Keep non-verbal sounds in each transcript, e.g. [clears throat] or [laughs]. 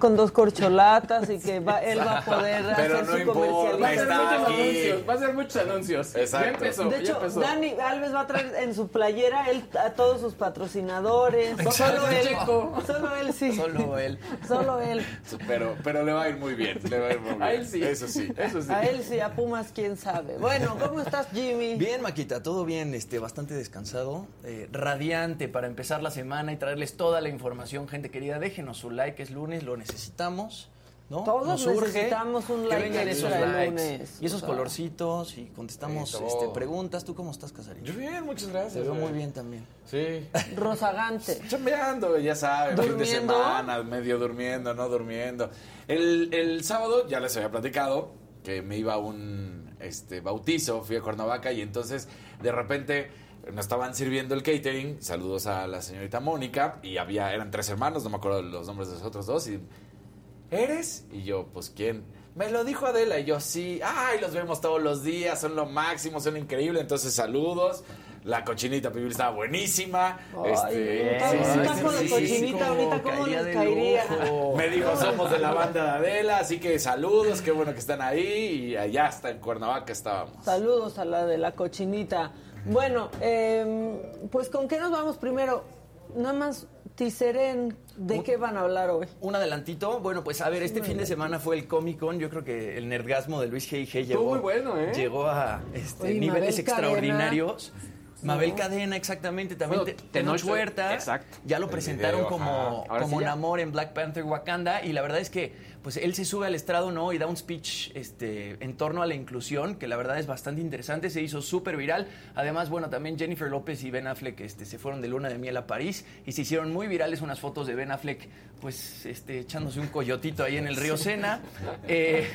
con dos corcholatas y que va, [laughs] él va a poder Pero hacer no su importa, comercial. está aquí. anuncios, va a hacer muchos anuncios. Exacto. Ya empezó, De ya hecho, empezó. Dani Alves va a traer en su playera él, a todos sus patrocinadores. Solo él. Solo él, sí. Solo él. Solo él. Pero, pero le va a ir muy bien. Le va a ir muy bien. A él sí. Eso sí. Eso sí. A él sí, a Pumas, quién sabe. Bueno, ¿cómo estás, Jimmy? Bien, Maquita, todo bien, este, bastante descansado, eh, radiante para empezar la semana y traerles toda la información, gente querida. Déjenos su like, es lunes, lo necesitamos. ¿no? Todos Nos necesitamos un que like vengan extra esos likes lunes. y esos O sea. colorcitos y contestamos Sí, este, preguntas. ¿Tú cómo estás, Casarín? Yo bien, muchas Te gracias. veo güey. muy bien también. Sí. Rozagante. [laughs] Chambeando, ya sabes, fin de semana, medio durmiendo, no durmiendo. El, el sábado ya les había platicado que me iba a un este, bautizo, fui a Cuernavaca y entonces de repente nos estaban sirviendo el catering, saludos a la señorita Mónica, y había, eran tres hermanos, no me acuerdo los nombres de los otros dos, y ¿eres? Y yo, pues, ¿quién? Me lo dijo Adela, y yo, sí, ay, los vemos todos los días, son lo máximo, son increíbles, entonces saludos. La cochinita pibil estaba buenísima. Ay, este, sí, sí, sí, cochinita ahorita, ¿cómo les caería? me dijo, somos de la banda de Adela, así que saludos, qué bueno que están ahí. Y allá hasta en Cuernavaca estábamos. Saludos a la de la cochinita. Bueno, eh, pues ¿con qué nos vamos primero? Nada más tiseren de qué van a hablar hoy. Un adelantito, bueno, pues a ver, este fin de semana fue el Comic Con, yo creo que el nerdgasmo de Luis G.I.G. llegó, muy bueno, ¿eh? llegó a este, Oye, niveles Mabel Cadena. extraordinarios. Mabel Cadena, exactamente, también Bueno, te- Tenoch Huerta, exacto. ya lo El presentaron video, como, como sí ya. Namor en Black Panther Wakanda y la verdad es que pues él se sube al estrado no y da un speech este en torno a la inclusión que la verdad es bastante interesante se hizo súper viral. Además bueno también Jennifer López y Ben Affleck este se fueron de luna de miel a París y se hicieron muy virales unas fotos de Ben Affleck pues este echándose un coyotito ahí en el río Sena. [laughs] Eh,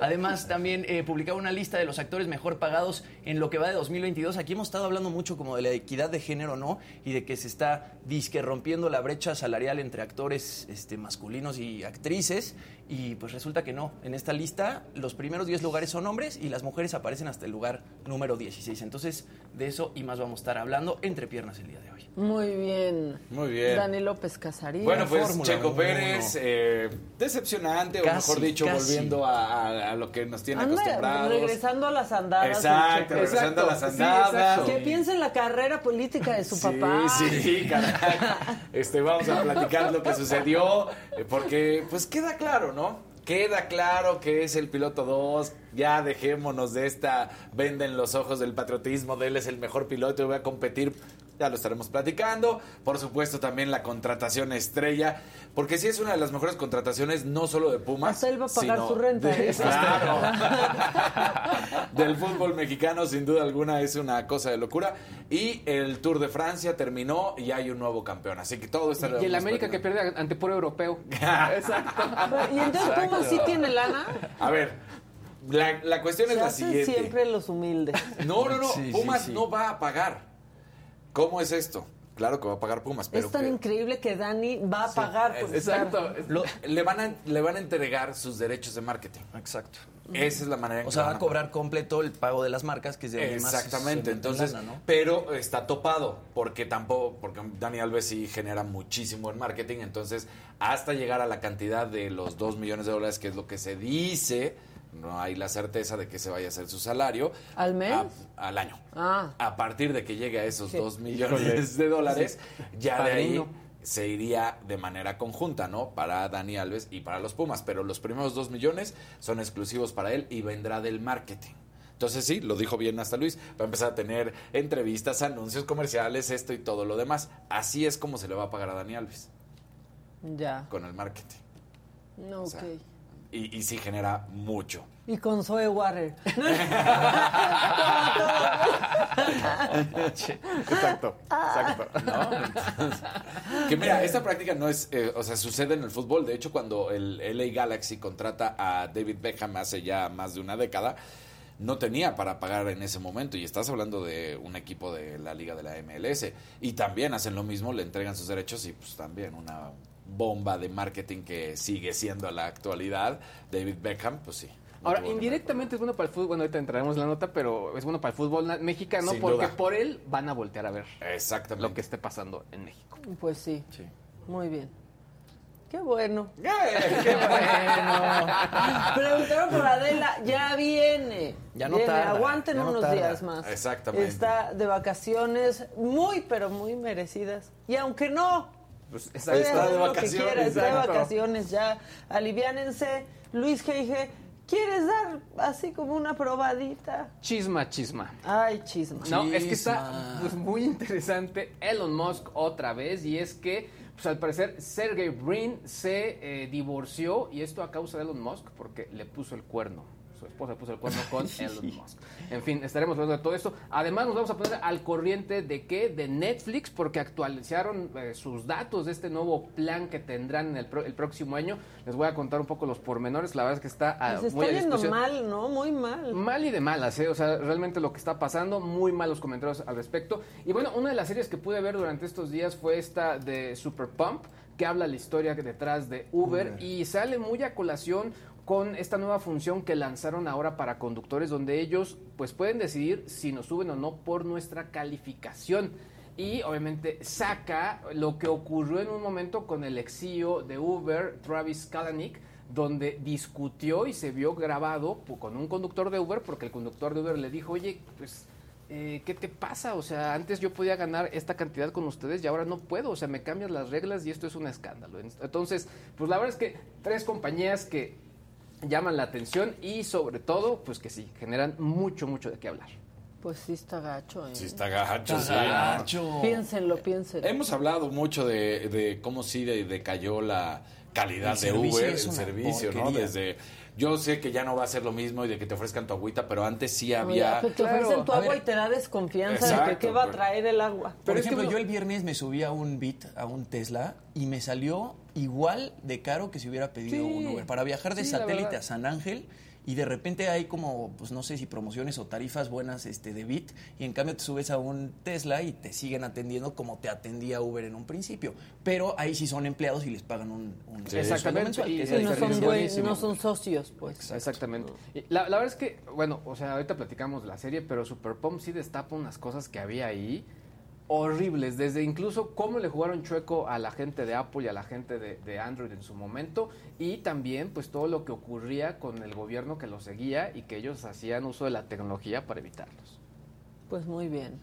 además también eh, publicaba una lista de los actores mejor pagados en lo que va de 2022 aquí hemos estado hablando mucho como de la equidad de género no y de que se está disque rompiendo la brecha salarial entre actores este, masculinos y actrices y pues resulta que no. En esta lista los primeros 10 lugares son hombres y las mujeres aparecen hasta el lugar número 16. Entonces de eso y más vamos a estar hablando entre piernas el día de hoy. Muy bien. Muy bien. Dani López Casarín. Bueno, pues Fórmula Checo. Pérez, eh, decepcionante, o mejor dicho, casi. volviendo a, a- a lo que nos tiene Anda acostumbrados. regresando a las andadas. Exacto, regresando a las sí, andadas. Que piense en la carrera política de su sí, papá. Sí, caray. Este, vamos a platicar lo que sucedió, eh, porque pues queda claro, ¿no? Queda claro que es el piloto 2, ya dejémonos de esta venda en los ojos del patriotismo, él es el mejor piloto y voy a competir, ya lo estaremos platicando. Por supuesto también la contratación estrella, porque sí es una de las mejores contrataciones, no solo de Pumas. Hasta él va a pagar sino su renta, de- ¿eh? Claro. [laughs] Del fútbol mexicano, sin duda alguna, es una cosa de locura. Y el Tour de Francia terminó y hay un nuevo campeón. Así que todo está Y el América que pierde ante puro europeo. [laughs] Exacto. Y entonces Pumas sí tiene lana. A ver, la, la cuestión es la siguiente. siempre los humildes. No, no, no. Sí, sí, Pumas sí. no va a pagar. ¿Cómo es esto? Claro que va a pagar Pumas, pero es tan que- increíble que Dani va a pagar por Exacto. lo- le, van a, le van a entregar sus derechos de marketing. Exacto. Esa es la manera en O sea, va a cobrar completo el pago de las marcas, que es de más Exactamente, entonces, lana, ¿no? pero está topado, porque tampoco, porque Dani Alves sí genera muchísimo en marketing, entonces hasta llegar a la cantidad de los 2 millones de dólares, que es lo que se dice, no hay la certeza de que se vaya a hacer su salario. ¿Al mes? a- al año. Ah. A partir de que llegue a esos Sí. 2 millones de dólares, ya de ahí se iría de manera conjunta, ¿no? Para Dani Alves y para los Pumas, pero los primeros dos millones son exclusivos para él y vendrá del marketing. Entonces sí, lo dijo bien hasta Luis, va a empezar a tener entrevistas, anuncios comerciales, esto y todo lo demás. Así es como se le va a pagar a Dani Alves, Ya. con el marketing. No, O ok. Y, y sí genera mucho. Y con Zoe Warrer. [laughs] Exacto, exacto. ¿no? Entonces, que mira, esta práctica no es, eh, o sea, sucede en el fútbol. De hecho, cuando el LA Galaxy contrata a David Beckham hace ya más de una década, no tenía para pagar en ese momento. Y estás hablando de un equipo de la liga de la MLS. Y también hacen lo mismo, le entregan sus derechos y pues también una bomba de marketing que sigue siendo a la actualidad. David Beckham, pues sí. no Ahora, indirectamente es bueno para el fútbol, bueno, ahorita entraremos en la nota, pero es bueno para el fútbol mexicano Sin porque duda. por él van a voltear a ver. Exactamente. lo que esté pasando en México. Pues sí. Sí. Muy bien. Qué bueno. [laughs] ¡Qué bueno! Preguntaron por Adela, ya viene. Ya no Viene, tarda, Aguanten ya no unos tarda. días más. Exactamente. Está de vacaciones muy, pero muy merecidas. Y aunque no, Pues, Está hacer de vacaciones, está de vacaciones ya. Aliviánense. Luis Geige, ¿quieres dar así como una probadita? Chisma, chisma. Ay, chisma. No, es que está pues, muy interesante Elon Musk otra vez y es que pues al parecer Sergey Brin se eh, divorció y esto a causa de Elon Musk porque le puso el cuerno. Su esposa puso el cuerno [laughs] con Elon Musk. En fin, estaremos hablando de todo esto. Además nos vamos a poner al corriente de qué? De Netflix porque actualizaron eh, sus datos de este nuevo plan que tendrán en el, pro- el próximo año. Les voy a contar un poco los pormenores. La verdad es que está ah, Pues muy está a yendo mal, ¿no? Muy mal. Mal y de malas, ¿eh? O sea, realmente lo que está pasando, muy malos comentarios al respecto. Y bueno, una de las series que pude ver durante estos días fue esta de Super Pump, que habla la historia detrás de Uber, y sale muy a colación con esta nueva función que lanzaron ahora para conductores, donde ellos pues pueden decidir si nos suben o no por nuestra calificación. Y obviamente saca lo que ocurrió en un momento con el ex CEO de Uber, Travis Kalanick, donde discutió y se vio grabado con un conductor de Uber, porque el conductor de Uber le dijo, oye, pues, eh, ¿qué te pasa? O sea, antes yo podía ganar esta cantidad con ustedes y ahora no puedo, o sea, me cambian las reglas y esto es un escándalo. Entonces, pues la verdad es que tres compañías que llaman la atención y sobre todo, pues que sí, generan mucho, mucho de qué hablar. Pues sí está gacho, ¿eh? Sí, está gacho, sí. Gacho. Piénsenlo, piénsenlo. Hemos hablado mucho de, de cómo sí de- decayó la calidad El de Uber, el servicio, ¿no? Desde yo sé que ya no va a ser lo mismo y de que te ofrezcan tu agüita, pero antes sí había te ofrecen tu agua ver. y te da desconfianza de que qué va a traer el agua. Por Pero que ejemplo, yo el viernes me subí a un Bit, a un Tesla, y me salió igual de caro que si hubiera pedido Sí. un Uber. Para viajar de Sí, satélite a San Ángel, y de repente hay como, pues no sé si promociones o tarifas buenas este, de Bit, y en cambio te subes a un Tesla y te siguen atendiendo como te atendía Uber en un principio. Pero ahí sí son empleados y les pagan un, un Sí. Exactamente, mensual, y- no son, no socios, pues. Exactamente. Y la, la verdad es que, bueno, o sea, ahorita platicamos de la serie, pero Super Pump sí destapa unas cosas que había ahí horribles, desde incluso cómo le jugaron chueco a la gente de Apple y a la gente de, de Android en su momento, y también pues todo lo que ocurría con el gobierno que los seguía y que ellos hacían uso de la tecnología para evitarlos. Pues muy bien.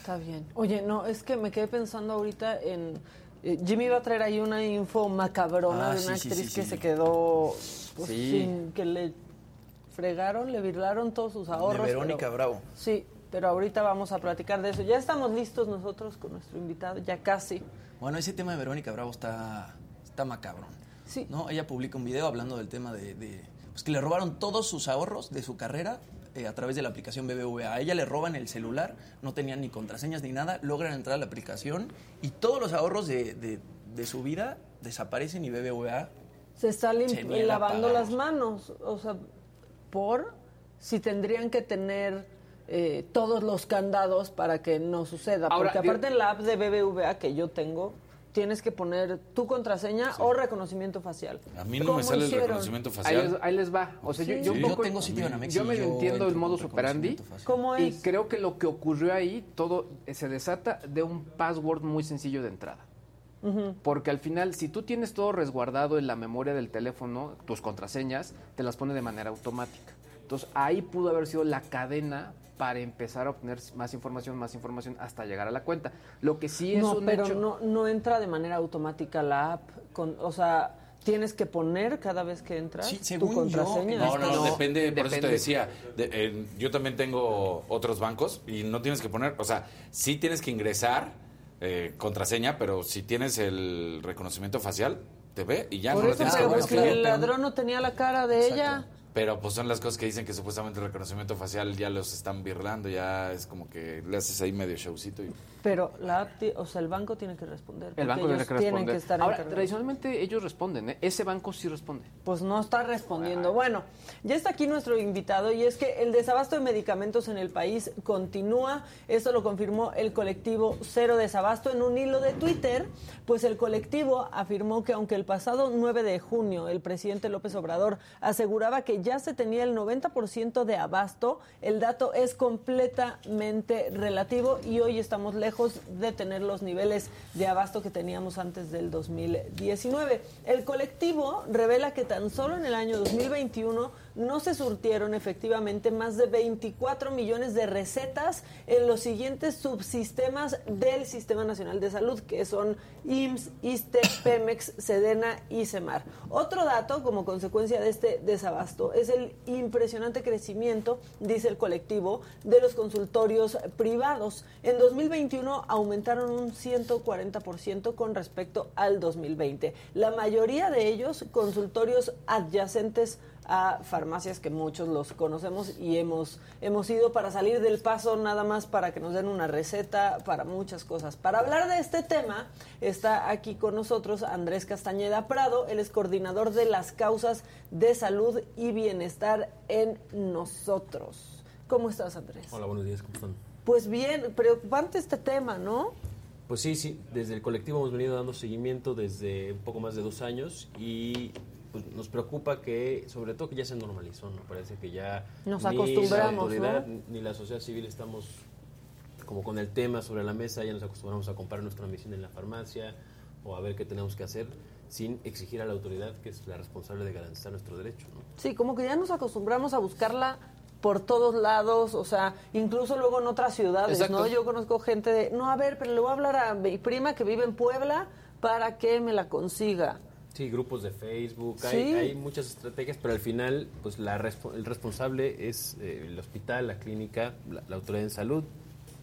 Está bien. Oye, no, es que me quedé pensando ahorita en... eh, Jimmy iba a traer ahí una info macabrona Ah, de una sí, sí, actriz sí, que sí. se quedó pues, Sí. sin que le fregaron, le virlaron todos sus ahorros. De Verónica pero- Bravo. Sí, pero ahorita vamos a platicar de eso. Ya estamos listos nosotros con nuestro invitado, ya casi. Bueno, ese tema de Verónica Bravo está, está macabrón. Sí. ¿no? Ella publica un video hablando del tema de, de, pues que le robaron todos sus ahorros de su carrera eh, a través de la aplicación BBVA. A ella le roban el celular, no tenían ni contraseñas ni nada, logran entrar a la aplicación y todos los ahorros de, de- de su vida desaparecen y BBVA Se está Se lavando las manos. O sea, por si tendrían que tener eh, todos los candados para que no suceda. Ahora, Porque aparte en la app de BBVA que yo tengo, tienes que poner tu contraseña o reconocimiento facial. A mí no ¿Cómo me sale el reconocimiento Ahí facial. les, ahí les va. O sea, yo, yo, un Yo poco- tengo sitio en Amex Yo medio entiendo el facial. ¿Cómo Y creo que lo que ocurrió ahí, todo se desata de un password muy sencillo de entrada. Porque al final, si tú tienes todo resguardado en la memoria del teléfono, tus contraseñas, te las pone de manera automática. Entonces ahí pudo haber sido la cadena para empezar a obtener más información, más información hasta llegar a la cuenta. Lo que sí es no, un pero hecho- no, no entra de manera automática la app. Con, o sea, tienes que poner cada vez que entras Sí, tu yo, contraseña. No, no, No, depende, por eso te decía. de- en- yo también tengo otros bancos y no tienes que poner, o sea, sí tienes que ingresar eh, contraseña, pero si tienes el reconocimiento facial, te ve y ya Por no lo eso, tienes que pero volver a que escribir. el ladrón no tenía la cara de ella. Pero pues son las cosas que dicen que supuestamente el reconocimiento facial ya los están birlando, ya es como que le haces ahí medio showcito y Pero la app, o sea, el banco tiene que responder. El banco tiene ellos que tienen responder. que estar Ahora, tradicionalmente ellos responden, ¿eh? ese banco sí responde. Pues no está respondiendo. Bueno, ya está aquí nuestro invitado y es que el desabasto de medicamentos en el país continúa. Esto lo confirmó el colectivo Cero Desabasto en un hilo de Twitter. Pues el colectivo afirmó que aunque el pasado 9 de junio el presidente López Obrador aseguraba que ya se tenía el 90% de abasto, el dato es completamente relativo y hoy estamos lejos de tener los niveles de abasto que teníamos antes del 2019. El colectivo revela que tan solo en el año 2021 no se surtieron efectivamente más de 24 millones de recetas en los siguientes subsistemas del Sistema Nacional de Salud, que son IMSS, ISTE, Pemex, Sedena y Semar. Otro dato como consecuencia de este desabasto es el impresionante crecimiento, dice el colectivo, de los consultorios privados. En 2021 aumentaron un 140% con respecto al 2020. La mayoría de ellos consultorios adyacentes a farmacias que muchos los conocemos y hemos, hemos ido para salir del paso nada más para que nos den una receta para muchas cosas. Para hablar de este tema está aquí con nosotros Andrés Castañeda Prado, él es coordinador de las causas de salud y bienestar en nosotros. ¿Cómo estás Andrés? Hola, buenos días, ¿cómo están? Pues bien, preocupante este tema, ¿no? Pues sí, sí, desde el colectivo hemos venido dando seguimiento desde un poco más de dos años y pues, nos preocupa que, sobre todo que ya se normalizó, ¿no? Parece que ya Nos ni acostumbramos, la autoridad ¿no? ni la sociedad civil estamos como con el tema sobre la mesa, ya nos acostumbramos a comprar nuestra medicina en la farmacia o a ver qué tenemos que hacer sin exigir a la autoridad que es la responsable de garantizar nuestro derecho, ¿no? Sí, como que ya nos acostumbramos a buscarla por todos lados, o sea, incluso luego en otras ciudades, Exacto. ¿no? Yo conozco gente de, no, a ver, pero le voy a hablar a mi prima que vive en Puebla para que me la consiga. Sí, grupos de Facebook, Sí. hay, hay muchas estrategias, pero al final, pues la el responsable es eh, el hospital, la clínica, la, la autoridad en salud,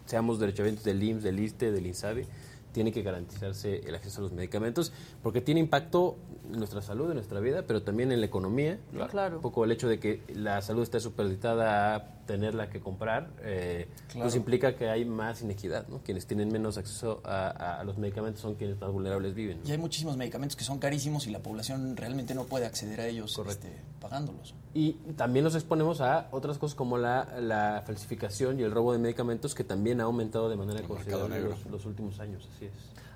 seamos derechohabientes del IMSS, del ISTE, del INSABE, tiene que garantizarse el acceso a los medicamentos, porque tiene impacto nuestra salud, en nuestra vida, pero también en la economía. Claro. Un poco el hecho de que la salud esté supeditada a tenerla que comprar, eh, pues implica que hay más inequidad, ¿no? Quienes tienen menos acceso a, los medicamentos son quienes más vulnerables viven. ¿no? Y hay muchísimos medicamentos que son carísimos y la población realmente no puede acceder a ellos este, pagándolos. Y también nos exponemos a otras cosas como la, la falsificación y el robo de medicamentos que también ha aumentado de manera considerable los, los últimos años, así es.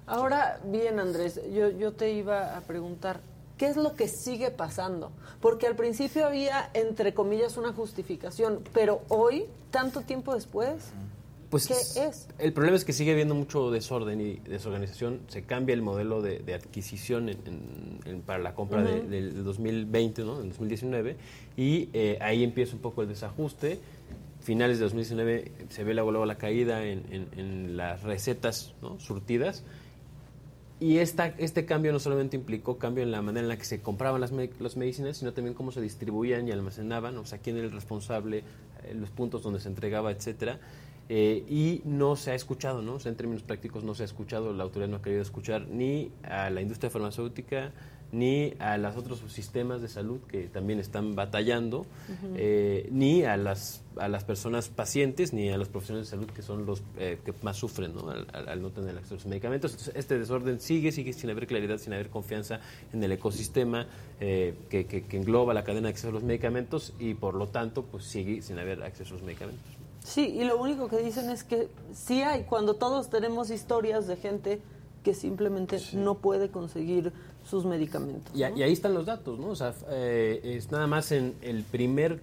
Ahora, bien, Andrés, yo, yo te iba a preguntar, ¿qué es lo que sigue pasando? Porque al principio había, entre comillas, una justificación, pero hoy, tanto tiempo después, Pues ¿Qué es? El problema es que sigue habiendo mucho desorden y desorganización. Se cambia el modelo de, de adquisición en- en- en- para la compra de- del, del 2020, ¿no? En 2019. Y eh, ahí empieza un poco el desajuste. Finales de 2019 se ve luego, luego la caída en, en- en las recetas ¿no? surtidas. Y esta, este cambio no solamente implicó cambio en la manera en la que se compraban las, me- las medicinas, sino también cómo se distribuían y almacenaban, o sea, quién era el responsable, eh, los puntos donde se entregaba, etcétera. Eh, y no se ha escuchado, ¿no? O sea, en términos prácticos no se ha escuchado, la autoridad no ha querido escuchar ni a la industria farmacéutica, ni a los otros sistemas de salud que también están batallando, eh, ni a las, a las personas pacientes, ni a los profesionales de salud que son los eh, que más sufren ¿no? al, al- al no tener acceso a los medicamentos. Entonces, este desorden sigue, sigue sin haber claridad, sin haber confianza en el ecosistema eh, que, que- que engloba la cadena de acceso a los medicamentos y por lo tanto pues sigue sin haber acceso a los medicamentos. Sí, y lo único que dicen es que sí hay, cuando todos tenemos historias de gente que simplemente no puede conseguir sus medicamentos. Y, a- ¿no? y ahí están los datos, ¿no? O sea, eh, es nada más en el primer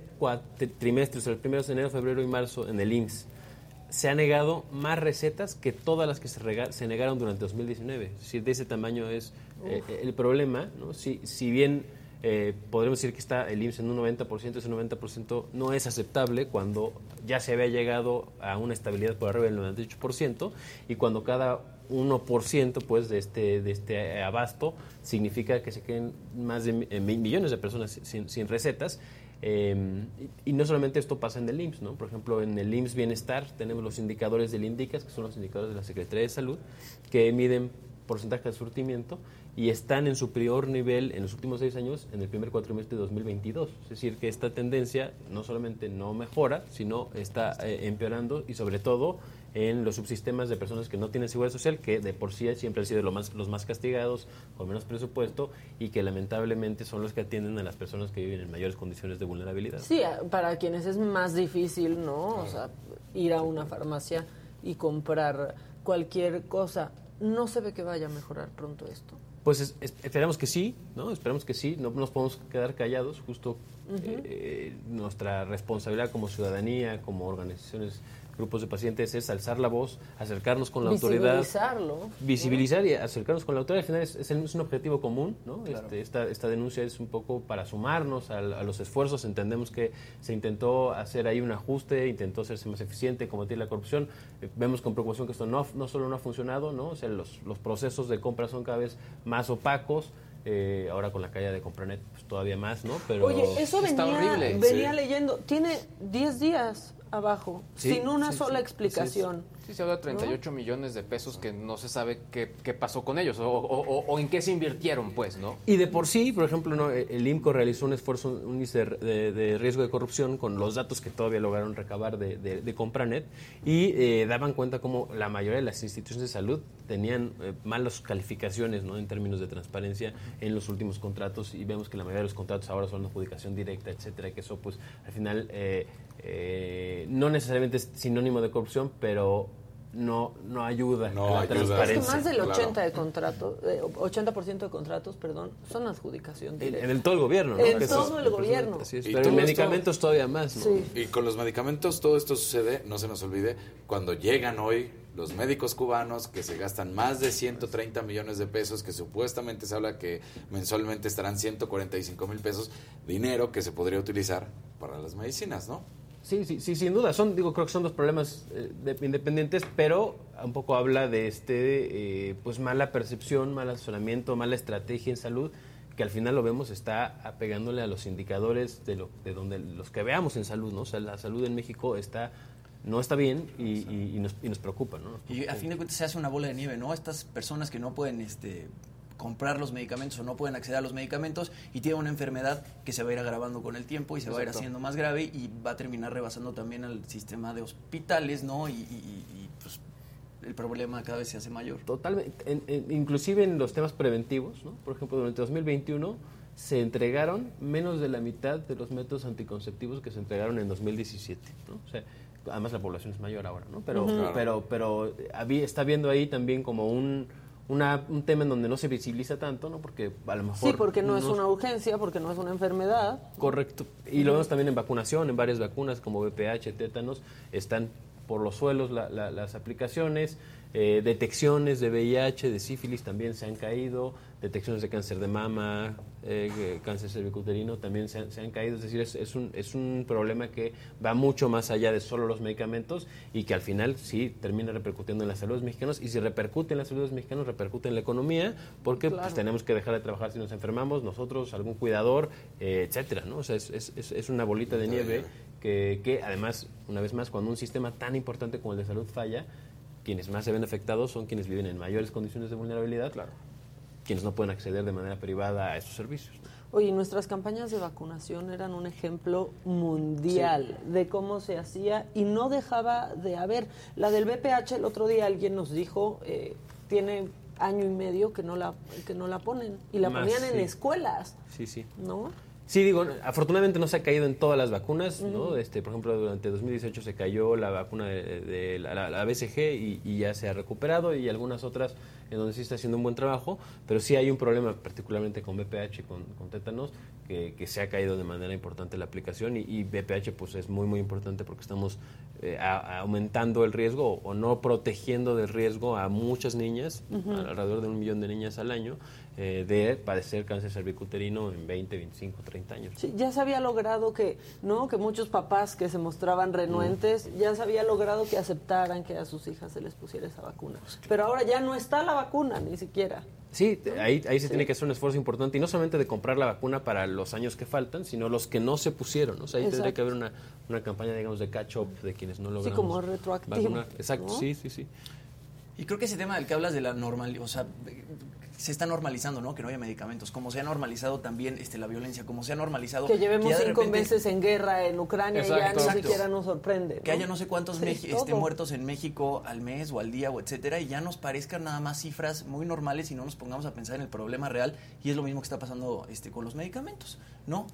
trimestre, o sea, el primero de enero, febrero y marzo en el IMSS, se ha negado más recetas que todas las que se, negaron durante 2019. Es decir, de ese tamaño es eh, el problema, ¿no? Si, si bien eh, podremos decir que está el IMSS en un 90%, ese 90% no es aceptable cuando ya se había llegado a una estabilidad por arriba del 98% y cuando cada 1% pues, de, este, de este abasto significa que se queden más de eh, millones de personas sin, recetas. Eh, y, no solamente esto pasa en el IMSS, ¿no? Por ejemplo, en el IMSS Bienestar tenemos los indicadores del INDICAS, que son los indicadores de la Secretaría de Salud, que miden porcentaje de surtimiento y están en su peor nivel en los últimos seis años en el primer cuatrimestre de 2022. Es decir, que esta tendencia no solamente no mejora, sino está eh, empeorando y sobre todo en los subsistemas de personas que no tienen seguridad social, que de por sí siempre han sido lo más, los más castigados, con menos presupuesto y que lamentablemente son los que atienden a las personas que viven en mayores condiciones de vulnerabilidad. Sí, para quienes es más difícil, ¿no? O sea, ir a una farmacia y comprar cualquier cosa. ¿No se ve que vaya a mejorar pronto esto? Pues es, es, esperamos que sí, ¿no? Esperamos que sí, no nos podemos quedar callados, justo uh -huh. eh, nuestra responsabilidad como ciudadanía, como organizaciones grupos de pacientes es alzar la voz, acercarnos con la autoridad. Visibilizarlo. Visibilizar y acercarnos con la autoridad. Al final es, es, es un objetivo común, ¿no? Claro. Este, esta, esta, denuncia es un poco para sumarnos a, a, los esfuerzos. Entendemos que se intentó hacer ahí un ajuste, intentó hacerse más eficiente, combatir la corrupción. Eh, vemos con preocupación que esto no, no solo no ha funcionado, ¿no? O sea, los, los procesos de compra son cada vez más opacos. Eh, ahora con la caída de Compranet pues, todavía más, ¿no? Pero Oye, eso venía, horrible. venía sí. leyendo. Tiene 10 días abajo, sí, sin una sí, sola sí, explicación. Sí, se habla de 38 ¿no? millones de pesos que no se sabe qué, qué pasó con ellos o, o, o, en qué se invirtieron, pues, ¿no? Y de por sí, por ejemplo, ¿no? el IMCO realizó un esfuerzo, un índice de, de, riesgo de corrupción con los datos que todavía lograron recabar de, de, de Compranet y eh, daban cuenta como la mayoría de las instituciones de salud tenían eh, malas calificaciones, ¿no? En términos de transparencia en los últimos contratos y vemos que la mayoría de los contratos ahora son de adjudicación directa, etcétera, y que eso, pues, al final... Eh, eh, no necesariamente es sinónimo de corrupción, pero no, no ayuda no a la ayuda. transparencia. Es que más del 80 de contratos, eh, 80% de contratos, perdón, son adjudicación directa. En, en todo el gobierno, ¿no? En que todo el gobierno. Así es, pero en medicamentos esto, todavía más, ¿no? Sí. Y con los medicamentos todo esto sucede, no se nos olvide, cuando llegan hoy los médicos cubanos que se gastan más de 130 millones de pesos, que supuestamente se habla que mensualmente estarán 145 mil pesos, dinero que se podría utilizar para las medicinas, ¿no? Sí, sí, sí, sin duda. Son, digo, creo que son dos problemas eh, de, independientes, pero un poco habla de este, eh, pues mala percepción, mal asesoramiento, mala estrategia en salud, que al final lo vemos está apegándole a los indicadores de, lo, de donde los que veamos en salud, ¿no? O sea, la salud en México está no está bien y, y, y, nos, y nos, preocupa, ¿no? Nos preocupa. Y a fin de cuentas se hace una bola de nieve, ¿no? Estas personas que no pueden, este comprar los medicamentos o no pueden acceder a los medicamentos y tiene una enfermedad que se va a ir agravando con el tiempo y se Exacto. va a ir haciendo más grave y va a terminar rebasando también al sistema de hospitales, ¿no? Y, y, y pues el problema cada vez se hace mayor. Totalmente. En, en, inclusive en los temas preventivos, ¿no? Por ejemplo, durante 2021 se entregaron menos de la mitad de los métodos anticonceptivos que se entregaron en 2017, ¿no? O sea, además la población es mayor ahora, ¿no? Pero, uh -huh. pero, pero había, está viendo ahí también como un una, un tema en donde no se visibiliza tanto, ¿no? Porque a lo mejor... Sí, porque no, no es una urgencia, porque no es una enfermedad. Correcto. Y lo vemos también en vacunación, en varias vacunas como BPH, tétanos, están por los suelos la, la, las aplicaciones, eh, detecciones de VIH, de sífilis también se han caído, detecciones de cáncer de mama, eh, cáncer cervicuterino también se han, se han, caído. Es decir, es, es, un, es un problema que va mucho más allá de solo los medicamentos y que al final sí termina repercutiendo en la salud de los mexicanos. Y si repercute en la salud de los mexicanos, repercute en la economía, porque claro. pues, tenemos que dejar de trabajar si nos enfermamos, nosotros, algún cuidador, eh, etcétera. ¿no? O sea, es, es, es una bolita de nieve que, que además, una vez más, cuando un sistema tan importante como el de salud falla, quienes más se ven afectados son quienes viven en mayores condiciones de vulnerabilidad, claro. Quienes no pueden acceder de manera privada a esos servicios. Oye, nuestras campañas de vacunación eran un ejemplo mundial sí. de cómo se hacía y no dejaba de haber. La del BPH, el otro día alguien nos dijo, eh, tiene año y medio que no la, que no la ponen y la Más, ponían sí. en escuelas. Sí, sí. ¿No? Sí, digo, afortunadamente no se ha caído en todas las vacunas, uh -huh. ¿no? Este, por ejemplo, durante 2018 se cayó la vacuna de, de la, la, la, BCG y, y, ya se ha recuperado y algunas otras en donde sí está haciendo un buen trabajo, pero sí hay un problema particularmente con BPH y con, con tétanos que, que, se ha caído de manera importante la aplicación y, y BPH pues es muy muy importante porque estamos eh, a, aumentando el riesgo o, no protegiendo del riesgo a muchas niñas, uh -huh. alrededor de un millón de niñas al año, eh, de padecer cáncer cervicuterino en 20, 25, 30 años. Sí, ya se había logrado que, ¿no? Que muchos papás que se mostraban renuentes, ya se había logrado que aceptaran que a sus hijas se les pusiera esa vacuna. Pero ahora ya no está la vacuna, ni siquiera. Sí, ahí, ahí se tiene que hacer un esfuerzo importante y no solamente de comprar la vacuna para los años que faltan, sino los que no se pusieron. O sea, ahí tendría que haber una, una campaña, digamos, de catch-up de quienes no logramos como retroactivo, vacunar. Exacto, ¿no? sí, sí, sí. Y creo que ese tema del que hablas de la normal, o sea, se está normalizando, ¿no? Que no haya medicamentos, como se ha normalizado también este, la violencia, como se ha normalizado Que llevemos cinco repente- meses en guerra en Ucrania y ya Exacto. ni Exacto. siquiera nos sorprende. que haya no sé cuántos este, muertos en México al mes o al día o etcétera y ya nos parezcan nada más cifras muy normales y no nos pongamos a pensar en el problema real y es lo mismo que está pasando este con los medicamentos, ¿no?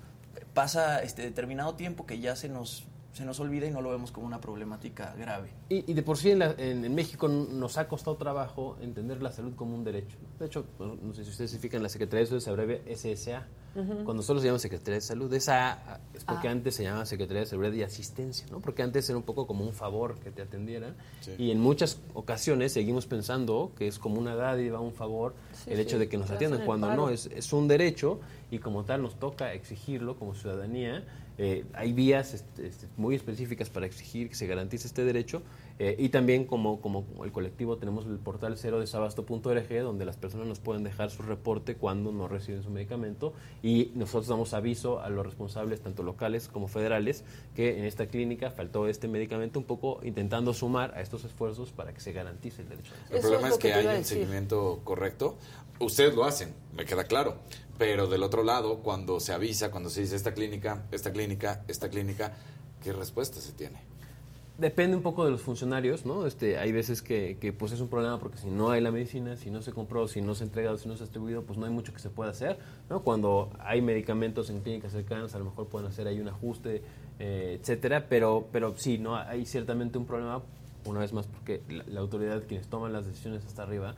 Pasa este determinado tiempo que ya se nos se nos olvida y no lo vemos como una problemática grave. Y, y de por sí en, la- en- en México nos ha costado trabajo entender la salud como un derecho. De hecho, no, no sé si ustedes se fijan, la Secretaría de Salud se abrevia SSA. Cuando nosotros se llama Secretaría de Salud, esa A es porque Ah. antes se llamaba Secretaría de Seguridad y Asistencia, ¿no? Porque antes era un poco como un favor que te atendieran. Y en muchas ocasiones seguimos pensando que es como una dádiva, un favor, Sí, el hecho sí, de que nos atiendan, cuando paro. no, es, es un derecho y como tal nos toca exigirlo como ciudadanía. Eh, hay vías este, este, muy específicas para exigir que se garantice este derecho eh, y también como, como el colectivo tenemos el portal cero desabasto.org donde las personas nos pueden dejar su reporte cuando no reciben su medicamento y nosotros damos aviso a los responsables tanto locales como federales que en esta clínica faltó este medicamento un poco intentando sumar a estos esfuerzos para que se garantice el derecho. El Eso problema es que hay un seguimiento correcto. Ustedes lo hacen, me queda claro. Pero del otro lado, cuando se avisa, cuando se dice esta clínica, esta clínica, esta clínica, ¿qué respuesta se tiene? Depende un poco de los funcionarios, ¿no? Este, hay veces que, que, pues es un problema porque si no hay la medicina, si no se compró, si no se ha entregado, si no se ha distribuido, pues no hay mucho que se pueda hacer, ¿no? Cuando hay medicamentos en clínicas cercanas, a lo mejor pueden hacer ahí un ajuste, eh, etcétera, pero, pero sí, ¿no? Hay ciertamente un problema, una vez más, porque la, la autoridad, quienes toman las decisiones hasta arriba,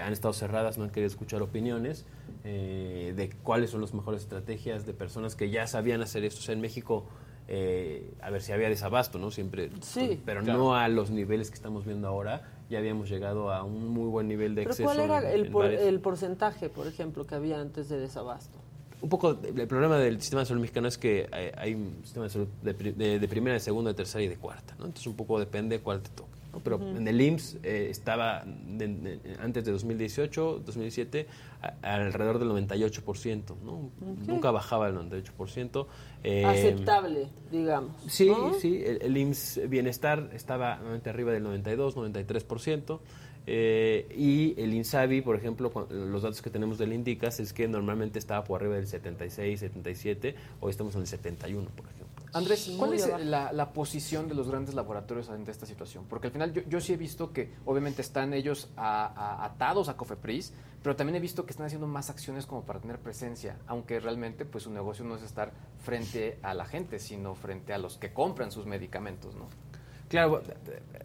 han estado cerradas, no han querido escuchar opiniones eh, de cuáles son las mejores estrategias de personas que ya sabían hacer esto. O sea, en México, eh, a ver si había desabasto, ¿no? Siempre, Sí. pero Claro. no a los niveles que estamos viendo ahora. Ya habíamos llegado a un muy buen nivel de Pero exceso. ¿cuál era en- el, por- el porcentaje, por ejemplo, que había antes de desabasto? Un poco, el problema del sistema de salud mexicano es que hay, hay un sistema de salud de, de- de primera, de segunda, de tercera y de cuarta, ¿no? Entonces un poco depende cuál te toque. ¿No? Pero en el IMSS eh, estaba de- de- antes de 2018, 2017, a- alrededor del 98%, ¿no? Nunca bajaba el 98%. eh, Aceptable, digamos. Sí, ¿no? sí, el, el IMSS Bienestar estaba nuevamente arriba del 92, 93%. eh, y el INSABI, por ejemplo, los datos que tenemos del INDICAS es que normalmente estaba por arriba del 76, 77, hoy estamos en el 71, por ejemplo. Andrés, ¿cuál es abajo. la, la posición de los grandes laboratorios ante esta situación? Porque al final yo, yo sí he visto que obviamente están ellos a- a- atados a Cofepris, pero también he visto que están haciendo más acciones como para tener presencia, aunque realmente pues su negocio no es estar frente a la gente, sino frente a los que compran sus medicamentos, ¿no? Claro,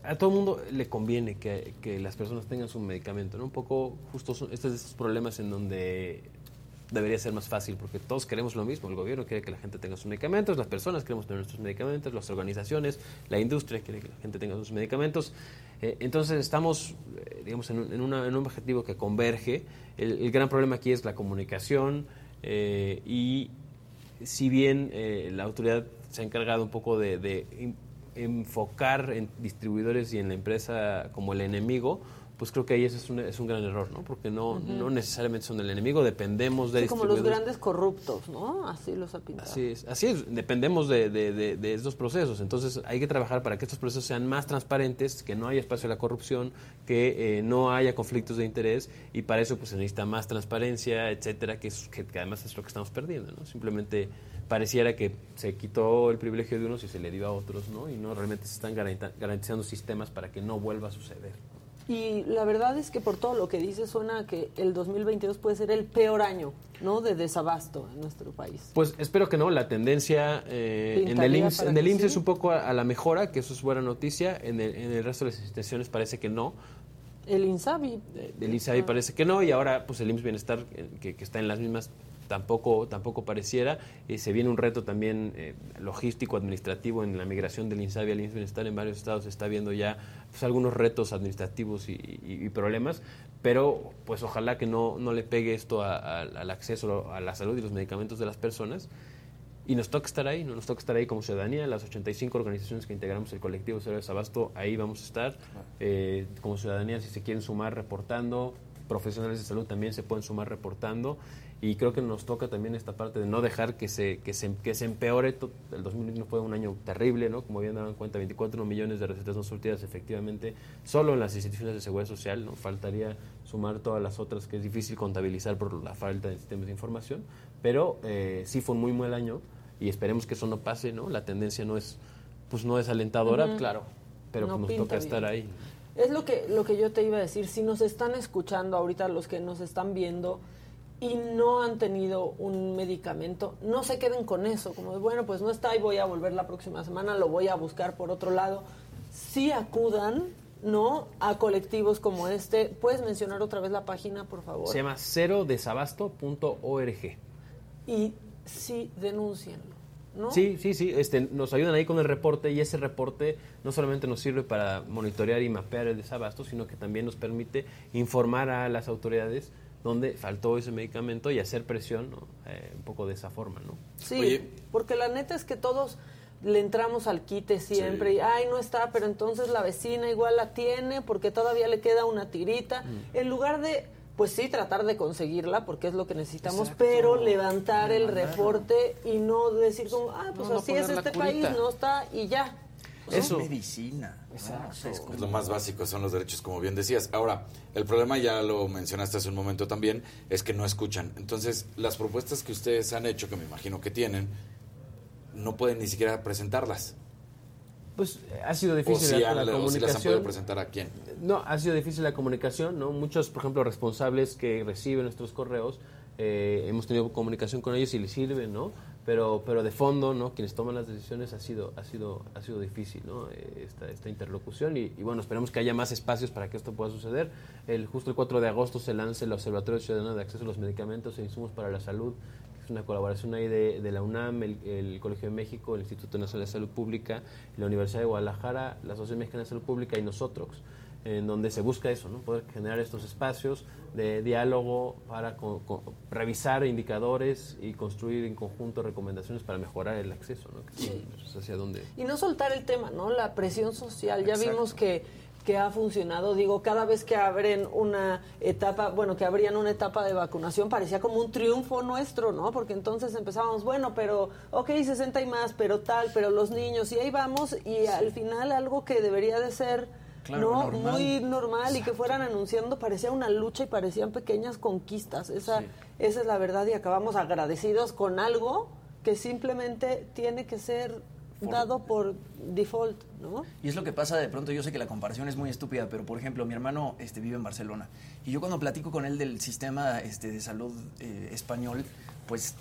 a todo el mundo le conviene que, que las personas tengan su medicamento, ¿no? Un poco justo son estos, estos problemas en donde debería ser más fácil, porque todos queremos lo mismo, el gobierno quiere que la gente tenga sus medicamentos, las personas queremos tener nuestros medicamentos, las organizaciones, la industria quiere que la gente tenga sus medicamentos. Eh, entonces estamos, eh, digamos, en un, en una- en un objetivo que converge. El, gran problema aquí es la comunicación eh, y si bien la autoridad se ha encargado un poco de, enfocar en distribuidores y en la empresa como el enemigo, pues creo que ahí ese es un, es un gran error, ¿no? Porque no, no necesariamente son el enemigo, dependemos de Sí, como los grandes corruptos, ¿no? Así los ha pintado. Así es, así es, dependemos de, de- de- de estos procesos. Entonces hay que trabajar para que estos procesos sean más transparentes, que no haya espacio a la corrupción, que eh, no haya conflictos de interés y para eso pues se necesita más transparencia, etcétera, que, es, que, que además es lo que estamos perdiendo. ¿no? Simplemente pareciera que se quitó el privilegio de unos y se le dio a otros, ¿no? y no realmente se están garantizando sistemas para que no vuelva a suceder. Y la verdad es que por todo lo que dice suena que el 2022 puede ser el peor año, ¿no? De desabasto en nuestro país. Pues espero que no. La tendencia eh, en el IMSS, para en el que IMSS sí. es un poco a, a la mejora, que eso es buena noticia. En el, en el resto de las instituciones parece que no. El Insabi. El Insabi parece que no y ahora pues el IMSS Bienestar eh, que, que está en las mismas tampoco tampoco pareciera. Eh, se viene un reto también eh, logístico, administrativo en la migración del INSABI al IMSS Bienestar en varios estados. Se está viendo ya pues, algunos retos administrativos y, y- y problemas, pero pues ojalá que no, no le pegue esto a- a- al acceso a la salud y los medicamentos de las personas. Y nos toca estar ahí, ¿no? nos toca estar ahí como ciudadanía, las 85 organizaciones que integramos el colectivo Cero Desabasto, ahí vamos a estar. Eh, como ciudadanía, si se quieren sumar reportando, profesionales de salud también se pueden sumar reportando. Y creo que nos toca también esta parte de no dejar que se, que se, que se empeore. El 2021 fue un año terrible, ¿no? Como bien daban cuenta, 24 millones de recetas no surtidas efectivamente solo en las instituciones de seguridad social, ¿no? Faltaría sumar todas las otras que es difícil contabilizar por la falta de sistemas de información. Pero eh, sí fue un muy mal año y esperemos que eso no pase, ¿no? La tendencia no es, pues no es alentadora, claro, pero No pues nos toca estar ahí. Es lo que, lo que yo te iba a decir. Si nos están escuchando ahorita, los que nos están viendo y no han tenido un medicamento, no se queden con eso. Como de, bueno, pues no está y voy a volver la próxima semana, lo voy a buscar por otro lado. Sí acudan, ¿no? A colectivos como este. ¿Puedes mencionar otra vez la página, por favor? Se llama cerodesabasto.org. Y sí, denúncienlo, ¿no? Sí, sí, sí. Este, nos ayudan ahí con el reporte y ese reporte no solamente nos sirve para monitorear y mapear el desabasto, sino que también nos permite informar a las autoridades donde faltó ese medicamento y hacer presión ¿no? Eh, un poco de esa forma, ¿no? Sí, Oye. porque la neta es que todos le entramos al quite siempre Sí. y, ay, no está, pero entonces la vecina igual la tiene porque todavía le queda una tirita. Mm. En lugar de, pues sí, tratar de conseguirla porque es lo que necesitamos, pero levantar el reporte y no decir como, ah, pues No, no así es este país, no está y ya. Eso. Es medicina. ¿no? O sea, es lo más básico, son los derechos, como bien decías. Ahora, el problema, ya lo mencionaste hace un momento también, es que no escuchan. Entonces, las propuestas que ustedes han hecho, que me imagino que tienen, no pueden ni siquiera presentarlas. Pues ha sido O difícil si, la, han- la o si las han podido comunicación. presentar a quién. No, ha sido difícil la comunicación, ¿no? Muchos, por ejemplo, responsables que reciben nuestros correos, eh, hemos tenido comunicación con ellos y les sirven, ¿no? Pero, pero de fondo, ¿no? Quienes toman las decisiones ha sido, ha sido, ha sido difícil, ¿no? Esta, esta interlocución y, y, bueno, esperemos que haya más espacios para que esto pueda suceder. El, justo el 4 de agosto se lanza el Observatorio Ciudadano de Acceso a los Medicamentos e Insumos para la Salud, que es una colaboración ahí de, de la UNAM, el, el Colegio de México, el Instituto Nacional de Salud Pública, la Universidad de Guadalajara, la Asociación Mexicana de Salud Pública y nosotros en donde se busca eso, ¿no? poder generar estos espacios de diálogo para co- co- revisar indicadores y construir en conjunto recomendaciones para mejorar el acceso, ¿no? Que sí, pues, hacia dónde. Y no soltar el tema, ¿no? La presión social. Ya vimos que, que ha funcionado. Digo, cada vez que abren una etapa, bueno, que abrían una etapa de vacunación, parecía como un triunfo nuestro, ¿no? Porque entonces empezábamos, bueno, pero, ok, 60 y más, pero tal, pero los niños, y ahí vamos, y al final algo que debería de ser. Claro, no normal. muy normal y que fueran anunciando parecía una lucha y parecían pequeñas conquistas esa esa es la verdad y acabamos agradecidos con algo que simplemente tiene que ser dado por default, ¿no? Y es lo que pasa de pronto, yo sé que la comparación es muy estúpida, pero por ejemplo, mi hermano este, vive en Barcelona y yo cuando platico con él del sistema este, de salud eh, español, pues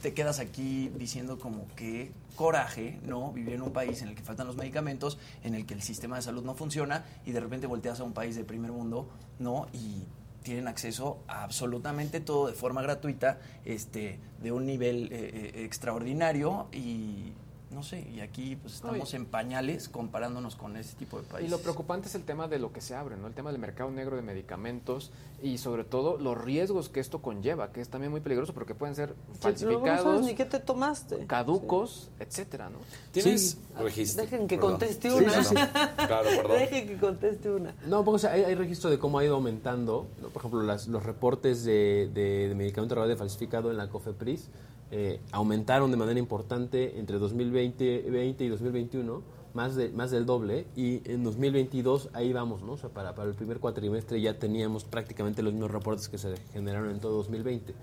te quedas aquí diciendo como que coraje, ¿no? Vivir en un país en el que faltan los medicamentos, en el que el sistema de salud no funciona y de repente volteas a un país de primer mundo, ¿no? Y tienen acceso a absolutamente todo de forma gratuita, este, de un nivel eh, eh, extraordinario y no sé, y aquí pues estamos en pañales comparándonos con ese tipo de países. Y lo preocupante es el tema de lo que se abre, ¿no? El tema del mercado negro de medicamentos y sobre todo los riesgos que esto conlleva, que es también muy peligroso porque pueden ser no falsificados, sabes ni qué te tomaste. caducos, etcétera, ¿no? ¿Tienes Sí. registro? Dejen que Perdón. conteste una. sí, sí. Claro, perdón. [laughs] Deje que conteste una. No, porque o sea, hay, hay registro de cómo ha ido aumentando, ¿no? por ejemplo, las- los reportes de, de, de medicamento falsificado en la COFEPRIS eh, aumentaron de manera importante entre 2020 20 y 2021, más, de, más del doble, y en 2022 ahí vamos, ¿no? Para, para el primer cuatrimestre ya teníamos prácticamente los mismos reportes que se generaron en todo 2020.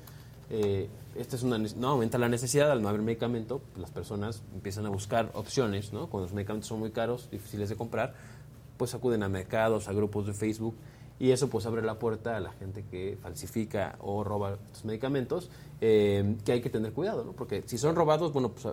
Eh, esta es una, no aumenta la necesidad al no haber medicamento, pues las personas empiezan a buscar opciones, ¿no? Cuando los medicamentos son muy caros, difíciles de comprar, pues acuden a mercados, a grupos de Facebook y eso pues abre la puerta a la gente que falsifica o roba estos medicamentos, eh, que hay que tener cuidado, ¿no? Porque si son robados, bueno, pues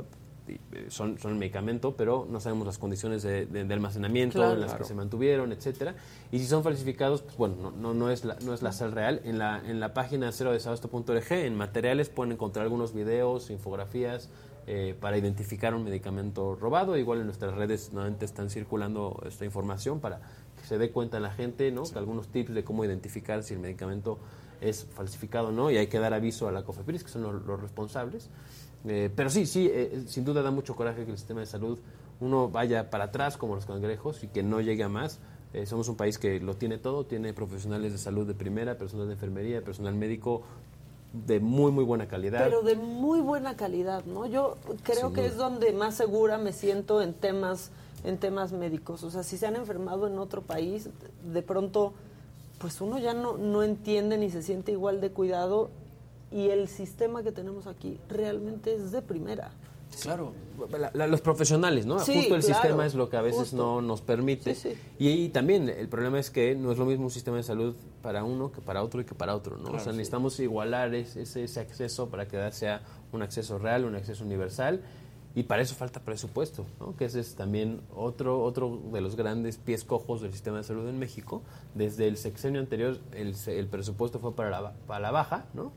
eh, son, son el medicamento, pero no sabemos las condiciones de, de- de almacenamiento Claro. en las que se mantuvieron, etcétera. Y si son falsificados, pues bueno, no, no, no es la, no es la sal real. En la, en la página cerodesabasto.org, en materiales, pueden encontrar algunos videos, infografías eh, para identificar un medicamento robado. Igual en nuestras redes nuevamente están circulando esta información para que se dé cuenta la gente, ¿no? Que algunos tips de cómo identificar si el medicamento es falsificado o no, y hay que dar aviso a la COFEPRIS, que son los, los responsables. Eh, pero sí, sí, eh, sin duda da mucho coraje que el sistema de salud uno vaya para atrás como los cangrejos y que no llegue a más. Eh, somos un país que lo tiene todo, tiene profesionales de salud de primera, personal de enfermería, personal médico de muy, muy buena calidad. Pero de muy buena calidad, ¿no? Yo creo que es donde más segura me siento en temas en temas médicos. O sea, si se han enfermado en otro país, de pronto, pues uno ya no, no entiende ni se siente igual de cuidado y el sistema que tenemos aquí realmente es de primera. Claro. La- la- los profesionales, ¿no? Sí, Justo el claro, sistema es lo que a veces justo. no nos permite. Sí, sí. Y, ahí también el problema es que no es lo mismo un sistema de salud para uno que para otro y que para otro, ¿no? o sea, necesitamos igualar es- ese, ese acceso para que sea un acceso real, un acceso universal. Y para eso falta presupuesto, que ese es también otro, otro de los grandes pies cojos del sistema de salud en México. Desde el sexenio anterior el, presupuesto fue para la, para la baja, ¿no?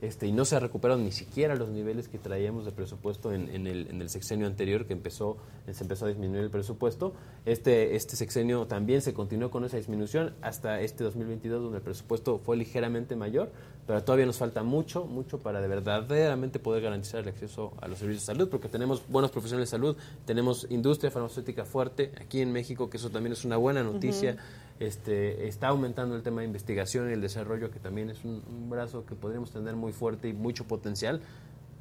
Este, y no se recuperaron ni siquiera los niveles que traíamos de presupuesto en, en el, en el sexenio anterior, que empezó, se empezó a disminuir el presupuesto. Este, este sexenio también se continuó con esa disminución hasta este 2022, donde el presupuesto fue ligeramente mayor, pero todavía nos falta mucho, mucho para de verdaderamente poder garantizar el acceso a los servicios de salud, porque tenemos buenos profesionales de salud, tenemos industria farmacéutica fuerte aquí en México, que eso también es una buena noticia. Este, está aumentando el tema de investigación y el desarrollo, que también es un, un brazo que podríamos tener muy fuerte y mucho potencial,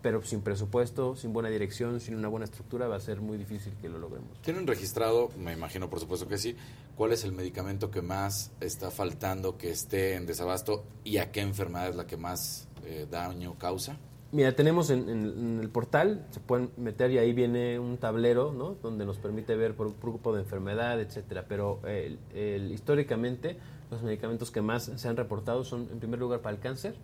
pero sin presupuesto, sin buena dirección, sin una buena estructura, va a ser muy difícil que lo logremos. ¿Tienen registrado, me imagino por supuesto que sí, cuál es el medicamento que más está faltando que esté en desabasto y a qué enfermedad es la que más eh, daño causa? Mira, tenemos en, en- en el portal, se pueden meter y ahí viene un tablero, ¿no? Donde nos permite ver por, por grupo de enfermedad, etcétera. Pero eh, el- el- históricamente los medicamentos que más se han reportado son, en primer lugar, para el cáncer,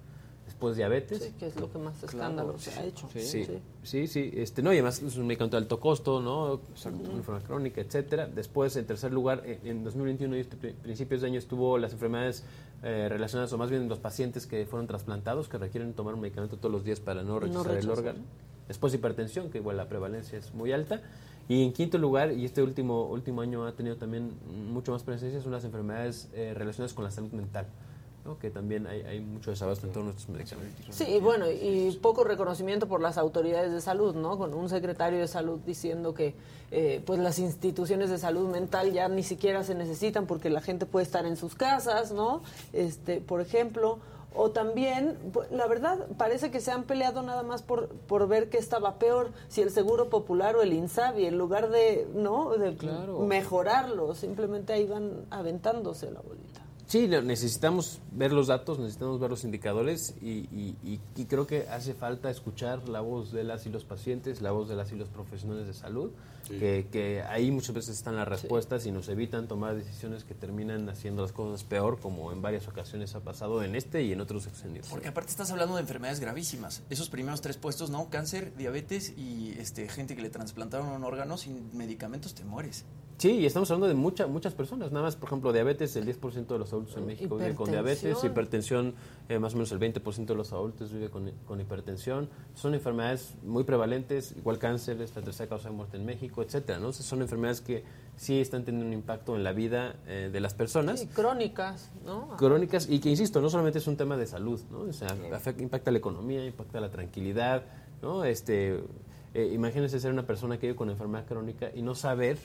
después diabetes, Sí, que es lo que más escándalo se ha hecho. Sí, sí, sí, Este, no, y además es un medicamento de alto costo, ¿no? Una enfermedad crónica, etcétera. Después, en tercer lugar, en, en 2021 y este pri- principios de año estuvo las enfermedades eh, relacionadas, o más bien los pacientes que fueron trasplantados, que requieren tomar un medicamento todos los días para no rechazar el rechazar. órgano. Después, hipertensión, que igual la prevalencia es muy alta. Y en quinto lugar, y este último, último año ha tenido también mucho más presencia, son las enfermedades eh, relacionadas con la salud mental. ¿No? que también hay, hay mucho desabasto en todos nuestros medicamentos. Sí, y bueno, y poco reconocimiento por las autoridades de salud, ¿no? Con un secretario de salud diciendo que eh, pues las instituciones de salud mental ya ni siquiera se necesitan porque la gente puede estar en sus casas, ¿no? Este, por ejemplo, o también, la verdad, parece que se han peleado nada más por, por ver qué estaba peor, si el Seguro Popular o el INSABI, en lugar de, ¿no? De Claro. mejorarlo, simplemente ahí van aventándose la bolita. Sí, necesitamos ver los datos, necesitamos ver los indicadores y, y- y- y creo que hace falta escuchar la voz de las y los pacientes, la voz de las y los profesionales de salud, que, que ahí muchas veces están las respuestas y nos evitan tomar decisiones que terminan haciendo las cosas peor, como en varias ocasiones ha pasado en este y en otros sexenios. Porque aparte estás hablando de enfermedades gravísimas. Esos primeros tres puestos, ¿no? Cáncer, diabetes y este gente que le trasplantaron un órgano sin medicamentos te mueres. Sí, y estamos hablando de muchas muchas personas. Nada más, por ejemplo, diabetes, el 10% de los adultos en México viven con diabetes. Hipertensión, eh, más o menos el 20% de los adultos vive con, con hipertensión. Son enfermedades muy prevalentes, igual cáncer, es la tercera causa de muerte en México, etcétera, ¿no? O sea, son enfermedades que sí están teniendo un impacto en la vida eh, de las personas. Sí, crónicas, ¿no? Crónicas y que, insisto, no solamente es un tema de salud, ¿no? O sea, afecta- impacta la economía, impacta la tranquilidad, ¿no? Este, eh, imagínense ser una persona que vive con enfermedad crónica y no saber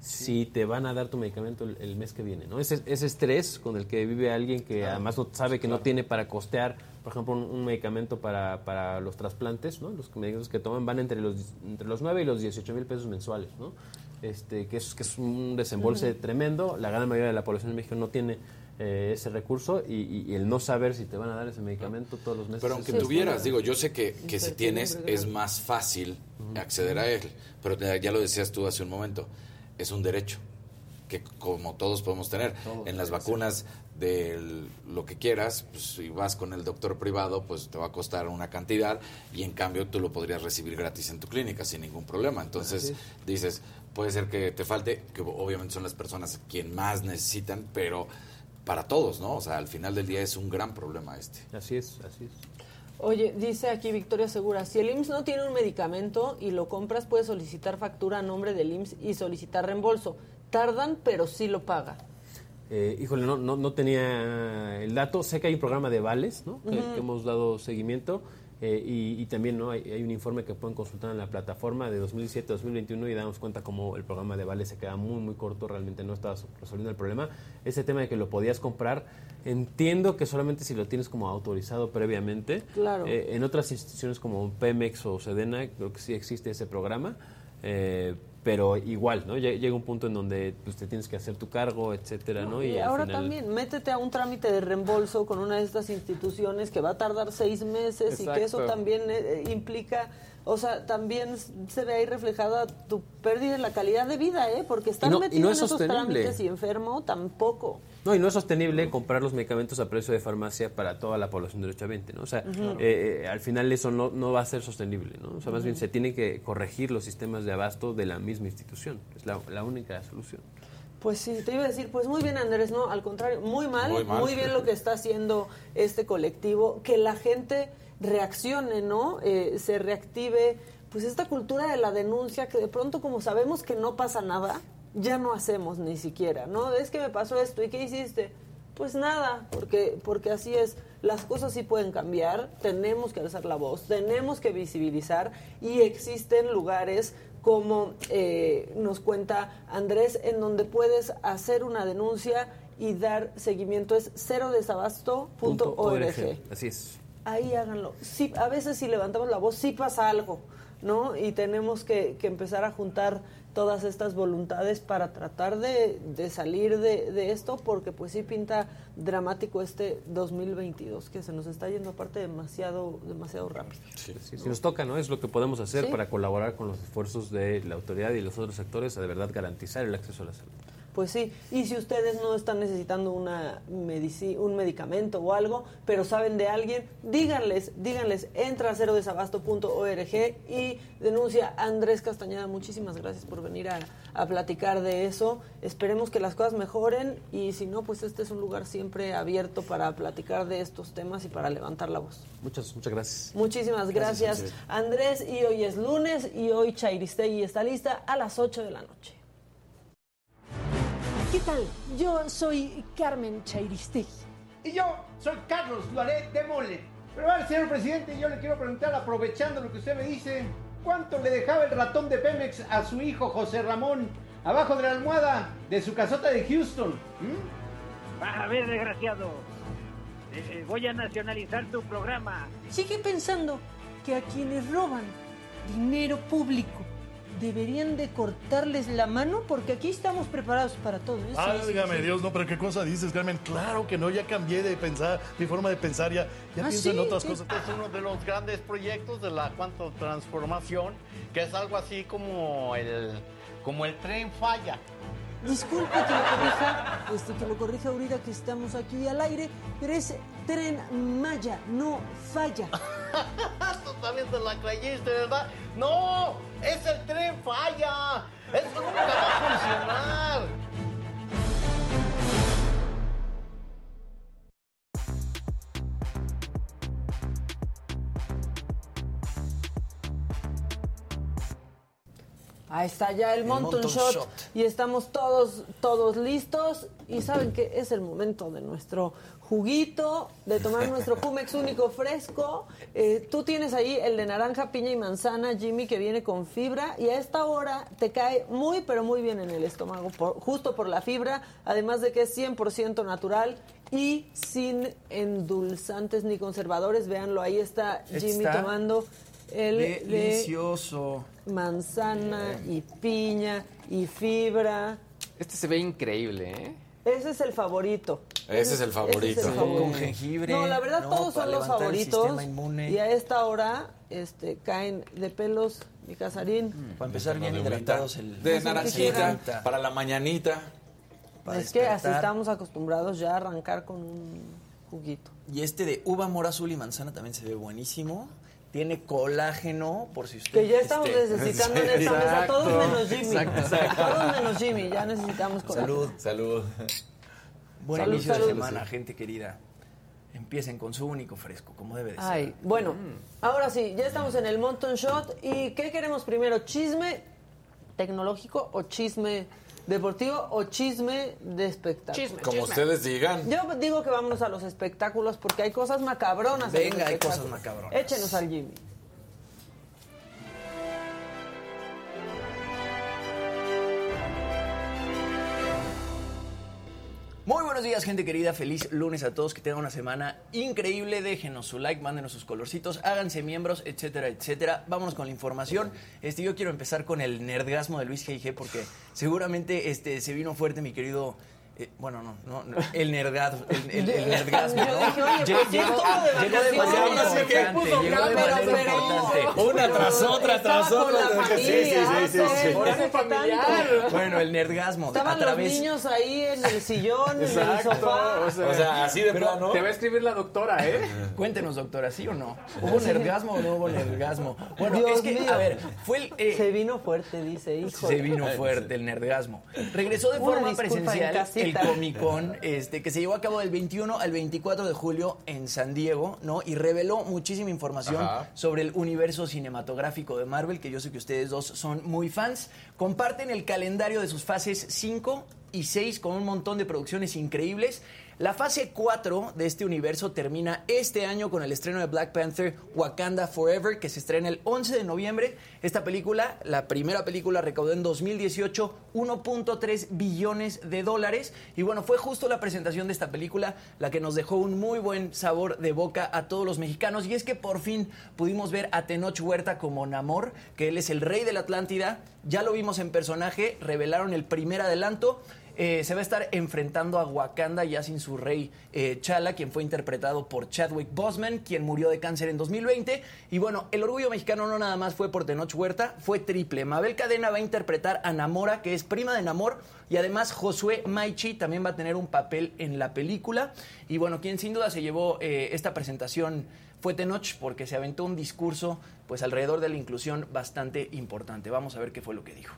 si te van a dar tu medicamento el, el mes que viene, ¿no? Ese, ese estrés con el que vive alguien que además no sabe que no tiene para costear, por ejemplo, un, un medicamento para, para los trasplantes, ¿no? Los medicamentos que toman van entre los, entre los 9 y los 18 mil pesos mensuales, ¿no? Este, que, es, que es un desembolse tremendo. La gran mayoría de la población en México no tiene eh, ese recurso y, y- y el no saber si te van a dar ese medicamento todos los meses. Pero aunque tuvieras, digo, yo sé que, que si tienes es más fácil acceder a él, pero te- ya lo decías tú hace un momento, es un derecho. que como todos podemos tener. en las vacunas de lo que quieras, pues si vas con el doctor privado, pues te va a costar una cantidad y en cambio tú lo podrías recibir gratis en tu clínica sin ningún problema. Entonces dices, puede ser que te falte, que obviamente son las personas quien más necesitan, pero para todos, ¿no? O sea, al final del día es un gran problema este. Así es, así es. Oye, dice aquí Victoria Segura, si el IMSS no tiene un medicamento y lo compras, puedes solicitar factura a nombre del IMSS y solicitar reembolso. Tardan, pero sí lo paga. Eh, híjole, no, no, no, tenía el dato. Sé que hay un programa de vales, ¿no? que, hemos dado seguimiento. Eh, y, también no hay, un informe que pueden consultar en la plataforma de 2017-2021 y damos cuenta como el programa de vales se queda muy muy corto, realmente no estaba resolviendo el problema. Ese tema de que lo podías comprar, entiendo que solamente si lo tienes como autorizado previamente. Claro. Eh, en otras instituciones como Pemex o Sedena creo que sí existe ese programa. Eh, pero igual, ¿no? Llega un punto en donde pues, te tienes que hacer tu cargo, etcétera, ¿no? Y, ahora también, métete a un trámite de reembolso con una de estas instituciones que va a tardar seis meses y que eso también eh, implica o sea, también se ve ahí reflejada tu pérdida en la calidad de vida, ¿eh? Porque estar metido en esos trámites y enfermo tampoco. No, y no es sostenible comprar los medicamentos a precio de farmacia para toda la población derechamente, ¿no? O sea, eh, eh, al final eso no, no va a ser sostenible, ¿no? O sea, más bien se tiene que corregir los sistemas de abasto de la misma institución. Es la, la única solución. Pues sí, te iba a decir, pues muy bien Andrés, no, al contrario, muy mal, muy, mal. muy bien lo que está haciendo este colectivo, que la gente reaccione, ¿no? Eh, se reactive, pues esta cultura de la denuncia que de pronto como sabemos que no pasa nada, ya no hacemos ni siquiera, ¿no? Es que me pasó esto y ¿qué hiciste? Pues nada, porque, porque así es. Las cosas sí pueden cambiar, tenemos que alzar la voz, tenemos que visibilizar y existen lugares como eh, nos cuenta Andrés, en donde puedes hacer una denuncia y dar seguimiento. Es cerodesabasto.org. Así es ahí háganlo. Sí, a veces si levantamos la voz sí pasa algo, ¿no? Y tenemos que, empezar a juntar todas estas voluntades para tratar de, salir de, esto, porque pues sí pinta dramático este 2022, que se nos está yendo aparte demasiado, demasiado rápido. Sí, Si nos toca, ¿no? Es lo que podemos hacer para colaborar con los esfuerzos de la autoridad y los otros sectores a de verdad garantizar el acceso a la salud. Pues sí, y si ustedes no están necesitando una un medicamento o algo, pero saben de alguien, díganles, díganles, entra a cerodesabasto.org y denuncia a Andrés Castañeda. Muchísimas gracias por venir a, a, platicar de eso. Esperemos que las cosas mejoren y si no, pues este es un lugar siempre abierto para platicar de estos temas y para levantar la voz. Muchas, muchas gracias. Muchísimas gracias, gracias Andrés. Y hoy es lunes y hoy Chairistegui está lista a las 8 de la noche. ¿Qué tal? Yo soy Carmen Chairistegui. Y yo soy Carlos Duaret de Mole. Pero al señor presidente, yo le quiero preguntar, aprovechando lo que usted me dice, ¿cuánto le dejaba el ratón de Pemex a su hijo José Ramón abajo de la almohada de su casota de Houston? ¿Mm? a ver, desgraciado. Eh, eh, voy a nacionalizar tu programa. Sigue pensando que a quienes roban dinero público deberían de cortarles la mano porque aquí estamos preparados para todo. eso. Ah, dígame Dios, no, pero qué cosa dices, Carmen. Claro que no, ya cambié de pensar, mi forma de pensar, ya, ya ah, pienso en otras cosas. Este es uno de los grandes proyectos de la cuanto transformación, que es algo así como el, como el tren falla. Disculpe que lo corrija, este, que lo corrija ahorita que estamos aquí al aire, pero es tren Maya, no falla. [laughs] También te la creíste, ¿verdad? No, es el tren falla. Eso nunca va a funcionar. Ahí está ya el, Mountain, shot, y estamos todos todos listos. Y saben que es el momento de nuestro juguito, de tomar [laughs] nuestro Jumex único fresco. Eh, tú tienes ahí el de naranja, piña y manzana, Jimmy, que viene con fibra. Y a esta hora te cae muy, pero muy bien en el estómago, justo por la fibra, además de que es 100% natural y sin endulzantes ni conservadores. Véanlo, ahí está Jimmy tomando el delicioso manzana y piña y fibra. Este se ve increíble, ¿eh? Ese es el favorito. Ese es el favorito. Con jengibre. No, la verdad todos son los favoritos. Y a esta hora este, caen de pelos mi casarín. para empezar bien hidratados el... De naranjita, para la mañanita. para es que así estamos acostumbrados ya a arrancar con un juguito. Y este de uva, mora azul y manzana también se ve buenísimo. Tiene colágeno, por si usted... Que ya estamos este, necesitando [laughs] en esta mesa, todos menos Jimmy. Todos menos Jimmy, ya necesitamos colágeno. Salud. Salud. Buen Salud, inicio salud. de semana, gente querida. Empiecen con su único fresco, como debe de ser. Ay, bueno, Mm. ahora sí, ya estamos en el Monton Shot. ¿Y qué queremos primero? ¿Chisme tecnológico o chisme deportivo o chisme de espectáculo? Como ustedes digan. Yo digo que vámonos a los espectáculos porque hay cosas macabronas. en Venga, hay cosas macabronas. Échenos al Jimmy. Muy buenos días, gente querida. Feliz lunes a todos. Que tengan una semana increíble. Déjenos su like, mándenos sus colorcitos, háganse miembros, etcétera, etcétera. Vámonos con la información. Este, yo quiero empezar con el nerdgasmo de Luis G.I.G. porque seguramente este, se vino fuerte mi querido. Eh, bueno, no, no, no, el nerdgasmo. El, el- el nerdgasmo, Yo ¿no? dije, oye, pues Llegó- de llegó de manera importante. Llegó de manera pero- importante. Una tras otra, tras otra. Sí, sí, sí, sí, sí. tanto. Bueno, el nerdgasmo. Estaban a través, los niños ahí en el sillón, en el sofá. o sea, O sea, así de pero plano. Te va a escribir la doctora, ¿eh? Cuéntenos, doctora, ¿sí o no? ¿Hubo nergasmo o no hubo nergasmo? Bueno, Dios es que, mío. a ver, fue el... eh, Se vino fuerte, dice, hijo. se vino fuerte el nerdgasmo. Regresó de forma presencial el. Comic Con, este, que se llevó a cabo del 21 al 24 de julio en San Diego, ¿no? Y reveló muchísima información Ajá. sobre el universo cinematográfico de Marvel, que yo sé que ustedes dos son muy fans. Comparten el calendario de sus fases 5 y 6 con un montón de producciones increíbles. La fase 4 de este universo termina este año con el estreno de Black Panther Wakanda Forever, que se estrena el 11 de noviembre. Esta película, la primera película, recaudó en 2018 1.3 billones de dólares. Y bueno, fue justo la presentación de esta película la que nos dejó un muy buen sabor de boca a todos los mexicanos. Y es que por fin pudimos ver a Tenoch Huerta como Namor, que él es el rey de la Atlántida. Ya lo vimos en personaje, revelaron el primer adelanto. Eh, se va a estar enfrentando a Wakanda ya sin su rey eh, Chala, quien fue interpretado por Chadwick Boseman, quien murió de cáncer en 2020. Y bueno, el orgullo mexicano no nada más fue por Tenoch Huerta, fue triple. Mabel Cadena va a interpretar a Namora, que es prima de Namor, y además Josué Maichi también va a tener un papel en la película. Y bueno, quien sin duda se llevó eh, esta presentación fue Tenoch porque se aventó un discurso pues alrededor de la inclusión bastante importante. Vamos a ver qué fue lo que dijo.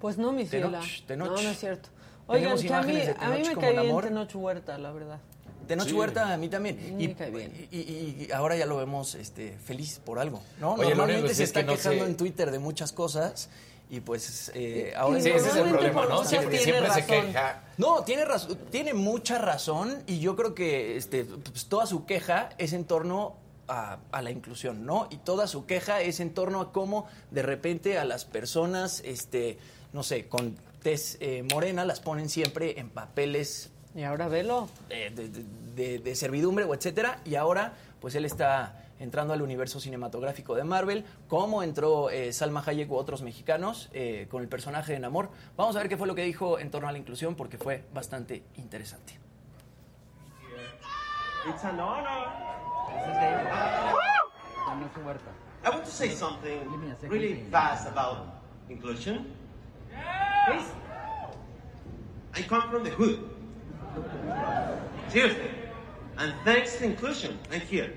Pues no, mi ciela. Tenoch, Tenoch. No, no es cierto. Oigan, Tenemos que a mí, a mí me como cae bien. Tenoch Huerta, la verdad. Tenoch Sí. Huerta a mí también. Me Y, cae bien. y- y- y ahora ya lo vemos este, feliz por algo, ¿no? Oye, Normalmente que se es está que no quejando sé- en Twitter de muchas cosas y pues eh, ahora... y Sí, ese es el problema, ¿no? Siempre, se razón. queja. No, tiene, razón, tiene mucha razón y yo creo que este, pues, toda su queja es en torno a, a la inclusión, ¿no? Y toda su queja es en torno a cómo de repente a las personas, este, no sé, con tez eh, morena las ponen siempre en papeles Y ahora velo. eh, de, de- de- de servidumbre o etcétera y ahora pues él está entrando al universo cinematográfico de Marvel como entró eh, Salma Hayek u otros mexicanos eh, con el personaje de Namor vamos a ver qué fue lo que dijo en torno a la inclusión porque fue bastante interesante It's an honor. I want to say something really fast about inclusion. Please. I come from the hood. Seriously. And thanks to inclusion, I'm here.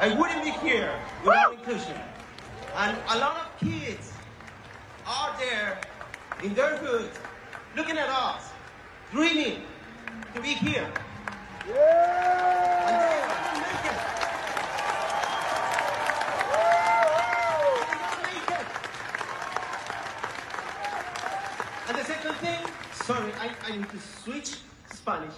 I wouldn't be here without inclusion. And a lot of kids are there in their hood looking at us, dreaming to be here. And they make it. Sorry, I, I need to switch Spanish.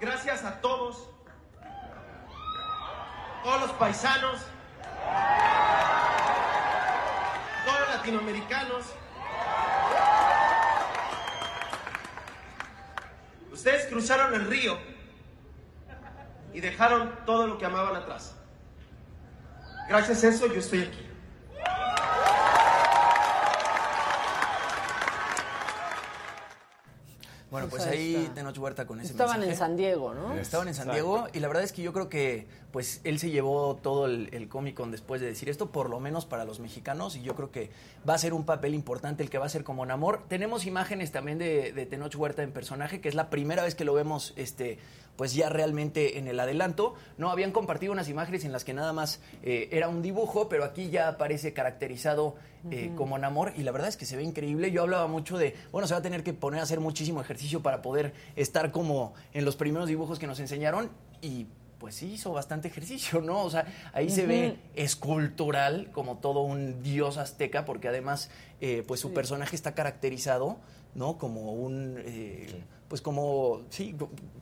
Gracias a todos, todos los paisanos, todos los latinoamericanos. Ustedes cruzaron el río y dejaron todo lo que amaban atrás. Gracias a eso yo estoy aquí. Bueno, Pues pues, ahí. Tenoch Huerta con ese Estaban mensaje. en San Diego, ¿no? Estaban en San Exacto. Diego y la verdad es que yo creo que pues él se llevó todo el, el Comic Con después de decir esto, por lo menos para los mexicanos, y yo creo que va a ser un papel importante el que va a ser como Namor. Tenemos imágenes también de, de Tenoch Huerta en personaje, que es la primera vez que lo vemos este pues ya realmente en el adelanto. No habían compartido unas imágenes en las que nada más eh, era un dibujo, pero aquí ya aparece caracterizado eh, Ujú. como Namor y la verdad es que se ve increíble. Yo hablaba mucho de, bueno, se va a tener que poner a hacer muchísimo ejercicio para poder estar como en los primeros dibujos que nos enseñaron y pues sí hizo bastante ejercicio, ¿no? O sea, ahí se ve escultural como todo un dios azteca porque además eh, pues su Sí. personaje está caracterizado, ¿no? Como un... eh, Pues como, sí,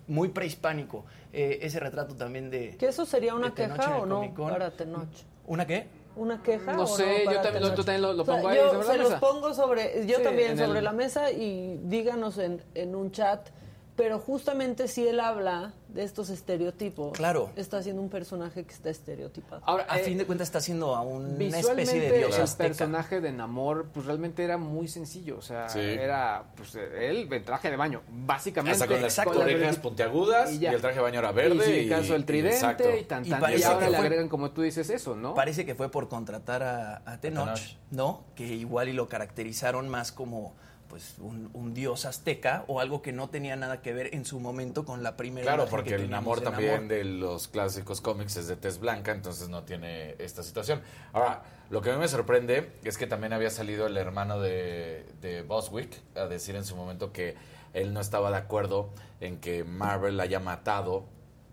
muy prehispánico. Eh, ese retrato también de... ¿Que eso sería una Tenoch queja o no para Tenoch? ¿Una qué? ¿Una queja? No o sé, yo para también lo- yo también lo- lo O sea, pongo ahí yo sobre la se los mesa. pongo sobre, yo Sí, también sobre el- la mesa y díganos en, en un chat. Pero justamente si él habla de estos estereotipos, Claro. está haciendo un personaje que está estereotipado. Ahora, a eh, fin de cuentas está haciendo a una especie de dios el personaje de Namor pues realmente era muy sencillo, o sea, Sí. era pues él en traje de baño, básicamente Hasta con las orejas puntiagudas y, el traje de baño era verde. y, sí, y, el caso del y- tridente exacto. y, tan, Y tan, y, parece ahora que le fue- agregan como tú dices eso, ¿no? Parece que fue por contratar a, a Tenoch, Tenoch. ¿no? Que igual y lo caracterizaron más como pues un, un dios azteca o algo que no tenía nada que ver en su momento con la primera Claro, porque que el Namor de también Namor. de los clásicos cómics es de tez blanca, entonces no tiene esta situación. Ahora, lo que a mí me sorprende es que también había salido el hermano de, de Boswick a decir en su momento que él no estaba de acuerdo en que Marvel haya matado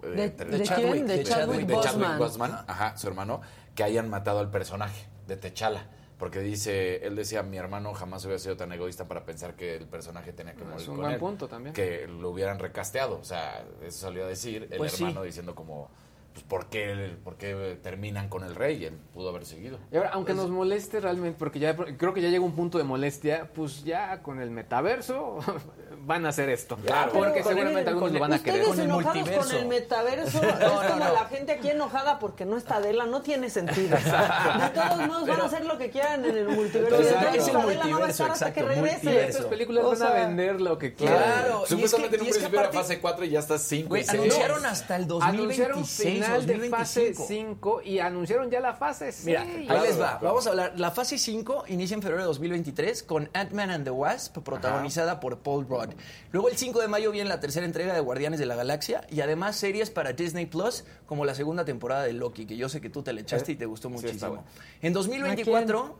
eh, ¿De- de quién? De Chadwick Boseman. Boseman, ajá, su hermano, que hayan matado al personaje de T'Challa. Porque dice, él decía, mi hermano jamás hubiera sido tan egoísta para pensar que el personaje tenía que morir Es un con buen él. punto también. Que lo hubieran recasteado. O sea, eso salió a decir el Pues sí. hermano diciendo como, pues, ¿por qué, ¿por qué terminan con el rey? Y él pudo haber seguido. Y ahora, aunque nos moleste realmente, porque ya creo que ya llega un punto de molestia, pues ya con el metaverso [laughs] van a hacer esto. Claro. porque Pero, seguramente miren, algunos lo van a Ustedes querer. Con el enojados multiverso. con el metaverso [laughs] es como la gente aquí enojada porque no está Adela, no tiene sentido. De todos modos van a hacer lo que quieran en el multiverso. Entonces, De todos es el Adela no va a estar hasta que regrese. Estas películas O van a vender lo que quieran. Claro, y Supuestamente es que- en un y es que principio era fase 4 y ya está 5 Güey, y 6. anunciaron hasta el 2026, Anunciaron final de fase 2025. 5 y anunciaron ya la fase 6. Mira, ahí les va. Vamos a hablar. La fase 5 inicia en febrero de 2023 con Ant-Man and the Wasp, protagonizada por Paul Rudd. Luego el 5 de mayo viene la tercera entrega de Guardianes de la Galaxia y además series para Disney Plus como la segunda temporada de Loki, que yo sé que tú te le echaste y te gustó está muchísimo. bueno. En 2024,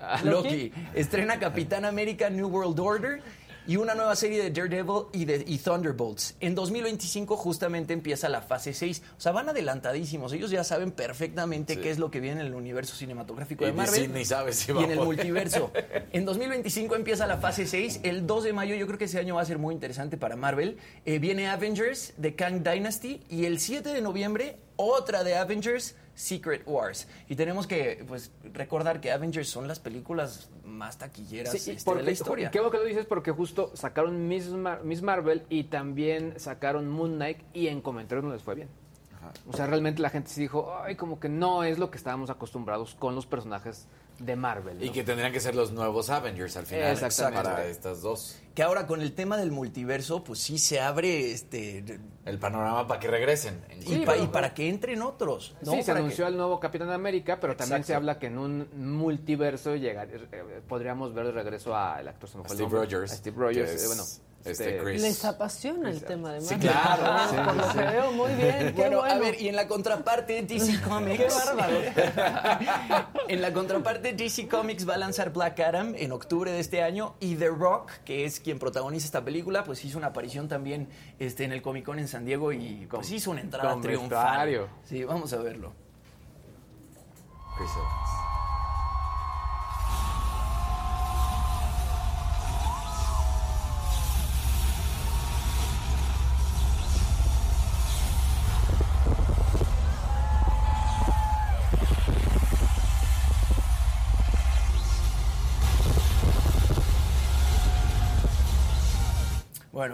Ah, Loki estrena Capitán América New World Order y una nueva serie de Daredevil y, de, y Thunderbolts. En 2025 justamente empieza la fase 6. O sea, van adelantadísimos. Ellos ya saben perfectamente qué es lo que viene en el universo cinematográfico Y de Marvel. Ni sabe si va y en el multiverso. [laughs] En 2025 empieza la fase 6. El 2 de mayo, yo creo que ese año va a ser muy interesante para Marvel. Eh, viene Avengers de Kang Dynasty. Y el 7 de noviembre, otra de Avengers. Secret Wars. Y tenemos que pues recordar que Avengers son las películas más taquilleras Sí, este, de porque, la historia. Qué bueno que lo dices porque justo sacaron Miss, Mar- Miss Marvel y también sacaron Moon Knight y en comentarios no les fue bien. O sea, realmente la gente sí dijo, ay, como que no es lo que estábamos acostumbrados con los personajes de Marvel. Y que tendrían que ser los nuevos Avengers al final. Exactamente. Para estas dos. Que ahora con el tema del multiverso, pues sí se abre este El panorama para que regresen. y, Sí, pa- pero- y para que entren otros. ¿no? Sí, se anunció que- el nuevo Capitán América, pero también Exacto. se habla que en un multiverso llegar, eh, podríamos ver de regreso al actor se me A fue el Steve. Rogers, A Steve Rogers, que eh, bueno. Este Chris. Les apasiona el tema de Sí, Marvel. claro. Ah, Sí, Por sí, lo sí. que veo, muy bien. Qué Bueno, bueno. a ver, y en la contraparte DC Comics. Qué bárbaro. [laughs] en la contraparte DC Comics va a lanzar Black Adam en octubre de este año y The Rock, que es quien protagoniza esta película, pues hizo una aparición también este, en el Comic Con en San Diego y pues hizo una entrada triunfal. Sí, vamos a verlo. Chris Evans.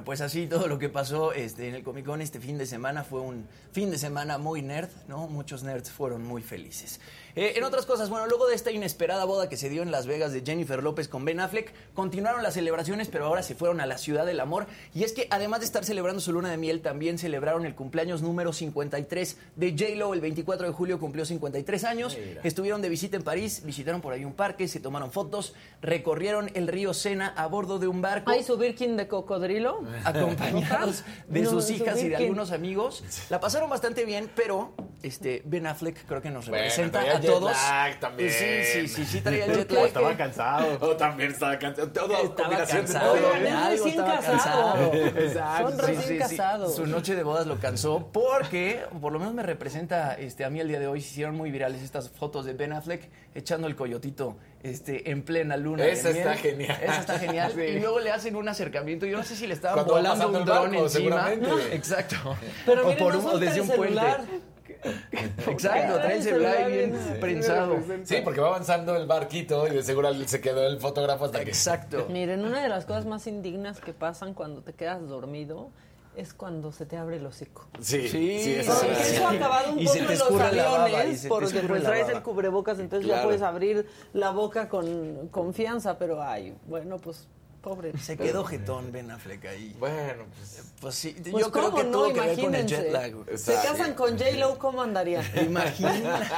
Pues así todo lo que pasó este, en el Comic Con este fin de semana fue un fin de semana muy nerd, ¿no? Muchos nerds fueron muy felices. Eh, en otras cosas, bueno, luego de esta inesperada boda que se dio en Las Vegas de Jennifer López con Ben Affleck, continuaron las celebraciones, pero ahora se fueron a la ciudad del amor. Y es que además de estar celebrando su luna de miel, también celebraron el cumpleaños número 53 de J-Lo. El 24 de julio cumplió 53 años. Estuvieron de visita en París, visitaron por ahí un parque, se tomaron fotos, recorrieron el río Sena a bordo de un barco. ¿Hay su Birkin de cocodrilo? [laughs] acompañados de No, sus su hijas y de algunos amigos. La pasaron bastante bien, pero este Ben Affleck creo que nos representa todos. lag también. Sí, sí, sí, sí traía el [laughs] jet lag. Estaba cansado. Oh, también estaba cansado. Todo Estaba cansado. Algo recién estaba cansado. Exacto. Son recién sí, sí. casados. Su noche de bodas lo cansó porque, por lo menos me representa este, a mí el día de hoy. Se hicieron muy virales estas fotos de Ben Affleck echando el coyotito este, en plena luna. Esa está miel. genial. Esa está genial. [laughs] Sí. Y luego le hacen un acercamiento. Yo no sé si le estaban volando un dron encima. [laughs] Exacto. Pero o miren, por no un- o desde un puente. [laughs] Exacto, trae el celular ahí bien prensado. Sí, porque va avanzando el barquito y de seguro se quedó el fotógrafo hasta que... Exacto. [laughs] Miren, una de las cosas más indignas que pasan cuando te quedas dormido es cuando se te abre el hocico. Sí, Sí, sí, es Porque verdad. eso ha acabado un Y poco se te en los aviones, porque pues traes el cubrebocas, entonces ya puedes abrir la boca con confianza, pero ay, bueno, pues pobre. Se quedó jetón Ben Affleck ahí. Bueno, pues... Pues sí, Pues, yo creo ¿cómo que no? tuvo que ver con el Imagínense. jet lag. Se casan con J-Lo, ¿cómo andaría? Imagina.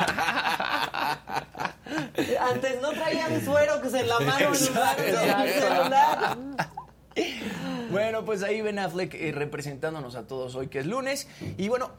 Antes no traían suero que en la mano en lugar Exacto. celular. Bueno, pues ahí Ben Affleck eh, representándonos a todos hoy que es lunes. Y bueno,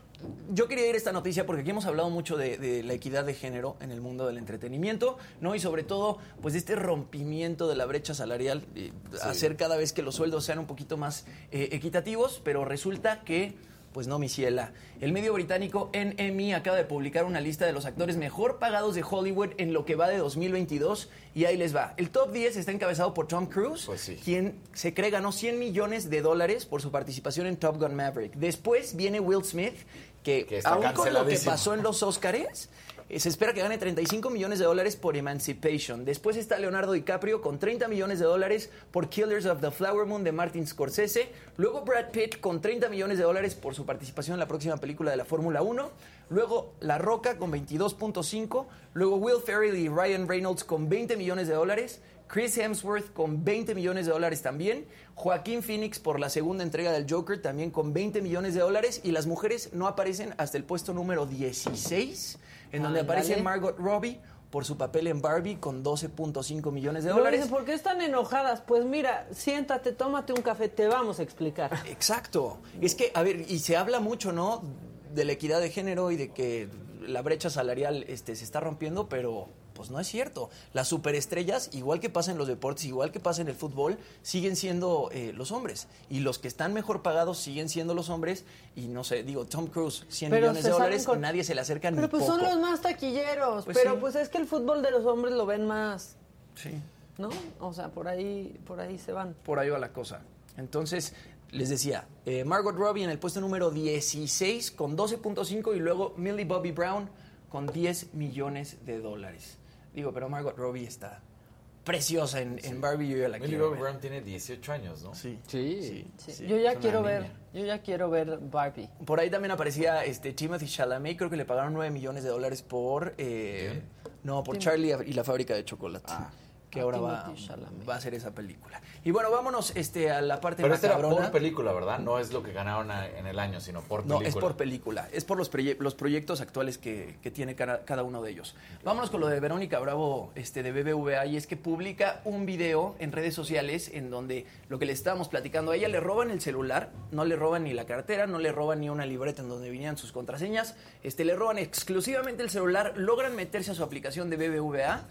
yo quería ir a esta noticia porque aquí hemos hablado mucho de, de la equidad de género en el mundo del entretenimiento, ¿no? Y sobre todo, pues de este rompimiento de la brecha salarial, eh, hacer cada vez que los sueldos sean un poquito más eh, equitativos, pero resulta que pues no, mi ciela. El medio británico NME acaba de publicar una lista de los actores mejor pagados de Hollywood en lo que va de 2022 y ahí les va. El top 10 está encabezado por Tom Cruise, Pues sí. quien se cree ganó 100 millones de dólares por su participación en Top Gun Maverick. Después viene Will Smith, que, aún con lo que pasó en los Oscars, eh, se espera que gane 35 millones de dólares por Emancipation. Después está Leonardo DiCaprio con 30 millones de dólares por Killers of the Flower Moon de Martin Scorsese. Luego Brad Pitt con 30 millones de dólares por su participación en la próxima película de la Fórmula 1. Luego La Roca con 22.5. Luego Will Ferrell y Ryan Reynolds con 20 millones de dólares. Chris Hemsworth con 20 millones de dólares también. Joaquín Phoenix por la segunda entrega del Joker también con 20 millones de dólares. Y las mujeres no aparecen hasta el puesto número 16, en donde aparece Margot Robbie por su papel en Barbie con 12.5 millones de dólares. dice, ¿por qué están enojadas? Pues mira, siéntate, tómate un café, te vamos a explicar. [laughs] Exacto. Es que, a ver, y se habla mucho, ¿no? De la equidad de género y de que la brecha salarial este, se está rompiendo, pero pues no es cierto. Las superestrellas, igual que pasa en los deportes, igual que pasa en el fútbol, siguen siendo eh, los hombres. Y los que están mejor pagados siguen siendo los hombres. Y no sé, digo, Tom Cruise, 100 Pero millones de dólares, con- nadie se le acerca ni Pero pues poco. son los más taquilleros. Pues pero sí. pues es que el fútbol de los hombres lo ven más, Sí. ¿no? O sea, por ahí, por ahí se van. por ahí va la cosa. Entonces, les decía, eh, Margot Robbie en el puesto número 16 con 12.5 y luego Millie Bobby Brown con 10 millones de dólares. Digo, pero Margot Robbie está preciosa en, en Barbie, yo ya la Millie quiero Bobby ver. Brown tiene 18 años, ¿no? Sí. Sí. Sí, Sí, yo ya quiero niña. ver, yo ya quiero ver Barbie. Por ahí también aparecía este Timothy Chalamet, creo que le pagaron 9 millones de dólares por... eh, no, por Charlie y la fábrica de chocolate. Que Ah, ahora va, a hacer esa película. Y bueno, vámonos este, a la parte Pero este era macabrona. por película, ¿verdad? No es lo que ganaron a- en el año, sino por No, película. es por película. Es por los, proye- los proyectos actuales que, que tiene cada, cada uno de ellos. Vámonos con lo de Verónica Bravo este, de BBVA. Y es que publica un video en redes sociales en donde lo que le estábamos platicando, a ella le roban el celular, no le roban ni la cartera, no le roban ni una libreta en donde venían sus contraseñas. Este, le roban exclusivamente el celular, logran meterse a su aplicación de BBVA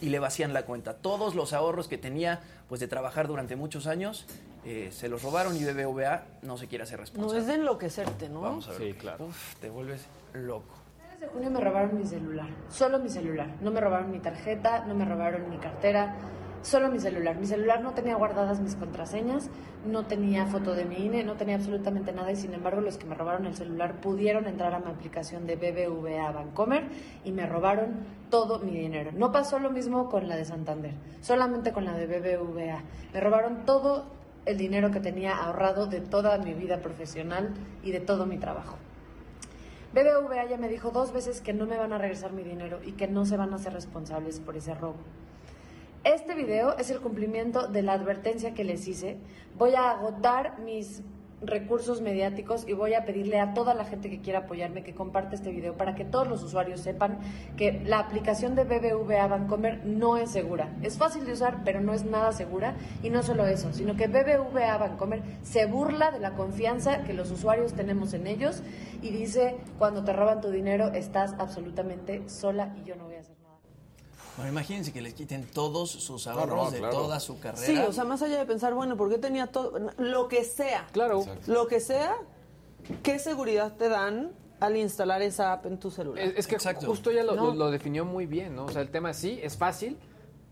y le vacían la cuenta. Todos los ahorros que tenía pues de trabajar durante muchos años eh, se los robaron y BBVA no se quiere hacer No responsable. es de enloquecerte, ¿no? Vamos a ver. Sí, claro. Uf, te vuelves loco. de junio me robaron mi celular, solo mi celular. No me robaron mi tarjeta, no me robaron mi cartera, solo mi celular. Mi celular no tenía guardadas mis contraseñas, no tenía foto de mi INE, no tenía absolutamente nada y sin embargo los que me robaron el celular pudieron entrar a mi aplicación de BBVA Bancomer y me robaron todo mi dinero. No pasó lo mismo con la de Santander, solamente con la de BBVA. Me robaron todo el dinero que tenía ahorrado de toda mi vida profesional y de todo mi trabajo. BBVA ya me dijo dos veces que no me van a regresar mi dinero y que no se van a hacer responsables por ese robo. Este video es el cumplimiento de la advertencia que les hice. Voy a agotar mis recursos mediáticos y voy a pedirle a toda la gente que quiera apoyarme que comparte este video para que todos los usuarios sepan que la aplicación de BBVA Bancomer no es segura. Es fácil de usar, pero no es nada segura. Y no solo eso, sino que BBVA Bancomer se burla de la confianza que los usuarios tenemos en ellos y dice, cuando te roban tu dinero estás absolutamente sola y yo no voy a hacer nada. Bueno, imagínense que les quiten todos sus ahorros no, de claro. toda su carrera. Sí, o sea, más allá de pensar, bueno, ¿por qué tenía todo? Lo que sea. Claro. Lo que sea, ¿qué seguridad te dan al instalar esa app en tu celular? Es, es que justo ella lo, No. lo- lo definió muy bien, ¿no? O sea, el tema sí es fácil,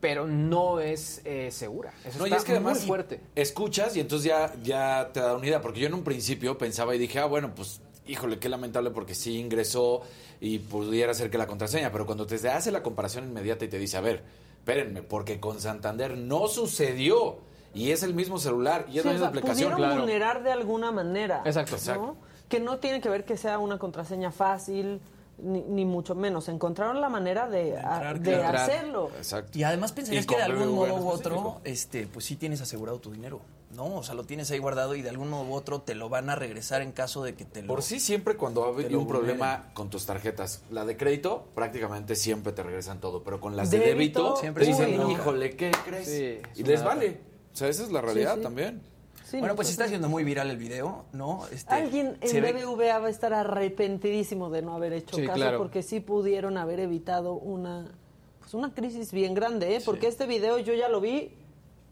pero no es eh, segura. Eso No, y está es que además muy fuerte. escuchas y entonces ya, ya te da una idea. Porque yo en un principio pensaba y dije, ah, bueno, pues, híjole, qué lamentable porque sí ingresó y pudiera ser que la contraseña. Pero cuando te hace la comparación inmediata y te dice, a ver, espérenme, porque con Santander no sucedió. Y es el mismo celular y es Sí, la o misma sea, aplicación. pudieron vulnerar de alguna manera. Exacto. ¿no? Exacto. Que no tiene que ver que sea una contraseña fácil, ni, ni mucho menos. Encontraron la manera de, a- de claro. hacerlo. Exacto. Y además pensarías Y que de algún modo u otro, este, pues sí tienes asegurado tu dinero, ¿no? O sea, lo tienes ahí guardado y de algún modo u otro te lo van a regresar en caso de que te lo... Por sí, siempre cuando ha te habido lo un problema con tus tarjetas, la de crédito, prácticamente siempre te regresan todo, pero con las de Débito, débito, siempre te dicen, híjole, ¿qué crees? Sí, y es les vale. O sea, esa es la realidad sí. también. Sí, bueno, pues nosotros- está haciendo muy viral el video, ¿no? Este, Alguien en ve- BBVA va a estar arrepentidísimo de no haber hecho Sí, caso claro. porque sí pudieron haber evitado una pues una crisis bien grande, ¿eh? Porque este video yo ya lo vi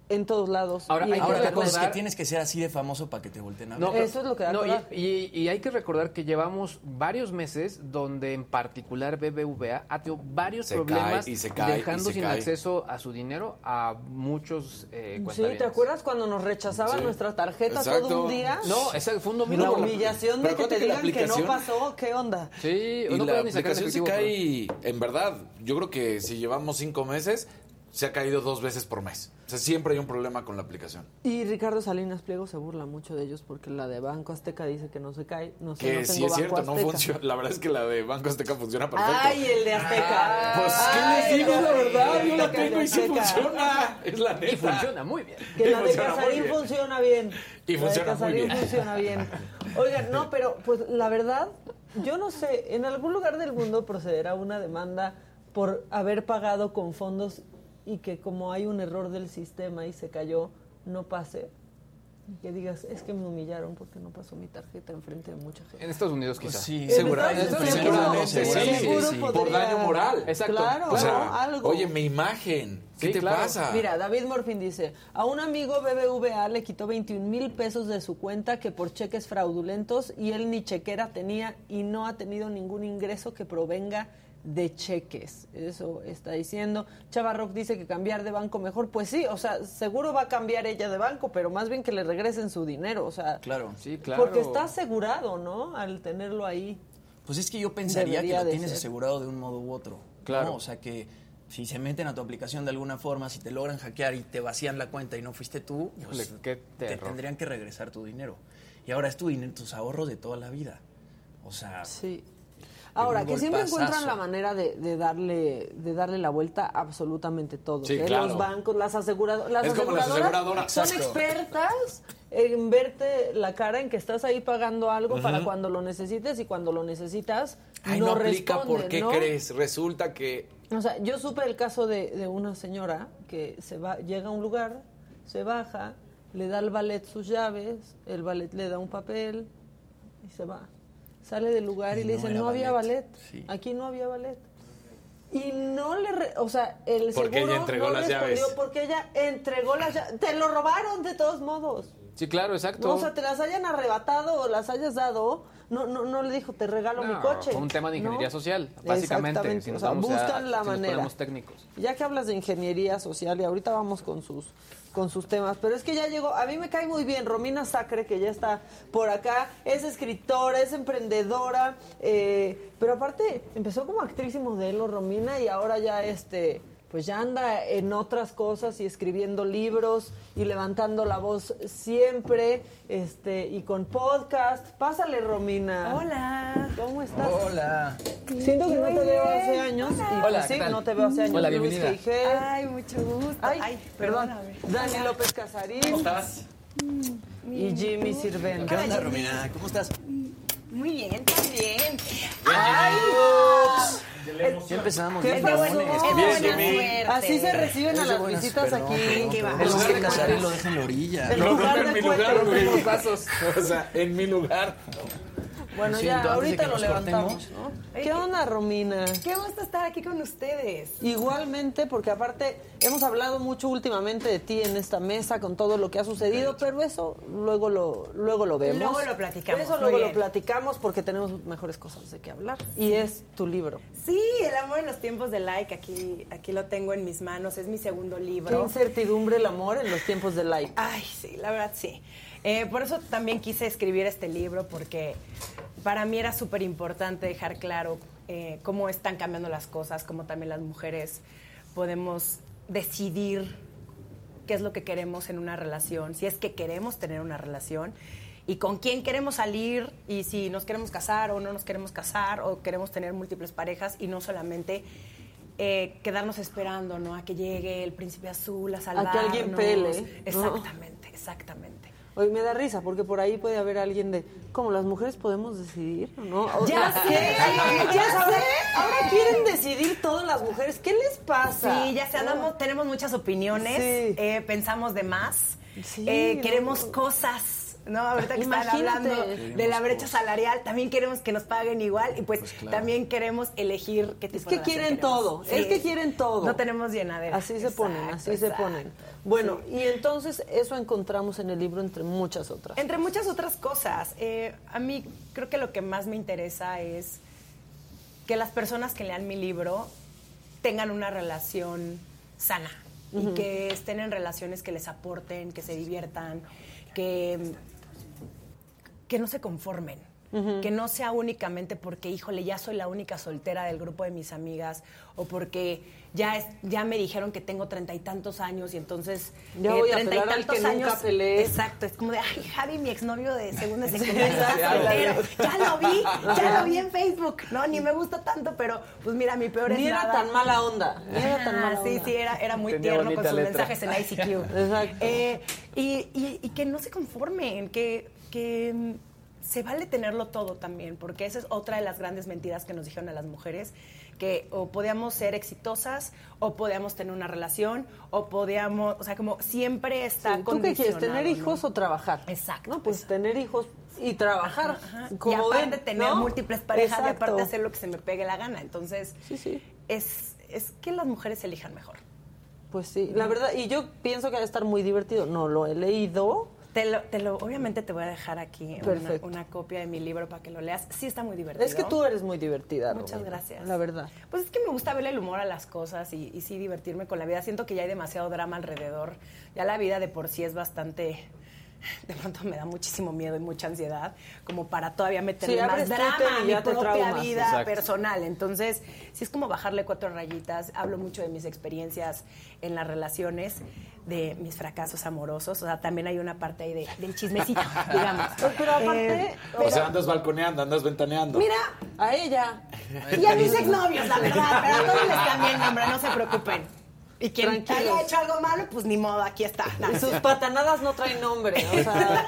en todos lados. Ahora, Y hay que Ahora la internet. cosa es que recordar- tienes que ser así de famoso para que te volteen a ver. No, Eso es lo que da no, y, y- y hay que recordar que llevamos varios meses donde en particular BBVA ha tenido varios Se problemas cae, y se cae, dejando y se sin cae. acceso a su dinero a muchos eh, Sí. ¿te acuerdas cuando nos rechazaban Sí. nuestra tarjeta Exacto. todo un día? No, ese fue un domingo. la humillación de que te que digan que no pasó, ¿qué onda? Sí, Y no la puedo ni sacar aplicación se cae, en verdad, yo creo que si llevamos cinco meses, se ha caído dos veces por mes. O sea, siempre hay un problema con la aplicación. Y Ricardo Salinas Pliego se burla mucho de ellos porque la de Banco Azteca dice que no se cae. No sé, Que no sí tengo es cierto, Banco no funciona. La verdad es que la de Banco Azteca funciona perfecto. Ay, el de Azteca. Pues, ¿qué Ay, les digo la verdad? Yo la tengo y sí funciona. Es la neta. Y funciona muy bien. Que la de Casarín funciona bien. Y funciona muy Casarín bien. funciona bien. Oigan, no, pero pues la verdad, yo no sé, en algún lugar del mundo procederá una demanda por haber pagado con fondos y que como hay un error del sistema y se cayó, no pase. Y que digas, es que me humillaron porque no pasó mi tarjeta enfrente de mucha gente. En Estados Unidos Pues quizá. sí, seguramente, seguro, sí, seguro sí, Por daño moral. Exacto. Claro, O sea, algo. oye, mi imagen. ¿Qué Sí, te claro. pasa? Mira, David Morfin dice, a un amigo BBVA le quitó 21 mil pesos de su cuenta que por cheques fraudulentos y él ni chequera tenía y no ha tenido ningún ingreso que provenga de cheques. Eso está diciendo. Chavarrock dice que cambiar de banco mejor. Pues sí, o sea, seguro va a cambiar ella de banco, pero más bien que le regresen su dinero, o sea, Claro. Sí, claro. porque está asegurado, ¿no? Al tenerlo ahí. Pues es que yo pensaría que lo tienes ser. asegurado de un modo u otro. Claro. ¿no? O sea que si se meten a tu aplicación de alguna forma, si te logran hackear y te vacían la cuenta y no fuiste tú, pues Híjole, te tendrían que regresar tu dinero. Y ahora es tu dinero, tus ahorros de toda la vida. O sea, Sí. Ahora, que siempre encuentran la manera de, de darle de darle la vuelta a absolutamente todo. Sí, ¿eh? claro. Los bancos, las aseguradoras, las Es como las aseguradoras aseguradoras. son expertas en verte la cara en que estás ahí pagando algo para cuando lo necesites y cuando lo necesitas Ay, no, no, aplica responden, por qué ¿no? crees. Resulta que O sea, yo supe el caso de, de una señora que se va, llega a un lugar, se baja, le da al ballet sus llaves, el ballet le da un papel y se va. Sale del lugar y, Y le dicen, era no había ballet". ballet. Sí. Aquí no había ballet. Y no le, re- o sea, el Porque seguro ella entregó no las respondió llaves. porque ella entregó las llaves. Te lo robaron de todos modos. Sí, claro, exacto. No, o sea, te las hayan arrebatado o las hayas dado. No, no, no le dijo, te regalo mi coche. Fue un tema de ingeniería social, básicamente. O sea, a- buscan la si manera. técnicos. Ya que hablas de ingeniería social y ahorita vamos con sus con sus temas, pero es que ya llegó, a mí me cae muy bien Romina Sacre, que ya está por acá, es escritora, es emprendedora, eh, pero aparte empezó como actriz y modelo Romina y ahora ya este pues ya anda en otras cosas y escribiendo libros y levantando la voz siempre, este, y con podcast. Pásale, Romina. Hola. ¿Cómo estás? Hola. Siento que no Muy te veo hace años. Y Hola, pues ¿qué sí, tal? no te veo hace años. Hola, Luis bienvenida. Ay, mucho gusto. Ay, Ay, perdón. Dani López Casarín. ¿Cómo estás? Y Jimmy Sirven. ¿Qué onda, Romina? ¿Cómo estás? Muy bien, también. Ya empezamos. ¿Qué bien, de. Así se reciben a de las visitas perdón, aquí. perdón, ¿Qué va? perdón. El No, Oscar no, Casarín no. lo [laughs] deja en la orilla. En No, lugar no, de en mi lugar, güey. O sea, en mi lugar. Bueno, ya, ahorita lo levantamos. ¿Qué onda, Romina? Qué gusto estar aquí con ustedes. Igualmente, porque aparte hemos hablado mucho últimamente de ti en esta mesa con todo lo que ha sucedido, pero eso luego lo luego lo vemos. Luego lo platicamos, Eso luego lo platicamos porque tenemos mejores cosas de qué hablar. Y es tu libro. Sí, El amor en los tiempos de like, aquí, aquí lo tengo en mis manos, es mi segundo Qué libro. incertidumbre el amor en los tiempos de like. Ay, sí, la verdad sí. Eh, por eso también quise escribir este libro, porque para mí era súper importante dejar claro eh, cómo están cambiando las cosas, cómo también las mujeres podemos decidir qué es lo que queremos en una relación, si es que queremos tener una relación y con quién queremos salir y si nos queremos casar o no nos queremos casar o queremos tener múltiples parejas y no solamente eh, quedarnos esperando ¿no? a que llegue el príncipe azul a salvarnos. que alguien pele. Exactamente, exactamente. Hoy me da risa porque por ahí puede haber alguien de cómo las mujeres podemos decidir, ¿o ¿no? O Ya sea, sé, ya ya ahora, sé. ahora quieren decidir todas las mujeres. ¿Qué les pasa? Sí, ya sé, andamos- tenemos muchas opiniones, Sí. eh, pensamos de más, Sí, eh, no. queremos cosas. No, ahorita que están hablando de la brecha salarial, también queremos que nos paguen igual y pues, también queremos elegir qué tipo Es que quieren queremos. todo, Sí. es que quieren todo. No tenemos llenadera. Así se ponen, Exacto, así se ponen. Bueno, y entonces eso encontramos en el libro entre muchas otras. Entre muchas otras cosas, eh, a mí creo que lo que más me interesa es que las personas que lean mi libro tengan una relación sana y que estén en relaciones que les aporten, que se diviertan, que, que no se conformen. Que no sea únicamente porque, híjole, ya soy la única soltera del grupo de mis amigas o porque ya, es, ya me dijeron que tengo treinta y tantos años y entonces Ya eh, voy a treinta y al tantos que nunca años. Exacto, es como de, ay, Javi, mi exnovio de segunda secundaria, soltero. Ya lo vi, ya lo vi en Facebook. No, ni me gusta tanto, pero pues mira, mi peor es Ni era nada. tan mala onda, ni era tan mala Sí, onda. sí, era, era muy Tenía tierno con sus letra. mensajes en ICQ. [laughs] Exacto. Eh, y, y- y que no se conformen, que, que mm, se vale tenerlo todo también, porque esa es otra de las grandes mentiras que nos dijeron a las mujeres, que o podíamos ser exitosas, o podíamos tener una relación, o podíamos, o sea, como siempre está Sí, ¿Tú qué quieres, tener hijos ¿no? o trabajar? Exacto. No, pues tener hijos y trabajar. Ajá. y Como aparte ven, tener ¿no? múltiples parejas y aparte hacer lo que se me pegue la gana. Entonces, Sí, sí. Es, es que las mujeres elijan mejor. Pues sí, la verdad, y yo pienso que va a estar muy divertido. No lo he leído. Te lo, te lo, obviamente te voy a dejar aquí una, copia de mi libro para que lo leas. Sí está muy divertido. Es que tú eres muy divertida. Muchas gracias. La verdad. Pues es que me gusta verle el humor a las cosas y, y sí divertirme con la vida. Siento que ya hay demasiado drama alrededor. Ya la vida de por sí es bastante... [laughs] De pronto me da muchísimo miedo y mucha ansiedad como para todavía meterle Sí, más drama a y mi ya te propia traumas. vida Exacto. personal. Entonces, sí es como bajarle cuatro rayitas. Hablo mucho de mis experiencias en las relaciones, de mis fracasos amorosos. O sea, también hay una parte ahí de- del chismecito, [laughs] digamos. Pero aparte, Eh, O sea, andas balconeando, andas ventaneando. Mira, a ella. y a mis exnovios, la verdad, pero a todos les cambié el nombre, no se preocupen. Y quien haya hecho algo malo, pues ni modo, aquí está. Y sus patanadas no traen nombre. O sea,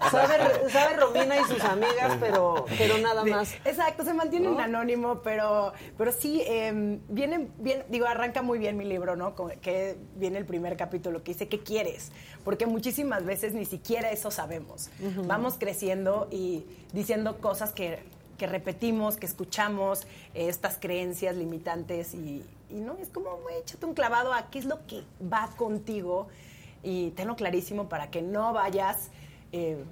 [laughs] sabe, sabe Romina y sus amigas, pero, pero nada más. Exacto, se mantiene ¿No? anónimo, pero, pero sí, eh, viene bien, digo, arranca muy bien mi libro, ¿no? Con- que viene el primer capítulo que dice, ¿qué quieres? Porque muchísimas veces ni siquiera eso sabemos. Vamos creciendo y diciendo cosas que, que repetimos, que escuchamos, eh, estas creencias limitantes y, no, es como, güey, échate un clavado a qué es lo que va contigo y tenlo clarísimo para que no vayas... eh,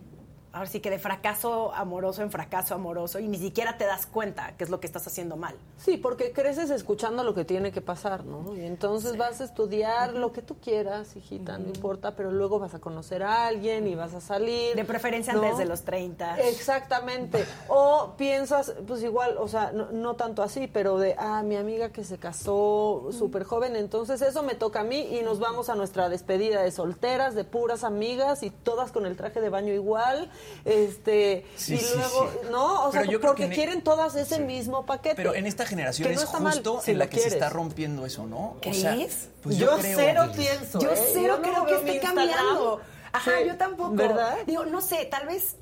ahora sí que de fracaso amoroso en fracaso amoroso y ni siquiera te das cuenta que es lo que estás haciendo mal. Sí, porque creces escuchando lo que tiene que pasar, ¿no? Y entonces vas a estudiar lo que tú quieras, hijita, no importa, pero luego vas a conocer a alguien y vas a salir. De preferencia ¿no? antes de los 30. Exactamente. O piensas, pues igual, o sea, no, no tanto así, pero de, ah, mi amiga que se casó súper joven, entonces eso me toca a mí y nos vamos a nuestra despedida de solteras, de puras amigas y todas con el traje de baño igual. Este, Sí, y sí, luego, sí. ¿no? O sea, creo porque que e quieren todas ese mismo paquete. Pero en esta generación no es mal, justo si en la que se está rompiendo eso, ¿no? O ¿Crees? sea, pues yo creo. cero pienso. Yo ¿eh? cero no creo que esté Instagram. cambiando. Ajá, Sí. yo tampoco. ¿Verdad? Digo, no sé, tal vez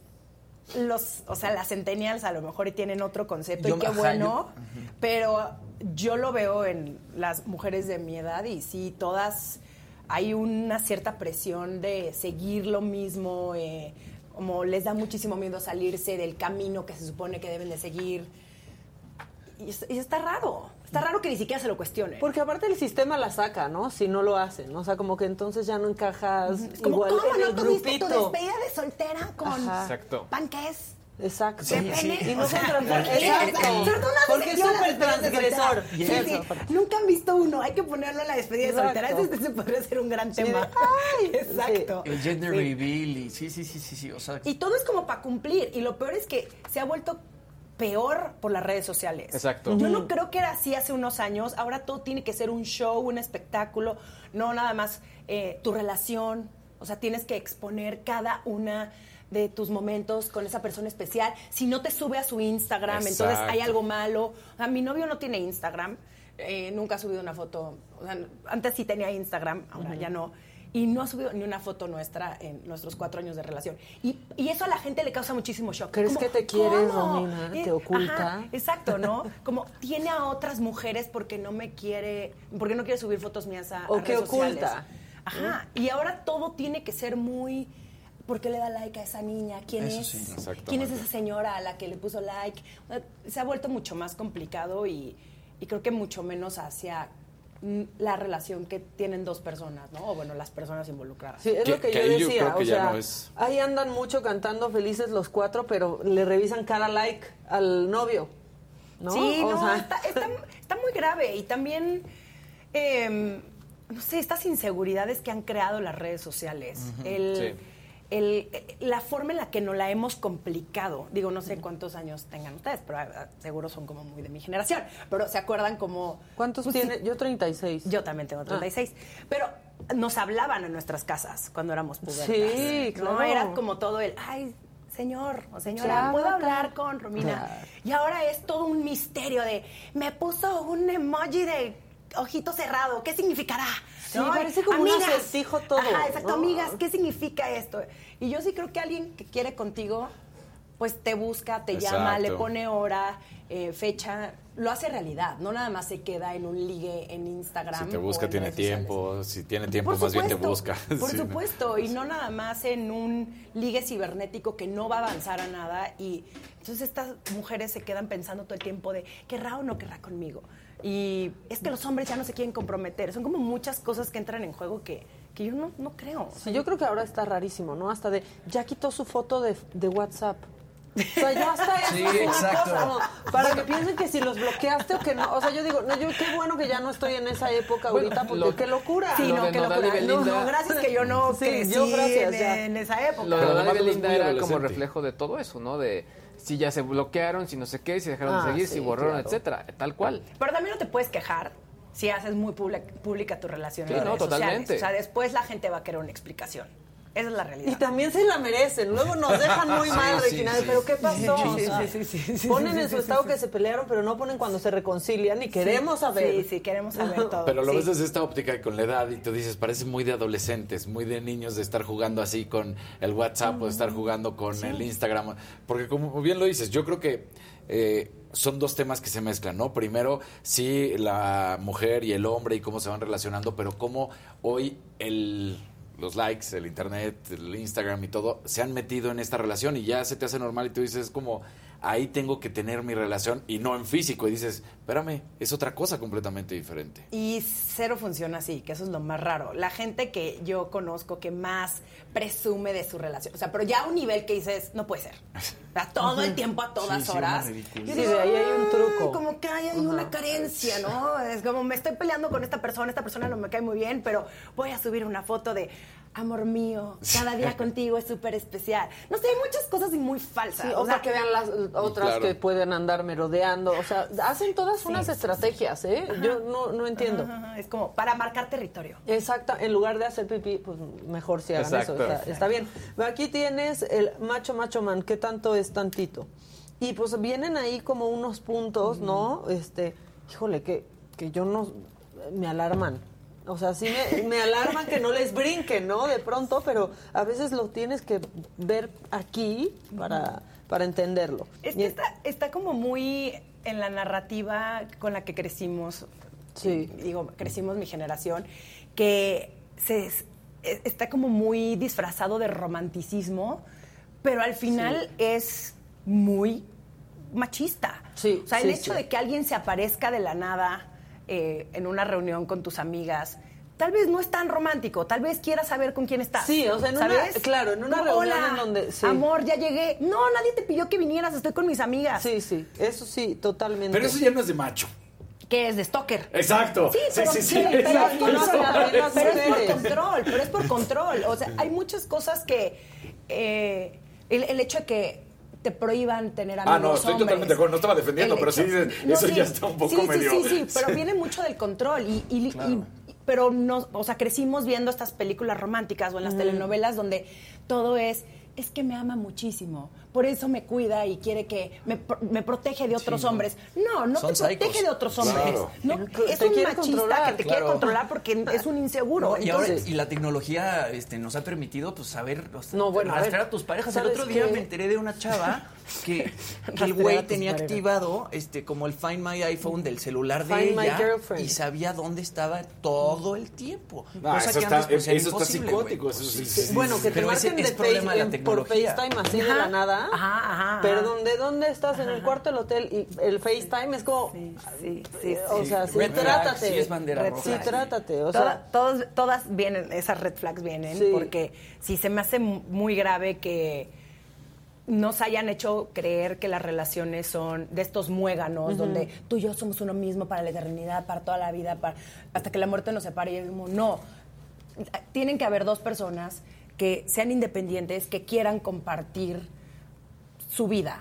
los, o sea, las centennials a lo mejor tienen otro concepto Yo- y qué ajá, bueno, pero yo lo veo en las mujeres de mi edad y sí, todas hay una cierta presión de seguir lo mismo, eh, como les da muchísimo miedo salirse del camino que se supone que deben de seguir. Y, es- y está raro, está raro que ni siquiera se lo cuestionen. Porque aparte el sistema la saca, ¿no? Si no lo hacen, ¿no? o sea, como que entonces ya no encajas Como, igual ¿cómo en no el tuviste tu grupito. despedida de soltera con Ajá. Exacto. panques? Exacto. ¿De pene? Y no O sea, Porque es súper transgresor. Sí, sí. Nunca han visto uno, hay que ponerlo en la despedida de soltera. Este, este podría ser un gran Sí, tema. [laughs] Exacto. El gender reveal y sí, sí, sí, sí, sí, o sea, Y todo es como para cumplir. Y lo peor es que se ha vuelto peor por las redes sociales. Exacto. Yo no creo que era así hace unos años. Ahora todo tiene que ser un show, un espectáculo, no nada más eh, tu relación. O sea, tienes que exponer cada una de tus momentos con esa persona especial. Si no te sube a su Instagram, entonces hay algo malo. O sea, mi novio no tiene Instagram. eh, nunca ha subido una foto. O sea, antes sí tenía Instagram, ahora ya no. Y no ha subido ni una foto nuestra en nuestros cuatro años de relación. Y, y eso a la gente le causa muchísimo shock. ¿Crees Como, que te quiere. ¿Te Eh, oculta? ajá, exacto, ¿no? [laughs] Como tiene a otras mujeres porque no me quiere, porque no quiere subir fotos mías a, O a que redes sociales. oculta. Ajá. Y ahora todo tiene que ser muy. ¿Por qué le da like a esa niña? ¿Quién Eso es? sí. ¿Quién es esa señora a la que le puso like? Se ha vuelto mucho más complicado y, y creo que mucho menos hacia mm, la relación que tienen dos personas, ¿no? O bueno, las personas involucradas. Sí, es Que- lo que, que yo decía. o sea, no es- ahí andan mucho cantando felices los cuatro, pero le revisan cada like al novio. ¿no? Sí, O no, sea, está, está- [laughs] está muy grave. Y también, eh, no sé, estas inseguridades que han creado las redes sociales. el, Sí. El- la forma en la que nos la hemos complicado. Digo, no sé cuántos años tengan ustedes, pero ah, seguro son como muy de mi generación. Pero se acuerdan como... ¿Cuántos pues, tiene? Yo 36. Yo también tengo 36. Pero nos hablaban en nuestras casas cuando éramos pubertas. Sí, ¿no? claro. Era como todo el, ay, señor o señora, Claro, ¿puedo claro. hablar con Romina? Claro. Y ahora es todo un misterio de, me puso un emoji de ojito cerrado, ¿qué significará? Sí, parece como un acertijo todo, Ajá, exacto, ¿no? amigas, ¿qué significa esto? Y yo sí creo que alguien que quiere contigo, pues te busca, te llama, le pone hora, eh, fecha, lo hace realidad, no nada más se queda en un ligue en Instagram. Si te busca, en tiene tiempo. Si tiene tiempo, Por más bien te busca. [laughs] Por Sí, ¿no? supuesto, y no nada más en un ligue cibernético que no va a avanzar a nada. Y entonces estas mujeres se quedan pensando todo el tiempo de, ¿querrá o no querrá conmigo? Y es que los hombres ya no se quieren comprometer. Son como muchas cosas que entran en juego que, que yo no, no creo. Sí, yo creo que ahora está rarísimo, ¿no? Hasta de, ya quitó su foto de, de WhatsApp. O sea, ya está eso Sí, es una exacto. cosa, ¿no? Para que piensen que si los bloqueaste o que no. O sea, yo digo, no, yo qué bueno que ya no estoy en esa época Bueno, ahorita, porque lo- qué locura. Sí, Lo no, qué locura. No, gracias que yo no Sí, crecí yo gracias, en, esa época. Lo de además Belinda era como reflejo de todo eso, ¿no? De si ya se bloquearon, si no sé qué, si dejaron Ah, de seguir, sí, si borraron, claro. etcétera, tal cual. Pero también no te puedes quejar si haces muy pública tu relación Sí, en no, redes sociales. totalmente. O sea, después la gente va a querer una explicación. Esa es la realidad. Y también se la merecen. Luego nos dejan muy [laughs] mal, Sí, Regina. sí, Pero. ¿qué pasó? Sí, O sea, sí, sí, ponen sí, en su sí, estado sí. que se pelearon, pero no ponen cuando se reconcilian y queremos saber. Sí, sí, queremos saber todo. Pero lo sí. ves desde esta óptica con la edad y tú dices, parece muy de adolescentes, muy de niños de estar jugando así con el WhatsApp o de estar jugando con el Instagram. Porque como bien lo dices, yo creo que eh, son dos temas que se mezclan, ¿no? Primero, sí, la mujer y el hombre y cómo se van relacionando, pero cómo hoy el los likes, el internet, el Instagram y todo, se han metido en esta relación y ya se te hace normal y tú dices como, ahí tengo que tener mi relación y no en físico. Y dices, espérame, es otra cosa completamente diferente. Y cero funciona así, que eso es lo más raro. La gente que yo conozco que más presume de su relación, o sea, pero ya a un nivel que dices, no puede ser. O sea, todo el tiempo, a todas Sí, horas. Yo Sí, digo, de ahí hay un truco. "Ah, Como que hay, hay una carencia, ¿no? Es como me estoy peleando con esta persona, esta persona no me cae muy bien, pero voy a subir una foto de amor mío, cada día [laughs] contigo es súper especial. No sé, hay muchas cosas y muy falsas. Sí, o sea, que vean las otras Claro. que pueden andar merodeando. O sea, hacen todas unas estrategias, ¿eh? Yo no, no entiendo. Ajá, es como para marcar territorio. Exacto, en lugar de hacer pipí, pues mejor si hagan Exacto. eso. Está, está bien. Pero Aquí tienes el macho, macho man, ¿qué tanto es tantito? Y pues vienen ahí como unos puntos, ¿no? Este, híjole, que, que yo no, me alarman. O sea, sí me, me alarman que no les brinquen, ¿no? De pronto, pero a veces lo tienes que ver aquí para, para entenderlo. Es que está, está como muy en la narrativa con la que crecimos. Sí. Digo, crecimos mi generación, que se, es- está como muy disfrazado de romanticismo, pero al final es muy machista. Sí, O sea, sí, el hecho sí. de que alguien se aparezca de la nada eh, en una reunión con tus amigas. Tal vez no es tan romántico, tal vez quieras saber con quién estás. Sí, o sea, en una- ¿sabes? claro, en una reunión "Hola, en donde- sí. Amor, ya llegué. No, nadie te pidió que vinieras, estoy con mis amigas. Sí, sí, eso sí, totalmente. Pero eso ya no es de macho. Que es de stalker. Exacto. Sí, pero, sí, sí, sí, pero, exacto. pero- es por control, pero es por control. O sea, hay muchas cosas que eh, el, el hecho de que te prohíban tener amigos Ah, no, estoy hombres, totalmente de acuerdo. No estaba defendiendo, el pero sí dices, [laughs] eso ya está un poco sí, medio- Sí, sí, [laughs] pero viene mucho del control y, y- y- pero no, o sea, crecimos viendo estas películas románticas o en las telenovelas donde todo es es que me ama muchísimo, por eso me cuida y quiere que me, me protege de otros hombres. No, no te protege psicos. de otros hombres. Claro. No, Te es un machista controlar, que te quiere controlar porque es un inseguro. No, y ahora y la tecnología este, nos ha permitido pues saber o sea, No, bueno, a rastrear ver, a tus parejas. El ¿sabes otro día me enteré de una chava [laughs] que, que el a güey tenía parejas. activado este como el Find My iPhone del celular de Find ella Girlfriend. y sabía dónde estaba todo el tiempo. Cosa eso que está, antes, pues, eso está psicótico. Pues, sí, sí, Bueno, que te Pero ese marquen es de problema de la face- en- por. FaceTime así de la nada. Ajá, ajá, Perdón, ¿de dónde estás? En el cuarto del hotel y el FaceTime es como... Sí, sí, sí, O sí. sea, sí, Red flag, trátate. sí es bandera Red roja. Sí, trátate. O Toda- sea, todos, todas vienen, esas red flags vienen, Sí. porque si se me hace mu- muy grave que nos hayan hecho creer que las relaciones son de estos muéganos, donde tú y yo somos uno mismo para la eternidad, para toda la vida, para, hasta que la muerte nos separe. Y es como, no, tienen que haber dos personas que sean independientes, que quieran compartir su vida.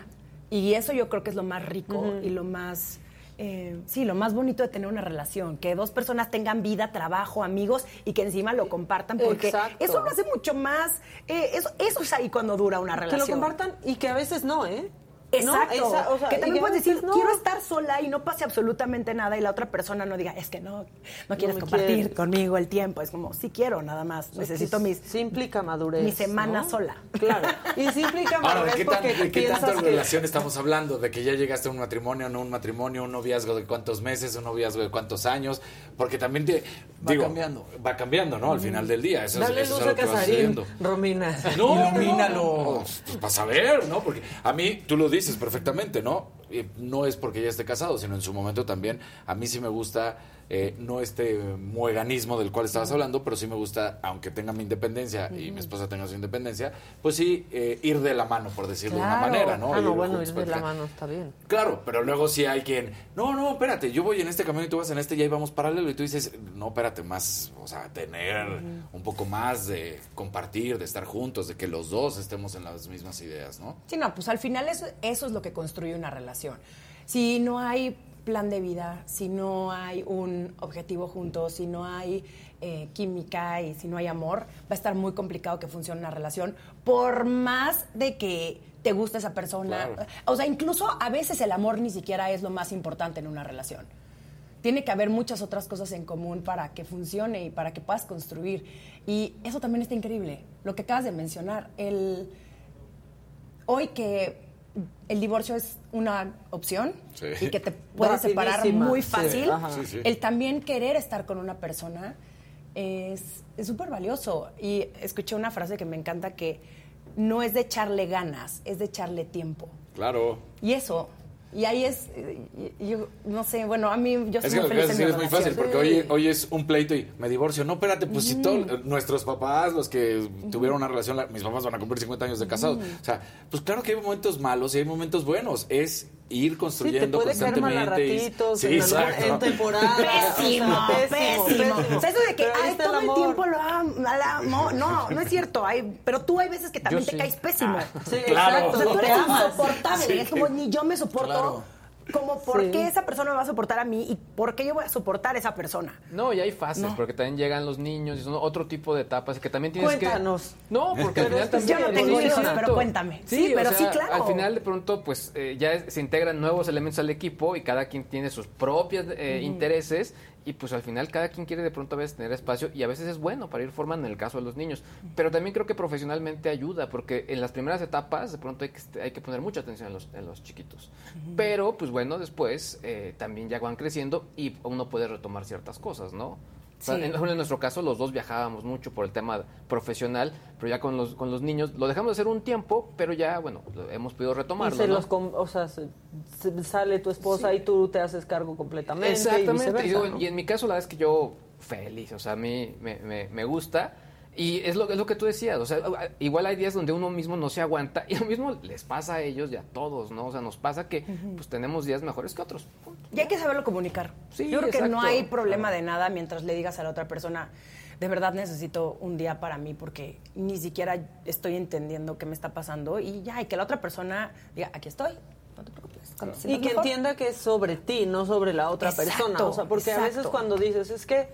Y eso yo creo que es lo más rico y lo más, eh, sí, lo más bonito de tener una relación, que dos personas tengan vida, trabajo, amigos y que encima lo compartan, porque Exacto. eso lo hace mucho más, eh, eso, eso es ahí cuando dura una que relación. lo compartan y que a veces no, ¿eh? Exacto. No, esa- o sea, que también a puedes decir, no. quiero estar sola y no pase absolutamente nada y la otra persona no diga, es que no, no quieres compartir conmigo el tiempo. Es como, sí quiero, nada más. Necesito mis, Sí implica madurez. mi semana ¿no? sola. Claro. Y sí implica Ahora, ¿de madurez qué, tan- porque de qué tanta que- relación estamos hablando? ¿De que ya llegaste a un matrimonio, no un matrimonio, un noviazgo de cuántos meses, un noviazgo de cuántos años? Porque también te... Va digo, cambiando. Va cambiando, ¿no? Al final del día. Eso, es- Dale eso es luz a que va Casarín, sucediendo. Romina. No, Ilumínalo. no, pues, para saber, ¿no? Porque a mí, tú lo dices perfectamente, ¿no? No es porque ya esté casado, sino en su momento también. A mí sí me gusta, eh, no este mueganismo del cual estabas hablando, pero sí me gusta, aunque tenga mi independencia y mi esposa tenga su independencia, pues sí, eh, ir de la mano, por decirlo de una manera, ¿no? Ah, no, Ir bueno, ir de la mano está bien. Claro, pero luego sí hay quien, no, no, espérate, yo voy en este camino y tú vas en este y ahí vamos paralelo y tú dices, no, espérate, más, o sea, tener un poco más de compartir, de estar juntos, de que los dos estemos en las mismas ideas, ¿no? Sí, no, pues al final eso, eso es lo que construye una relación. Si no hay plan de vida, si no hay un objetivo juntos, si no hay eh, química y si no hay amor, va a estar muy complicado que funcione una relación, por más de que te guste esa persona. Claro. O sea, incluso a veces el amor ni siquiera es lo más importante en una relación. Tiene que haber muchas otras cosas en común para que funcione y para que puedas construir. Y eso también está increíble. Lo que acabas de mencionar, el hoy que el divorcio es una opción Sí. y que te puedes separar muy fácil, ajá. Sí, sí. el también querer estar con una persona es es súper valioso. Y escuché una frase que me encanta que no es de echarle ganas, es de echarle tiempo. Claro. Y eso. Y ahí es, yo no sé, bueno, a mí yo Es soy que muy lo que feliz vas a en decir mi es muy fácil, porque hoy, hoy es un pleito y me divorcio. No, espérate, pues si todo- nuestros papás, los que tuvieron una relación, la- mis papás van a cumplir 50 años de casados. O sea, pues claro que hay momentos malos y hay momentos buenos. Es ir construyendo mal a constantemente. ratitos sí, en, la- exacto. en temporada. Pésimo, o sea, pésimo, O sea, eso de que Pero ay, el todo el tiempo lo amo. No, no es cierto. Hay, pero tú hay veces que también Yo te sí. caes pésimo. Ah, sí, Claro. O sea, tú Te eres insoportable. Sí. Es como ni yo me soporto. Claro. Como por Sí. qué esa persona me va a soportar a mí y por qué yo voy a soportar a esa persona. No, y hay fases, No. porque también llegan los niños y son otro tipo de etapas que también tienes Cuéntanos. que... No, porque al final también... yo no tengo hijos, pero cuéntame. Sí, pero o sí, claro. Al final, de pronto, pues eh, ya se integran nuevos elementos al equipo y cada quien tiene sus propios eh, intereses y pues al final cada quien quiere de pronto a veces tener espacio y a veces es bueno para ir formando en el caso de los niños. Pero también creo que profesionalmente ayuda porque en las primeras etapas de pronto hay que, hay que poner mucha atención en los, en los chiquitos. Pero pues bueno, después eh, también ya van creciendo y uno puede retomar ciertas cosas, ¿no? O sea, Sí. en, en nuestro caso los dos viajábamos mucho por el tema profesional, pero ya con los, con los niños lo dejamos de hacer un tiempo, pero ya, bueno, hemos podido Y retomarlo. se ¿no? los o sea, se- se- sale tu esposa y tú te haces cargo completamente. Exactamente. Y, viceversa, digo, ¿no? y en mi caso, la verdad es que yo feliz, o sea, a mí me, me- me gusta. Y es lo, es lo que tú decías, o sea, igual hay días donde uno mismo no se aguanta [laughs] y lo mismo les pasa a ellos y a todos, ¿no? O sea, nos pasa que pues tenemos días mejores que otros. Y hay que saberlo comunicar. Sí, Yo creo que no hay problema de nada mientras le digas a la otra persona, de verdad necesito un día para mí porque ni siquiera estoy entendiendo qué me está pasando y ya, y que la otra persona diga, aquí estoy, no te preocupes. Y que mejor". entienda que es sobre ti, no sobre la otra Exacto, persona. O sea, porque a veces cuando dices, es que,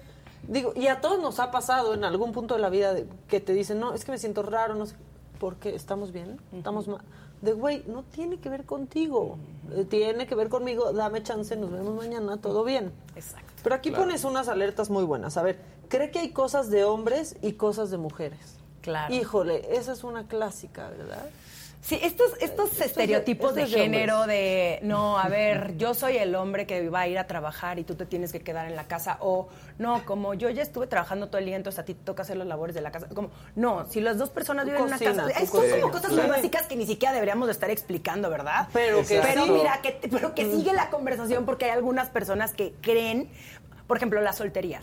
digo, y a todos nos ha pasado en algún punto de la vida de- que te dicen, no, es que me siento raro, no sé, ¿por qué? ¿Estamos bien? ¿Estamos mal? De, güey, no tiene que ver contigo, eh, tiene que ver conmigo, dame chance, nos vemos mañana, todo bien. Exacto. Pero aquí Claro. pones unas alertas muy buenas. A ver, ¿cree que hay cosas de hombres y cosas de mujeres? Claro. Híjole, esa es una clásica, ¿verdad? Sí, estos, estos estereotipos de género de, no, a [laughs] ver, yo soy el hombre que va a ir a trabajar y tú te tienes que quedar en la casa, o no, como yo ya estuve trabajando todo el día, entonces a ti te toca hacer las labores de la casa. Como, no, si las dos personas viven en una casa, son cocina. como cosas muy básicas que ni siquiera deberíamos de estar explicando, ¿verdad? Pero que Pero mira, que, pero que sigue la conversación porque hay algunas personas que creen, por ejemplo, la soltería.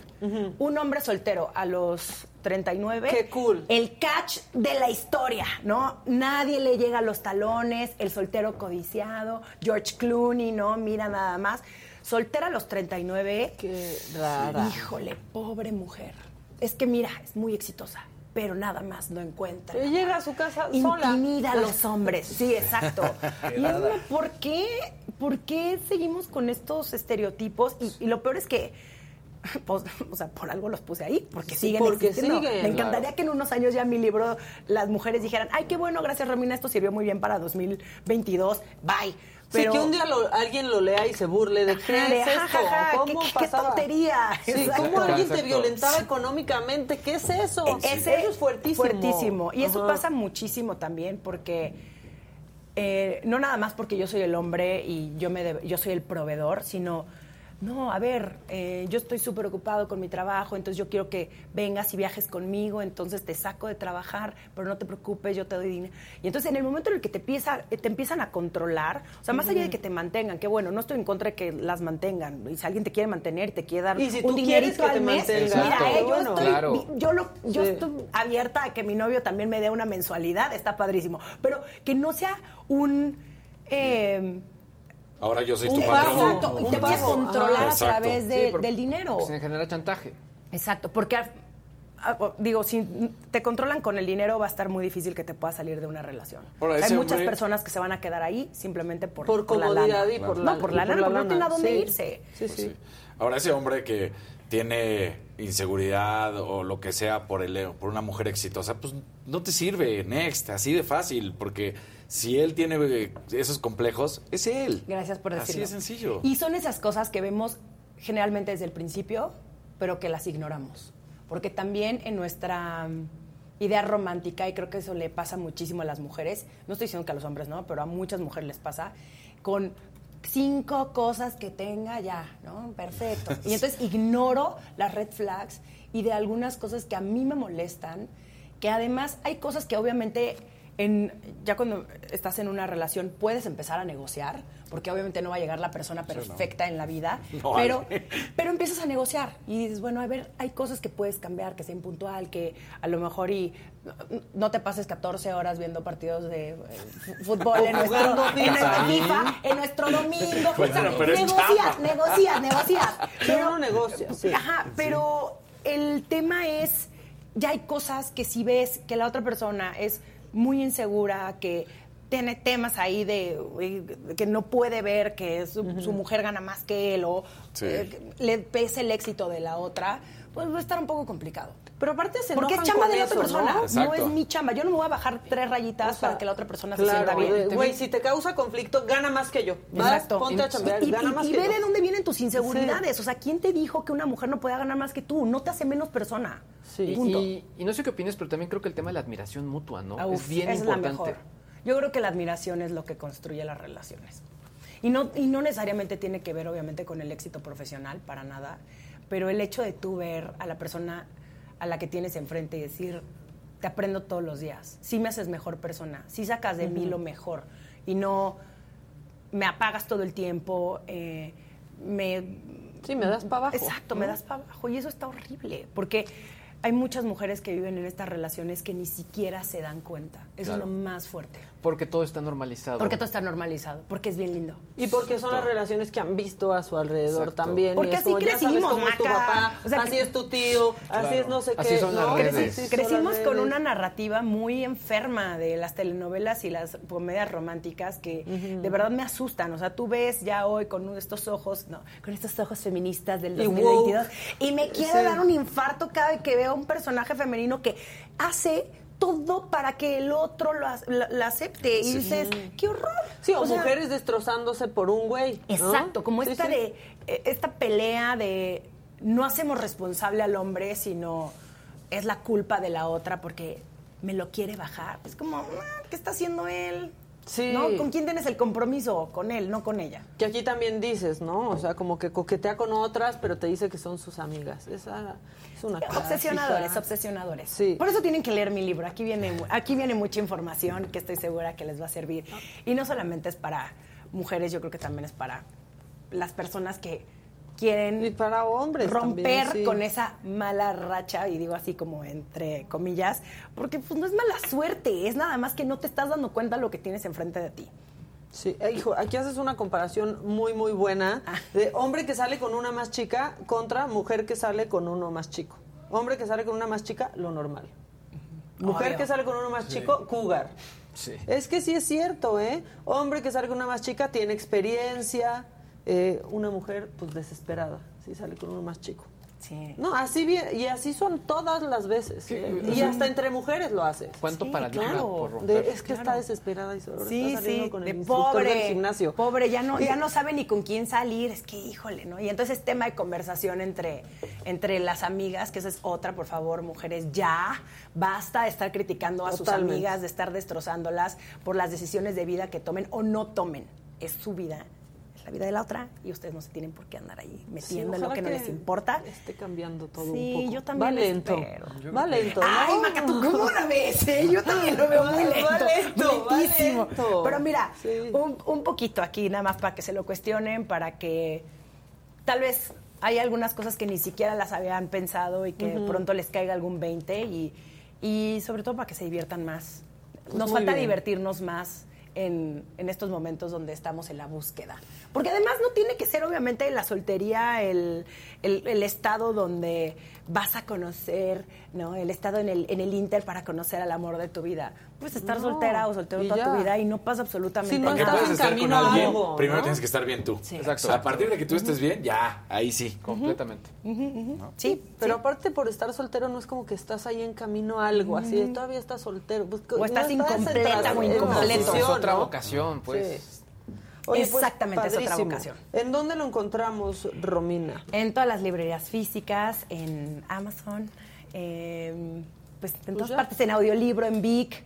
Un hombre soltero a los 39. Qué cool. El catch de la historia, ¿no? Nadie le llega a los talones, el soltero codiciado, George Clooney, ¿no? Mira nada más. Soltera a los 39. Qué rara. Híjole, pobre mujer. Es que mira, es muy exitosa, pero nada más no encuentra. Pero llega a su casa sola. Intimida a los [laughs] hombres, sí, exacto. [laughs] y es como, ¿por qué? ¿Por qué seguimos con estos estereotipos? Y, y lo peor es que, [laughs] pues, o sea, por algo los puse ahí, porque Sí, siguen porque existiendo. siguen. Me encantaría que en unos años ya mi libro, las mujeres dijeran, ay, qué bueno, gracias Romina, esto sirvió muy bien para 2022, bye. Pero, sí, que un día lo- alguien lo lea y se burle de qué es esto, ja, ja, cómo qué- qué pasaba? tontería. Sí, Exacto. cómo alguien te violentaba económicamente, ¿qué es eso? E- Ese eso es fuertísimo. Fuertísimo. Y eso pasa muchísimo también porque eh, no nada más porque yo soy el hombre y yo me yo soy el proveedor, sino no, a ver, eh, yo estoy súper ocupado con mi trabajo, entonces yo quiero que vengas y viajes conmigo, entonces te saco de trabajar, pero no te preocupes, yo te doy dinero. Y entonces en el momento en el que te, empieza, te empiezan a controlar, o sea, más allá de que te mantengan, que bueno, no estoy en contra de que las mantengan, y si alguien te quiere mantener y te quiere dar Y si un tú dinerito quieres que al te mes, mantengan, mira, eh, yo bueno. estoy, Claro. yo, lo, yo Sí. estoy abierta a que mi novio también me dé una mensualidad, está padrísimo, pero que no sea un... eh, Ahora yo soy tu patrón. Exacto, y te voy a controlar a través de- Sí, del dinero. Se genera chantaje. Exacto, porque digo, si te controlan con el dinero va a estar muy difícil que te puedas salir de una relación. Ahora, Hay ese muchas hombre- personas que se van a quedar ahí simplemente por, Por la comodidad lana. y por no, la- por la por lana, la porque no tiene a lana, dónde sí. irse. Sí, Pues sí. sí. Ahora, ese hombre que tiene inseguridad o lo que sea por, el, por una mujer exitosa, pues no te sirve, next, así de fácil, porque si él tiene eh, esos complejos, es él. Gracias por decirlo. Así de sencillo. Y son esas cosas que vemos generalmente desde el principio, pero que las ignoramos. Porque también en nuestra mm, idea romántica, y creo que eso le pasa muchísimo a las mujeres, no estoy diciendo que a los hombres no, pero a muchas mujeres les pasa, con cinco cosas que tenga ya, ¿no? Perfecto. Y entonces [laughs] ignoro las red flags y de algunas cosas que a mí me molestan, que además hay cosas que obviamente en, ya cuando estás en una relación puedes empezar a negociar, porque obviamente no va a llegar la persona Sí, no. perfecta en la vida, [laughs] No pero, hay. pero empiezas a negociar y dices, bueno, a ver, hay cosas que puedes cambiar, que sea impuntual, que a lo mejor y no- no te pases 14 horas viendo partidos de eh, fútbol en [laughs] nuestro, jugando en nuestro FIFA. En nuestro domingo. [laughs] Bueno, O sea, pero negocias, negocias, negocias. Pero uno negocia, sí. Ajá, pero el tema es, ya hay cosas que si ves que la otra persona es muy insegura, que tiene temas ahí de uy, que no puede ver que su, su mujer gana más que él o Sí. eh, que le pese el éxito de la otra, pues va a estar un poco complicado. Pero aparte se Porque es chamba de la otra persona, no, es mi chamba. Yo no me voy a bajar tres rayitas para que la otra persona se sienta bien. güey, si te causa conflicto, gana más que yo. Exacto. ponte a chambear, y, gana y- más y que ve yo. de dónde vienen tus inseguridades. O sea, ¿quién te dijo que una mujer no puede ganar más que tú? No te hace menos persona. Punto. y- y no sé qué opinas, pero también creo que el tema de la admiración mutua, ¿no? Uf, es bien esa importante. Es la mejor. Yo creo que la admiración es lo que construye las relaciones. Y no, y no necesariamente tiene que ver, obviamente, con el éxito profesional, para nada. Pero el hecho de tú ver a la persona a la que tienes enfrente y decir, te aprendo todos los días, sí me haces mejor persona, sí sacas de mí lo mejor. Y no me apagas todo el tiempo, eh, me... Sí, me das para abajo. Exacto, ¿no? me das para abajo. Y eso está horrible, porque hay muchas mujeres que viven en estas relaciones que ni siquiera se dan cuenta. Eso Claro. es lo más fuerte. Porque todo está normalizado. Porque todo está normalizado, porque es bien lindo. Y porque son las relaciones que han visto a su alrededor Exacto. también. Porque es así como, crecimos, cómo es tu Maca. papá, O sea, así que- es tu tío, así es no sé Así qué. son las ¿no? redes. Sí, sí, son Crecimos las con redes. una narrativa muy enferma de las telenovelas y las comedias románticas que de verdad me asustan. O sea, tú ves ya hoy con estos ojos, no, con estos ojos feministas del Y 2022 woke. y me quiero Sí. dar un infarto cada vez que veo un personaje femenino que hace todo para que el otro lo, la, la acepte. Y dices, qué horror. Sí, o, sea, mujeres destrozándose por un güey. ¿no? Exacto, como Sí, esta sí. de eh, esta pelea de no hacemos responsable al hombre, sino es la culpa de la otra porque me lo quiere bajar. Es como, ah, ¿qué está haciendo él? Sí. ¿No? ¿Con quién tienes el compromiso? Con él, no con ella. Que aquí también dices, ¿no? O sea, como que coquetea con otras, pero te dice que son sus amigas. Esa es una Obsesionadores, clásica. obsesionadores. Sí. Por eso tienen que leer mi libro. Aquí viene, aquí viene mucha información que estoy segura que les va a servir. Y no solamente es para mujeres, yo creo que también es para las personas que quieren Y para hombres romper también, sí. con esa mala racha, y digo así como entre comillas, porque pues no es mala suerte, es nada más que no te estás dando cuenta de lo que tienes enfrente de ti. Sí, eh, hijo, aquí haces una comparación muy, muy buena Ah. de hombre que sale con una más chica contra mujer que sale con uno más chico. Hombre que sale con una más chica, lo normal. Mujer Obvio. que sale con uno más chico, cougar. Sí. Es que sí es cierto, ¿eh? Hombre que sale con una más chica tiene experiencia. Eh, una mujer, pues desesperada, si sale con uno más chico. Sí. No, así bien, y así son todas las veces. ¿eh? Y hasta entre mujeres lo haces. ¿Cuánto Sí, paradigma claro. por romper? De- es que está desesperada y solo Sí, está saliendo sí, con el de pobre, del gimnasio. pobre, ya no, Y- ya no sabe ni con quién salir, es que híjole, ¿no? Y entonces tema de conversación entre, entre las amigas, que esa es otra, por favor, mujeres, ya, basta de estar criticando a sus amigas, de estar destrozándolas por las decisiones de vida que tomen o no tomen. Es su vida, la vida de la otra, y ustedes no se tienen por qué andar ahí metiendo en lo que no les importa. Esté cambiando todo Sí, un poco. yo también Va lento. espero. Va lento. Ay, ¿no? Maca, ¿tú cómo la ves? eh? Yo también lo veo [laughs] muy Va lento. va lentísimo. lento. Pero mira, Sí. un, un poquito aquí, nada más para que se lo cuestionen, para que tal vez hay algunas cosas que ni siquiera las habían pensado y que pronto les caiga algún 20 y, y sobre todo para que se diviertan más. Pues Nos falta bien. divertirnos más en, en estos momentos donde estamos en la búsqueda. Porque además no tiene que ser obviamente la soltería el, el- el estado donde vas a conocer, ¿no? El estado en el, en el Inter para conocer al amor de tu vida. Puedes estar No, soltera o soltero toda tu vida y no pasa absolutamente Si no nada. estás puedas en estar con camino a alguien, algo, primero ¿no? tienes que estar bien tú. Sí. Exacto. A partir de que tú estés bien, ya, ahí sí. Completamente. Sí, Pero aparte por estar soltero no es como que estás ahí en camino a algo, así de todavía estás soltero. Pues, O estás incompleta o incompleto. Es otra vocación, pues. Pues, Exactamente, es otra vocación. ¿En dónde lo encontramos, Romina? En todas las librerías físicas, en Amazon, eh, pues en todas ya. partes, en audiolibro, en Vic.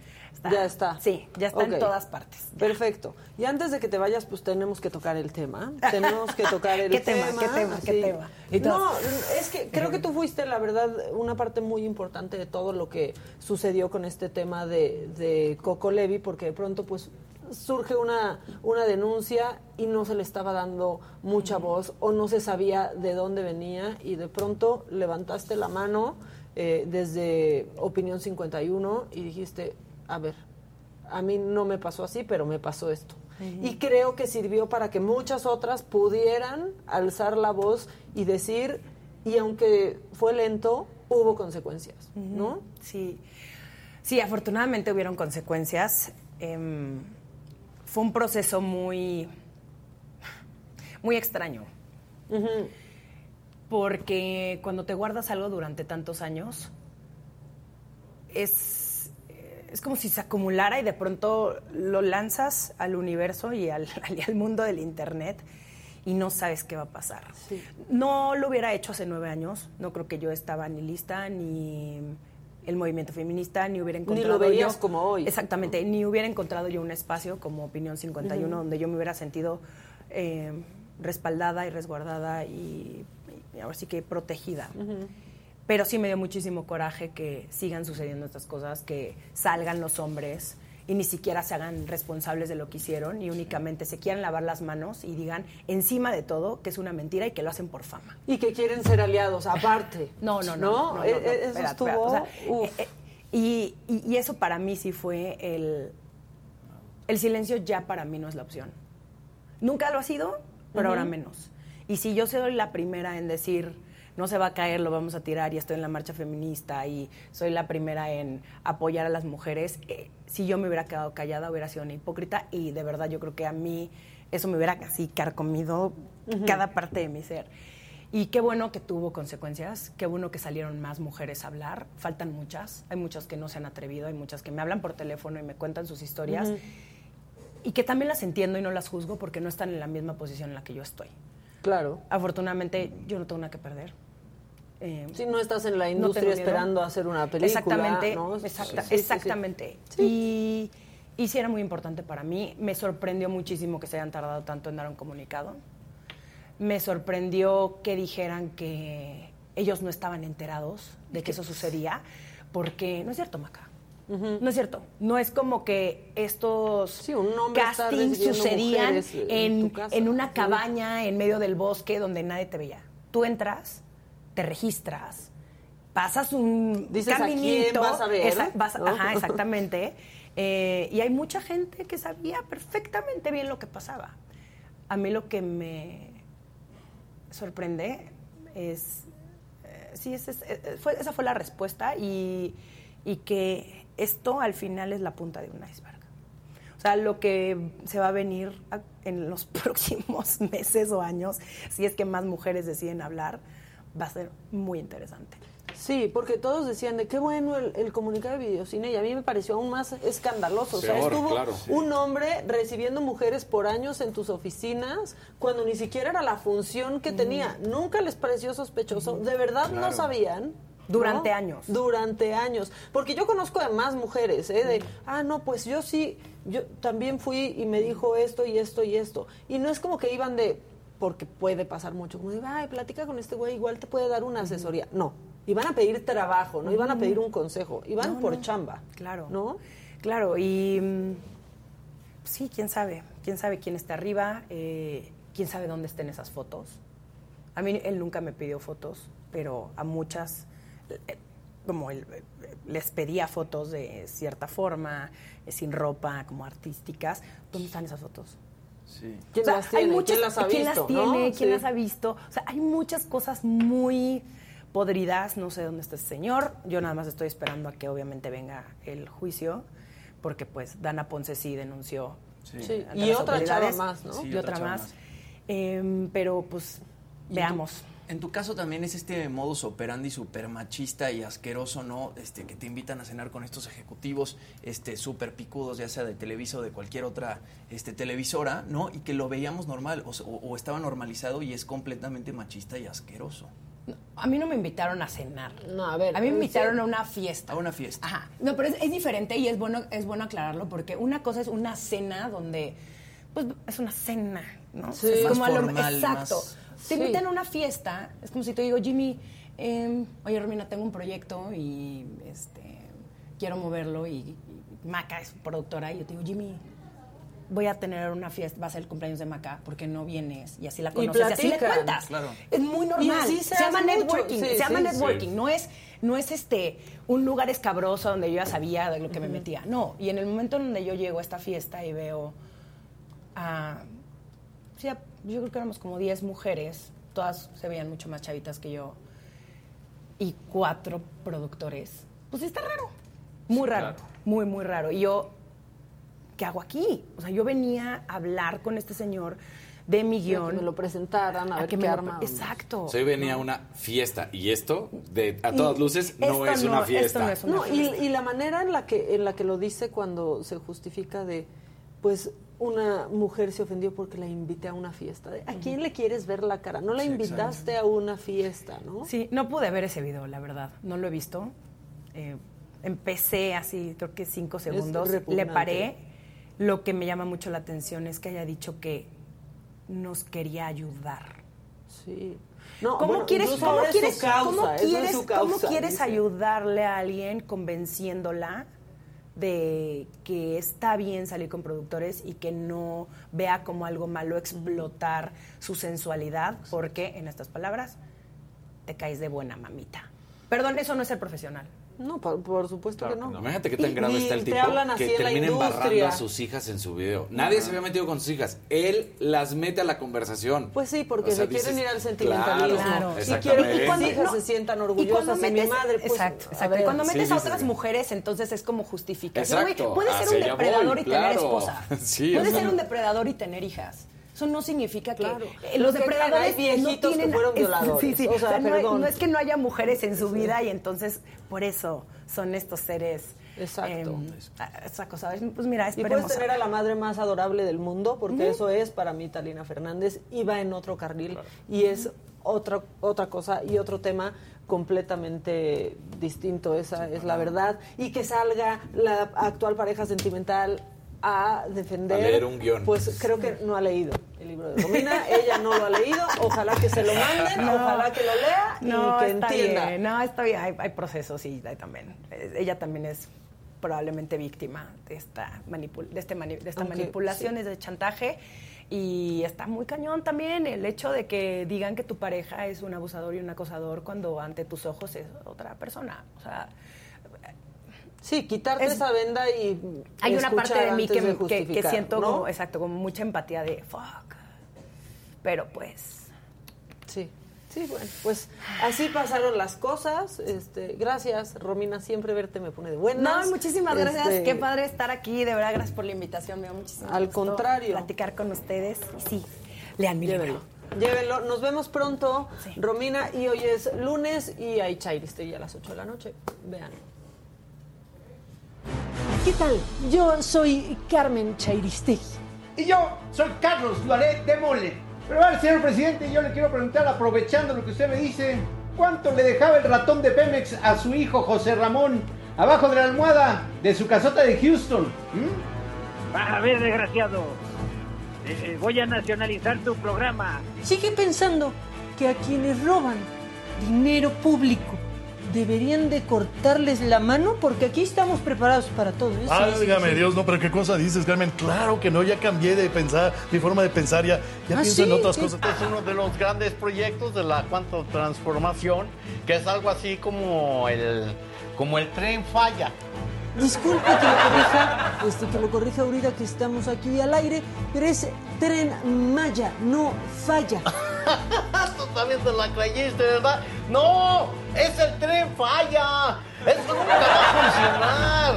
Ya está. Sí, ya está en todas partes. Perfecto. Y antes de que te vayas, pues tenemos que tocar el tema. [laughs] Tenemos que tocar el ¿Qué tema? tema. ¿Qué tema? ¿Qué tema? Y No, es que creo que tú fuiste, la verdad, una parte muy importante de todo lo que sucedió con este tema de, de Coco Levi, porque de pronto, pues surge una, una denuncia y no se le estaba dando mucha voz o no se sabía de dónde venía y de pronto levantaste la mano eh, desde Opinión 51 y dijiste, a ver, a mí no me pasó así, pero me pasó esto. Y creo que sirvió para que muchas otras pudieran alzar la voz y decir, y aunque fue lento, hubo consecuencias, ¿no? Sí. Sí, afortunadamente hubieron consecuencias. Em, fue un proceso muy, muy extraño. Porque cuando te guardas algo durante tantos años, es, es como si se acumulara y de pronto lo lanzas al universo y al, [laughs] y al mundo del Internet y no sabes qué va a pasar. No lo hubiera hecho hace nueve años. No creo que yo estaba ni lista, ni el movimiento feminista, ni hubiera Ni encontrado lo veías yo- como hoy. Exactamente, ni hubiera encontrado yo un espacio como Opinión 51 Ujú. donde yo me hubiera sentido eh, respaldada y resguardada y, y ahora sí que protegida. Pero sí me dio muchísimo coraje que sigan sucediendo estas cosas, que salgan los hombres y ni siquiera se hagan responsables de lo que hicieron y únicamente se quieran lavar las manos y digan encima de todo que es una mentira y que lo hacen por fama. Y que quieren ser aliados, aparte. No, no, no. Eh, eh, eso estuvo, eh, y, eso para mí sí fue el... El silencio ya para mí no es la opción. Nunca lo ha sido, pero ahora menos. Y si yo soy la primera en decir, no se va a caer, lo vamos a tirar y estoy en la marcha feminista y soy la primera en apoyar a las mujeres, eh, si yo me hubiera quedado callada hubiera sido una hipócrita y de verdad yo creo que a mí eso me hubiera así carcomido Ujú. cada parte de mi ser. Y qué bueno que tuvo consecuencias, qué bueno que salieron más mujeres a hablar, faltan muchas, hay muchas que no se han atrevido, hay muchas que me hablan por teléfono y me cuentan sus historias Ujú. y que también las entiendo y no las juzgo porque no están en la misma posición en la que yo estoy. Claro. Afortunadamente yo no tengo nada que perder. Eh, Si no estás en la industria esperando hacer una película. Exactamente, ¿no? exacta- Sí, sí, sí. exactamente. Y, y sí era muy importante para mí. Me sorprendió muchísimo que se hayan tardado tanto en dar un comunicado. Me sorprendió que dijeran que ellos no estaban enterados de que eso sucedía, porque no es cierto, Maca. No es cierto. No es como que estos está castings sucedían mujeres en en, en una Sí. cabaña en medio del bosque donde nadie te veía. Tú entras, te registras, pasas un Dices, ¿a quién caminito. vas a ver? Esa- vas- ¿No? Ajá, [laughs] exactamente. Eh, y hay mucha gente que sabía perfectamente bien lo que pasaba. A mí lo que me sorprende es, eh, sí, es- es- eh, fue- esa fue la respuesta y, y que esto al final es la punta de un iceberg. O sea, lo que se va a venir a- en los [laughs] próximos meses o años, si es que más mujeres deciden hablar, va a ser muy interesante. Sí, porque todos decían de qué bueno el, el comunicado de videocine y a mí me pareció aún más escandaloso. o sea, estuvo claro. un hombre recibiendo mujeres por años en tus oficinas cuando ni siquiera era la función que tenía. Nunca les pareció sospechoso. ¿De verdad no sabían? Durante ¿no? años. Durante años. Porque yo conozco de más mujeres, ¿eh? De, ah, no, pues yo sí, yo también fui y me dijo esto y esto y esto. Y no es como que iban de, porque puede pasar mucho, como de, ay, platica con este güey, igual te puede dar una asesoría. No, iban a pedir trabajo, no iban a pedir un consejo, iban No, por no. chamba. Claro. ¿No? Claro, y mm, sí, quién sabe, quién sabe quién está arriba, eh, quién sabe dónde estén esas fotos. A mí él nunca me pidió fotos, pero a muchas, eh, como él eh, les pedía fotos de cierta forma, eh, sin ropa, como artísticas. ¿Dónde están esas fotos? Sí. ¿Quién O sea, las tiene? Hay muchas, ¿Quién las ha ¿quién visto? las tiene? ¿no? ¿Quién Sí. las ha visto? O sea, hay muchas cosas muy podridas. No sé dónde está este señor. Yo nada más estoy esperando a que obviamente venga el juicio, porque pues Dana Ponce sí denunció. Sí. eh, Y otra chava más, ¿no? y otra, más. más. Em, pero pues veamos. En tu caso también es este modus operandi súper machista y asqueroso, ¿no? Este, que te invitan a cenar con estos ejecutivos este, súper picudos, ya sea de Televisa o de cualquier otra este, televisora, ¿no? Y que lo veíamos normal o, o- o estaba normalizado y es completamente machista y asqueroso. A mí no me invitaron a cenar. No, a ver. A mí me sí. invitaron a una fiesta. A una fiesta. Ajá. No, pero es, es diferente y es bueno, es bueno aclararlo porque una cosa es una cena donde, pues, es una cena, ¿no? Sí. es Más como a lo- formal, exacto. más- Te Sí. invitan a una fiesta, es como si te digo, Jimmy, eh, oye, Romina, tengo un proyecto y este, quiero moverlo y, y Maca es productora y yo te digo, Jimmy, voy a tener una fiesta, va a ser el cumpleaños de Maca, porque no vienes? Y así la Y conoces, y, así le cuentas. claro. Es muy normal. Y así se llama networking, sí, se llama sí. networking, Sí. no es no es este un lugar escabroso donde yo ya sabía de lo que me metía. No, y en el momento en donde yo llego a esta fiesta y veo a sí, a- yo creo que éramos como 10 mujeres, todas se veían mucho más chavitas que yo y cuatro productores. Pues está raro. Muy raro, muy muy raro. Y yo ¿qué hago aquí? O sea, yo venía a hablar con este señor de mi Que guion. me lo presentaran, a, ver que qué arma. Exacto. Hoy venía una fiesta y esto, de, a todas luces, no es una no- fiesta. esto no es una No, y, fiesta. y la manera en la que en la que lo dice cuando se justifica de pues una mujer se ofendió porque la invité a una fiesta. ¿A quién le quieres ver la cara? No la Sí, invitaste a una fiesta, ¿no? Sí, no pude ver ese video, la verdad. No lo he visto. Eh, empecé así, creo que cinco segundos. Le paré. Lo que me llama mucho la atención es que haya dicho que nos quería ayudar. Sí. No, ¿Cómo bueno, quieres, cómo quieres, causa, cómo quieres, su cómo causa, quieres ayudarle a alguien convenciéndola de que está bien salir con productores y que no vea como algo malo explotar su sensualidad, porque, en estas palabras, te caes de buena mamita. Perdón, eso no es ser profesional. No, por, por supuesto que no. Imagínate qué tan Y- grave y está el te tipo hablan así que termina embarrando a sus hijas en su video. Nadie se había metido con sus hijas. Él las mete a la conversación. Pues sí, porque O sea, se quieren ir al sentimentalismo. Claro, Y exactamente. quiero que mis hijas no, se sientan Y orgullosas cuando de mi madre. Pues, exacto, exacto. Y cuando metes Sí, a otras sí. mujeres, entonces es como justificación. Exacto, puedes ser un depredador voy, y tener claro. esposa. [laughs] Sea, ser un depredador y tener hijas. Eso no significa que Claro. eh, los Lo que depredadores hay no que tienen fueron es- violadores. [laughs] Sí, sí. O sea, no, hay- perdón. no es que no haya mujeres en su vida y entonces por eso son estos seres. Exacto. em, esa cosa. Pues mira, Y esperemos. puedes tener a la madre más adorable del mundo, porque eso es para mí Talina Fernández, y va en otro carril, y es otra, otra cosa y otro tema completamente distinto, esa es la verdad. Y que salga la actual pareja sentimental a defender. A leer un guion. Pues creo que no ha leído el libro de Romina, ella no lo ha leído, ojalá que se lo manden, No. ojalá que lo lea No, y que está entienda. bien. No, está bien. Hay, hay procesos y hay también. eh, Ella también es probablemente víctima de esta, manipul de este mani- de esta Aunque, manipulación, de chantaje. Y está muy cañón también el hecho de que digan que tu pareja es un abusador y un acosador cuando ante tus ojos es otra persona. O sea, Sí, quitarte Es- esa venda y hay una parte de mí que, de que- siento ¿no? como, exacto, como mucha empatía de fuck. Pero pues. Sí, sí, bueno, pues así pasaron las cosas. Este, gracias, Romina, siempre verte me pone de buenas. No, muchísimas gracias. Este, Qué padre estar aquí. De verdad, gracias por la invitación. Me da muchísimo Al contrario. Platicar con ustedes. Sí, lean mi Llévenlo. libro. Llévenlo. Nos vemos pronto, Romina, y hoy es lunes y hay Chairistegui a las 8 de la noche. Vean. ¿Qué tal? Yo soy Carmen Chairistegui. Y yo soy Carlos Duaret de Mole. Pero ver, señor presidente, yo le quiero preguntar, aprovechando lo que usted me dice, ¿cuánto le dejaba el ratón de Pemex a su hijo José Ramón abajo de la almohada de su casota de Houston? ¿Mm? A ver, desgraciado. Eh, eh, voy a nacionalizar tu programa. Sigue pensando que a quienes roban dinero público deberían de cortarles la mano porque aquí estamos preparados para todo eso. Válgame Dios, no, pero qué cosa dices, Carmen. Claro que no, ya cambié de pensar, mi forma de pensar, ya, ya ¿Ah, pienso en otras cosas. Es uno de los grandes proyectos de la cuanto transformación, que es algo así como el, como el tren falla. Disculpe que lo corrija, este, que lo corrija ahorita que estamos aquí al aire, pero es tren Maya, no falla. [laughs] Tú también te la creíste, ¿verdad? No, es el tren falla. Eso nunca va a funcionar.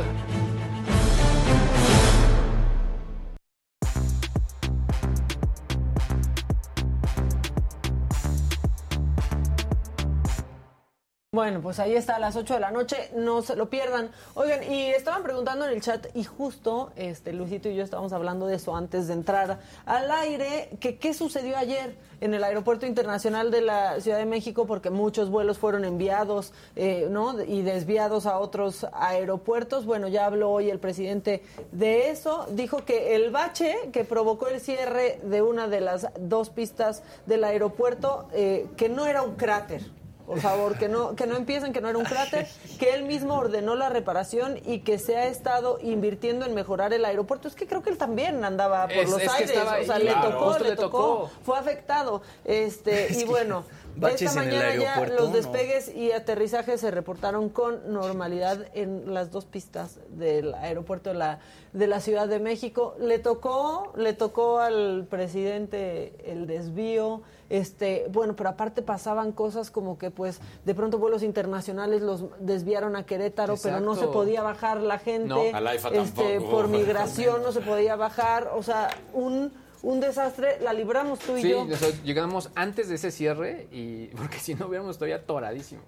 Bueno, pues ahí está a las 8 de la noche, no se lo pierdan. Oigan, y estaban preguntando en el chat, y justo este Luisito y yo estábamos hablando de eso antes de entrar al aire, que qué sucedió ayer en el Aeropuerto Internacional de la Ciudad de México, porque muchos vuelos fueron enviados eh, ¿no? y desviados a otros aeropuertos. Bueno, ya habló hoy el presidente de eso. Dijo que el bache que provocó el cierre de una de las dos pistas del aeropuerto, eh, que no era un cráter, por favor, que no, que no empiecen, que no era un cráter, [laughs] que él mismo ordenó la reparación y que se ha estado invirtiendo en mejorar el aeropuerto. Es que creo que él también andaba por Es- los es aires, o sea, ahí. le Claro. tocó, le tocó, tocó. fue afectado. Este, [laughs] y bueno, esta mañana ya los no. despegues y aterrizajes se reportaron con normalidad en las dos pistas del aeropuerto de la, de la Ciudad de México. Le tocó, le tocó al presidente el desvío, este, bueno, pero aparte pasaban cosas como que pues de pronto vuelos internacionales los desviaron a Querétaro, pero no se podía bajar la gente. No, al AIFA este, por [laughs] migración no se podía bajar, o sea, un un desastre, la libramos tú y Sí, yo. sea, llegamos antes de ese cierre y [laughs] porque si no hubiéramos todavía atoradísimos.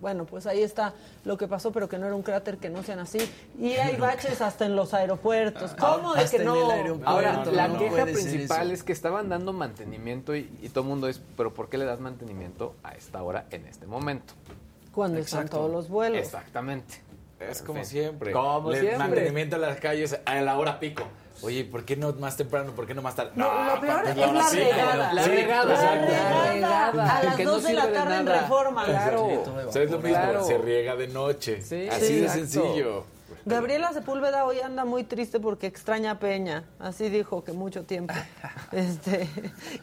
Bueno, pues ahí está lo que pasó, pero que no era un cráter, que no sean así. Y hay baches hasta en los aeropuertos. ¿Cómo de Hasta que en no? el aeropuerto. Ahora, no, la no queja principal es que estaban dando mantenimiento y, y todo el mundo es, pero ¿por qué le das mantenimiento a esta hora en este momento? Cuando están todos los vuelos. Exactamente. Es como siempre. Como siempre. Mantenimiento a las calles a la hora pico. Oye, ¿por qué no más temprano? ¿Por qué no más tarde? No, lo peor es la regada. La regada. La regada. A las Que no 2 de la tarde en. Reforma. Claro. O sea, es lo mismo, Claro. se riega de noche. Sí, Así de exacto. sencillo. Gabriela Sepúlveda hoy anda muy triste porque extraña a Peña. Así dijo que mucho tiempo. [laughs] Este,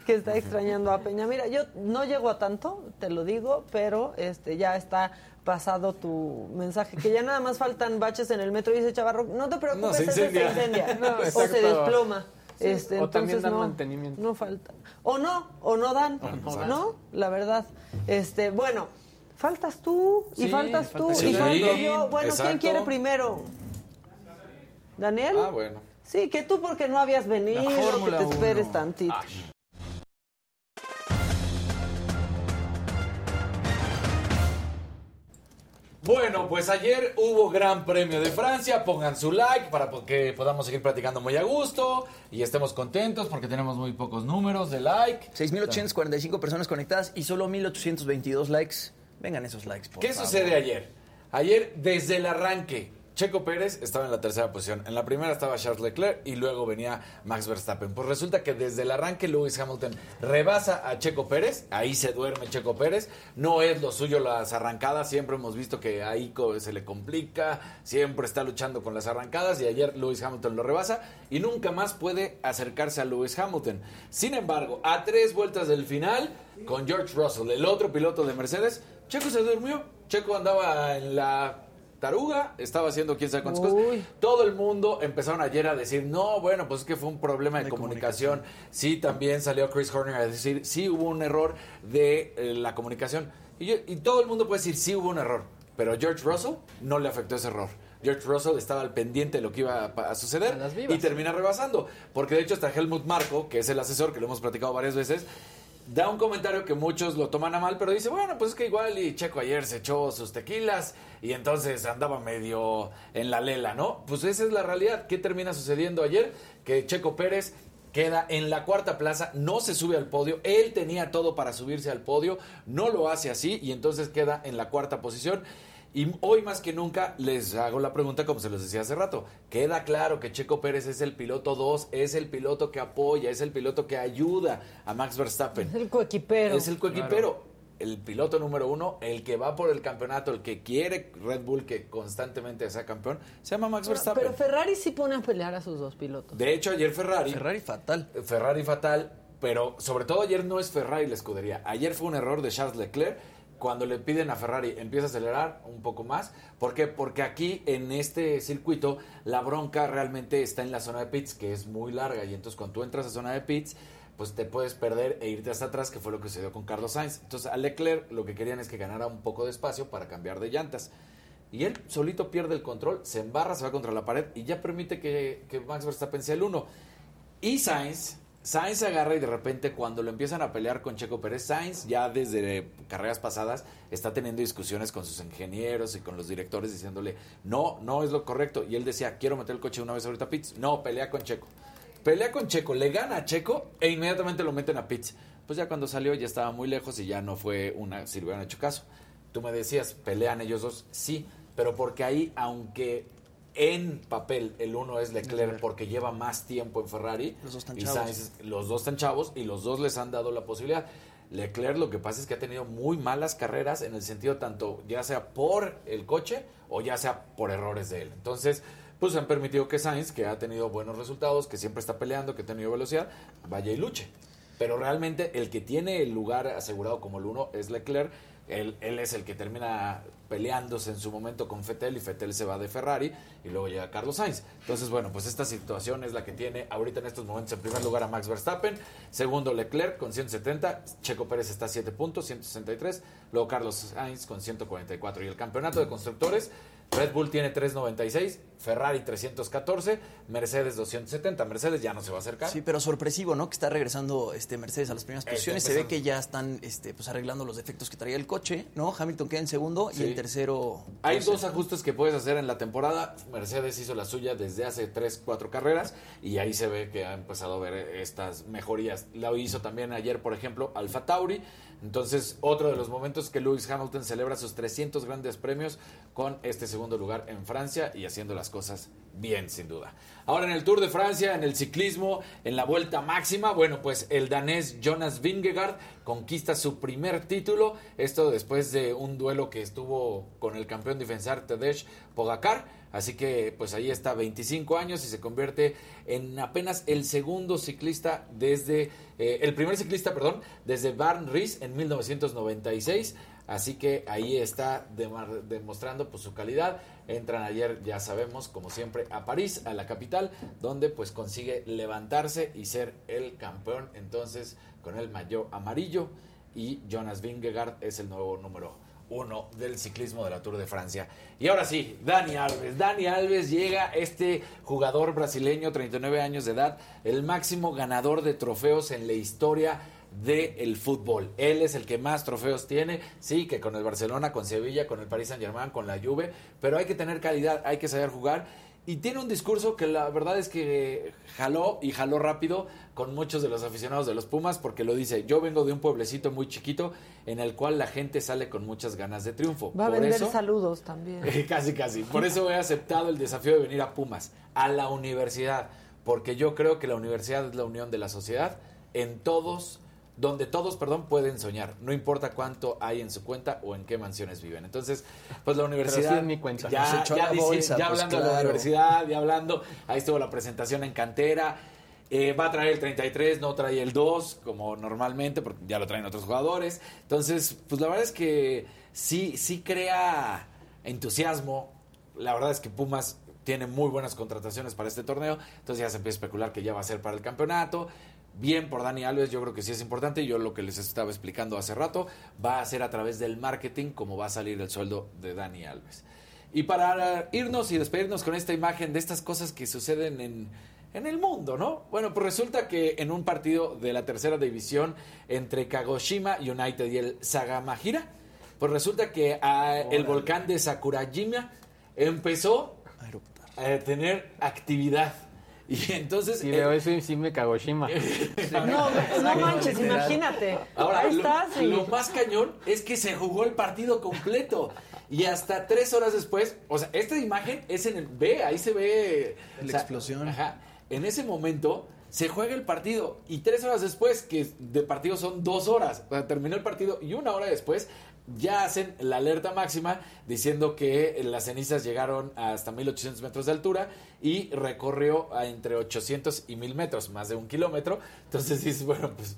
que está extrañando a Peña. Mira, yo no llego a tanto, te lo digo, pero este ya está pasado tu mensaje. Que ya nada más faltan baches en el metro. Dice Chavarro, no te preocupes, No, se ese incendia. se incendia. [laughs] No, o se desploma. Sí, Este, o también entonces dan no, mantenimiento. No falta. O no, o no dan. no. La verdad. Este, bueno, faltas tú, y Sí, faltas tú, falta y falto yo. Bueno, ¿quién quiere primero? ¿Daniel? Ah, bueno. Sí, que tú porque no habías venido, que te esperes Uno. tantito. Bueno, pues ayer hubo Gran Premio de Francia. Pongan su like para que podamos seguir platicando muy a gusto y estemos contentos porque tenemos muy pocos números de like. 6.845 personas conectadas y solo 1.822 likes. Vengan esos likes, por ¿Qué favor. sucede ayer? Ayer, desde el arranque, Checo Pérez estaba en la tercera posición. En la primera estaba Charles Leclerc y luego venía Max Verstappen. Pues resulta que desde el arranque Lewis Hamilton rebasa a Checo Pérez. Ahí se duerme Checo Pérez. No es lo suyo las arrancadas. Siempre hemos visto que ahí se le complica. Siempre está luchando con las arrancadas. Y ayer Lewis Hamilton lo rebasa y nunca más puede acercarse a Lewis Hamilton. Sin embargo, a tres vueltas del final, con George Russell, el otro piloto de Mercedes, Checo se durmió. Checo andaba en la taruga, estaba haciendo quién sabe cuántas Uy. cosas. Todo el mundo empezaron ayer a decir, no, bueno, pues es que fue un problema de, comunicación. Sí, también salió Chris Horner a decir, sí hubo un error de eh, la comunicación. Y, yo- y todo el mundo puede decir, sí hubo un error. Pero George Russell no le afectó ese error. George Russell estaba al pendiente de lo que iba a, suceder y termina rebasando. Porque de hecho hasta Helmut Marco, que es el asesor, que lo hemos platicado varias veces, da un comentario que muchos lo toman a mal, pero dice, bueno, pues es que igual y Checo ayer se echó sus tequilas y entonces andaba medio en la lela, ¿no? Pues esa es la realidad. ¿Qué termina sucediendo ayer? Que Checo Pérez queda en la cuarta plaza, no se sube al podio, él tenía todo para subirse al podio, no lo hace así y entonces queda en la cuarta posición. Y hoy más que nunca les hago la pregunta como se los decía hace rato. Queda claro que Checo Pérez es el piloto 2, es el piloto que apoya, es el piloto que ayuda a Max Verstappen. Es el coequipero. Es el coequipero. El piloto número uno, el que va por el campeonato, el que quiere Red Bull que constantemente sea campeón, se llama Max Verstappen. Pero Ferrari sí pone a pelear a sus dos pilotos. De hecho, ayer Ferrari. Ferrari fatal. Ferrari fatal, pero sobre todo ayer no es Ferrari la escudería. Ayer fue un error de Charles Leclerc cuando le piden a Ferrari empieza a acelerar un poco más. ¿Por qué? Porque aquí en este circuito la bronca realmente está en la zona de pits, que es muy larga. Y entonces cuando tú entras a zona de pits, pues te puedes perder e irte hasta atrás, que fue lo que sucedió con Carlos Sainz. Entonces a Leclerc lo que querían es que ganara un poco de espacio para cambiar de llantas. Y él solito pierde el control, se embarra, se va contra la pared y ya permite que, que Max Verstappen sea el uno. Y Sainz Sainz agarra y de repente cuando lo empiezan a pelear con Checo Pérez, Sainz ya desde carreras pasadas está teniendo discusiones con sus ingenieros y con los directores diciéndole, no, no es lo correcto. Y él decía, quiero meter el coche una vez ahorita a pits. No, pelea con Checo. Pelea con Checo, le gana a Checo e inmediatamente lo meten a pits. Pues ya cuando salió ya estaba muy lejos y ya no fue una, si le hubieran hecho caso. Tú me decías, pelean ellos dos, sí, pero porque ahí, aunque en papel el uno es Leclerc porque lleva más tiempo en Ferrari. Los dos están y chavos. Sainz, los dos están chavos y los dos les han dado la posibilidad. Leclerc lo que pasa es que ha tenido muy malas carreras en el sentido tanto ya sea por el coche o ya sea por errores de él. Entonces, pues han permitido que Sainz, que ha tenido buenos resultados, que siempre está peleando, que ha tenido velocidad, vaya y luche. Pero realmente el que tiene el lugar asegurado como el uno es Leclerc. Él, él es el que termina peleándose en su momento con Fettel y Fettel se va de Ferrari y luego llega Carlos Sainz. Entonces, bueno, pues esta situación es la que tiene ahorita en estos momentos en primer lugar a Max Verstappen, segundo Leclerc con 170, Checo Pérez está a 7 puntos, 163, luego Carlos Sainz con 144 y el campeonato de constructores Red Bull tiene 396, Ferrari 314, Mercedes 270. Mercedes ya no se va a acercar. Sí, pero sorpresivo, ¿no? Que está regresando este Mercedes a las primeras Está posiciones. Se ve que ya están este, pues, arreglando los defectos que traía el coche, ¿no? Hamilton queda en segundo y el tercero. Hay tercero. dos ajustes que puedes hacer en la temporada. Mercedes hizo la suya desde hace 3, 4 carreras y ahí se ve que ha empezado a ver estas mejorías. La hizo también ayer, por ejemplo, Alfa Tauri. Entonces, otro de los momentos que Lewis Hamilton celebra sus 300 grandes premios con este segundo lugar en Francia y haciendo las cosas bien, sin duda. Ahora en el Tour de Francia, en el ciclismo, en la vuelta máxima, bueno, pues el danés Jonas Vingegaard conquista su primer título. Esto después de un duelo que estuvo con el campeón defensor Tadej Pogacar. Así que pues ahí está, 25 años y se convierte en apenas el segundo ciclista desde, eh, el primer ciclista, perdón, desde Barn Ries en 1996. Así que ahí está demostrando pues su calidad. Entran ayer, ya sabemos, como siempre, a París, a la capital, donde pues consigue levantarse y ser el campeón. Entonces, con el maillot amarillo y Jonas Vingegaard es el nuevo número uno del ciclismo de la Tour de Francia. Y ahora sí, Dani Alves. Dani Alves llega este jugador brasileño, 39 años de edad, el máximo ganador de trofeos en la historia del fútbol. Él es el que más trofeos tiene, sí, que con el Barcelona, con Sevilla, con el Paris Saint Germain, con la Juve, pero hay que tener calidad, hay que saber jugar. Y tiene un discurso que la verdad es que jaló y jaló rápido con muchos de los aficionados de los Pumas porque lo dice, yo vengo de un pueblecito muy chiquito en el cual la gente sale con muchas ganas de triunfo. Va a Por vender eso, saludos también. [laughs] casi, casi. Por eso he aceptado el desafío de venir a Pumas, a la universidad, porque yo creo que la universidad es la unión de la sociedad en todos, donde todos, perdón, pueden soñar, no importa cuánto hay en su cuenta o en qué mansiones viven. Entonces, pues la universidad... sí en mi cuenta. Ya, ya la dice- bolsa, ya pues, hablando de la universidad, ya hablando, ahí estuvo la presentación en cantera. Eh, va a traer el 33, no trae el 2, como normalmente, porque ya lo traen otros jugadores. Entonces, pues la verdad es que sí, sí crea entusiasmo. La verdad es que Pumas tiene muy buenas contrataciones para este torneo. Entonces ya se empieza a especular que ya va a ser para el campeonato. Bien por Dani Alves, yo creo que sí es importante. Yo lo que les estaba explicando hace rato, va a ser a través del marketing como va a salir el sueldo de Dani Alves. Y para irnos y despedirnos con esta imagen de estas cosas que suceden en, en el mundo, ¿no? Bueno, pues resulta que en un partido de la tercera división entre Kagoshima United y el Sagamihara, pues resulta que ah, el volcán de Sakurajima empezó a tener actividad. Y entonces... Y veo eso y sí me cago Shima. [laughs] No, no manches, imagínate. Ahora, Ahí lo, estás. y- lo más cañón es que se jugó el partido completo. Y hasta tres horas después, o sea, esta imagen es en el. Ve, ahí se ve. La o sea, explosión. Ajá. En ese momento se juega el partido. Y tres horas después, que de partido son dos horas. O sea, terminó el partido y una hora después. Ya hacen la alerta máxima diciendo que las cenizas llegaron hasta 1800 metros de altura y recorrió a entre 800 y 1000 metros, más de un kilómetro. Entonces [laughs] dices, bueno, pues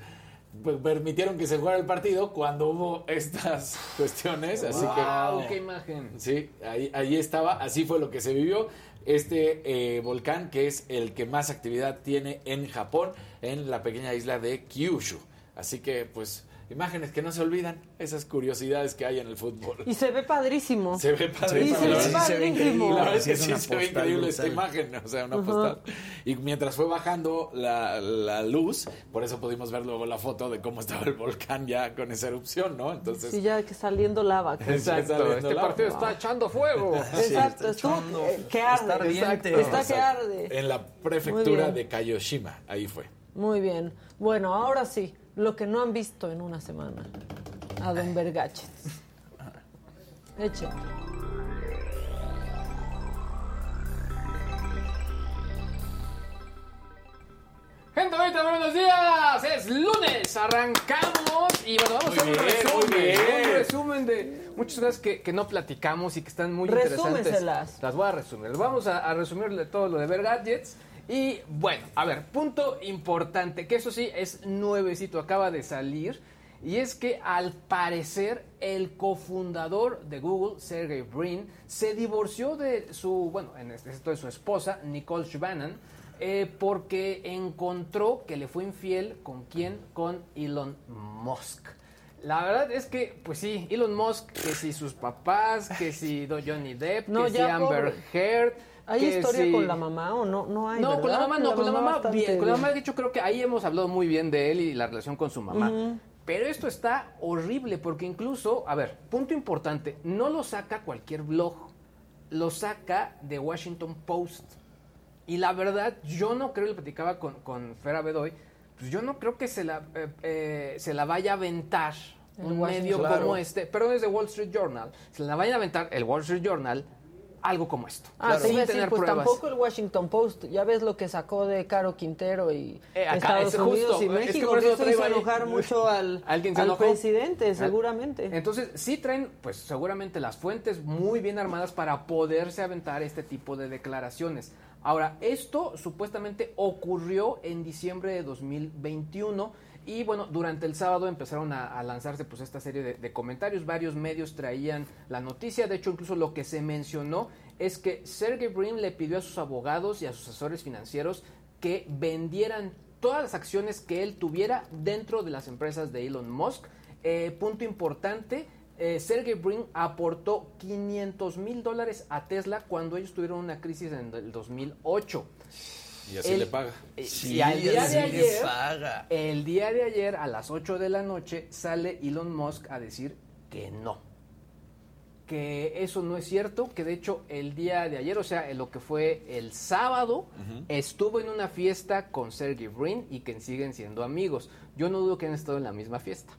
pues, permitieron que se jugara el partido cuando hubo estas [laughs] cuestiones. Así Wow, que. qué imagen. Sí, ahí, ahí estaba, así fue lo que se vivió. Este eh, volcán, que es el que más actividad tiene en Japón, en la pequeña isla de Kyushu. Así que, pues, Imágenes que no se olvidan, esas curiosidades que hay en el fútbol. Y se ve padrísimo. Se ve padrísimo. Y se ve Sí, se ve increíble. padrísimo. La verdad es Sí, que es sí se ve increíble esta imagen, o sea, una postal. Y mientras fue bajando la, la luz, por eso pudimos ver luego la foto de cómo estaba el volcán ya con esa erupción, ¿no? Entonces, Sí, ya que saliendo lava. que- [laughs] Exacto. Este lava. partido está echando fuego. [laughs] Exacto, estuvo eh, que arde. Está. Está que arde. en la prefectura de Kagoshima, ahí fue. Muy bien. Bueno, ahora sí, lo que no han visto en una semana. A Don Vergachis. [laughs] Eche. Gente bonita, buenos días. Es lunes, arrancamos y bueno, vamos a Muy hacer un resumen, un resumen de muchas cosas que, que no platicamos y que están muy interesantes. Las voy a resumir. Vamos a, a resumirle todo lo de Ver Gadgets. Y bueno, a ver, punto importante, que eso sí es nuevecito, acaba de salir. Y es que al parecer el cofundador de Google, Sergey Brin, se divorció de su, bueno, en este esto de su esposa, Nicole Shvanan, eh, porque encontró que le fue infiel con quién, con Elon Musk. La verdad es que, pues sí, Elon Musk, que si sus papás, que si Johnny Depp, No, que si Amber. Heard. ¿Hay historia con la mamá o no? No hay. no, con la mamá no, con la mamá bien. Con la mamá, de hecho, creo que ahí hemos hablado muy bien de él y la relación con su mamá. Pero esto está horrible porque incluso, a ver, punto importante, no lo saca cualquier blog, lo saca de Washington Post. Y la verdad, yo no creo, le platicaba con, con Fera Bedoy, pues yo no creo que se la, eh, eh, se la vaya a aventar El un Washington. medio Claro. como este, pero es de Wall Street Journal, se la vaya a aventar el Wall Street Journal algo como esto. Ah, te sin decir, tener pues pruebas. tampoco el Washington Post. Ya ves lo que sacó de Caro Quintero y Eh, acá, Estados es Unidos justo, y es que México. por eso eso hizo ahí- enojar mucho al, [laughs] ¿Alguien se al presidente, seguramente. Entonces, sí traen, pues seguramente las fuentes muy bien armadas para poderse aventar este tipo de declaraciones. Ahora, esto supuestamente ocurrió en diciembre de 2021 y bueno, durante el sábado empezaron a, lanzarse pues esta serie de, de comentarios, varios medios traían la noticia, de hecho incluso lo que se mencionó es que Sergey Brin le pidió a sus abogados y a sus asesores financieros que vendieran todas las acciones que él tuviera dentro de las empresas de Elon Musk. Eh, punto importante, eh, Sergey Brin aportó 500 mil dólares a Tesla cuando ellos tuvieron una crisis en el 2008. Y así El- le paga. eh, Sí, y al día así de le ayer, paga. el día de ayer a las 8 de la noche sale Elon Musk a decir que no. Que eso no es cierto, que de hecho el día de ayer, o sea, en lo que fue el sábado, estuvo en una fiesta con Sergey Brin y que siguen siendo amigos. Yo no dudo que han estado en la misma fiesta.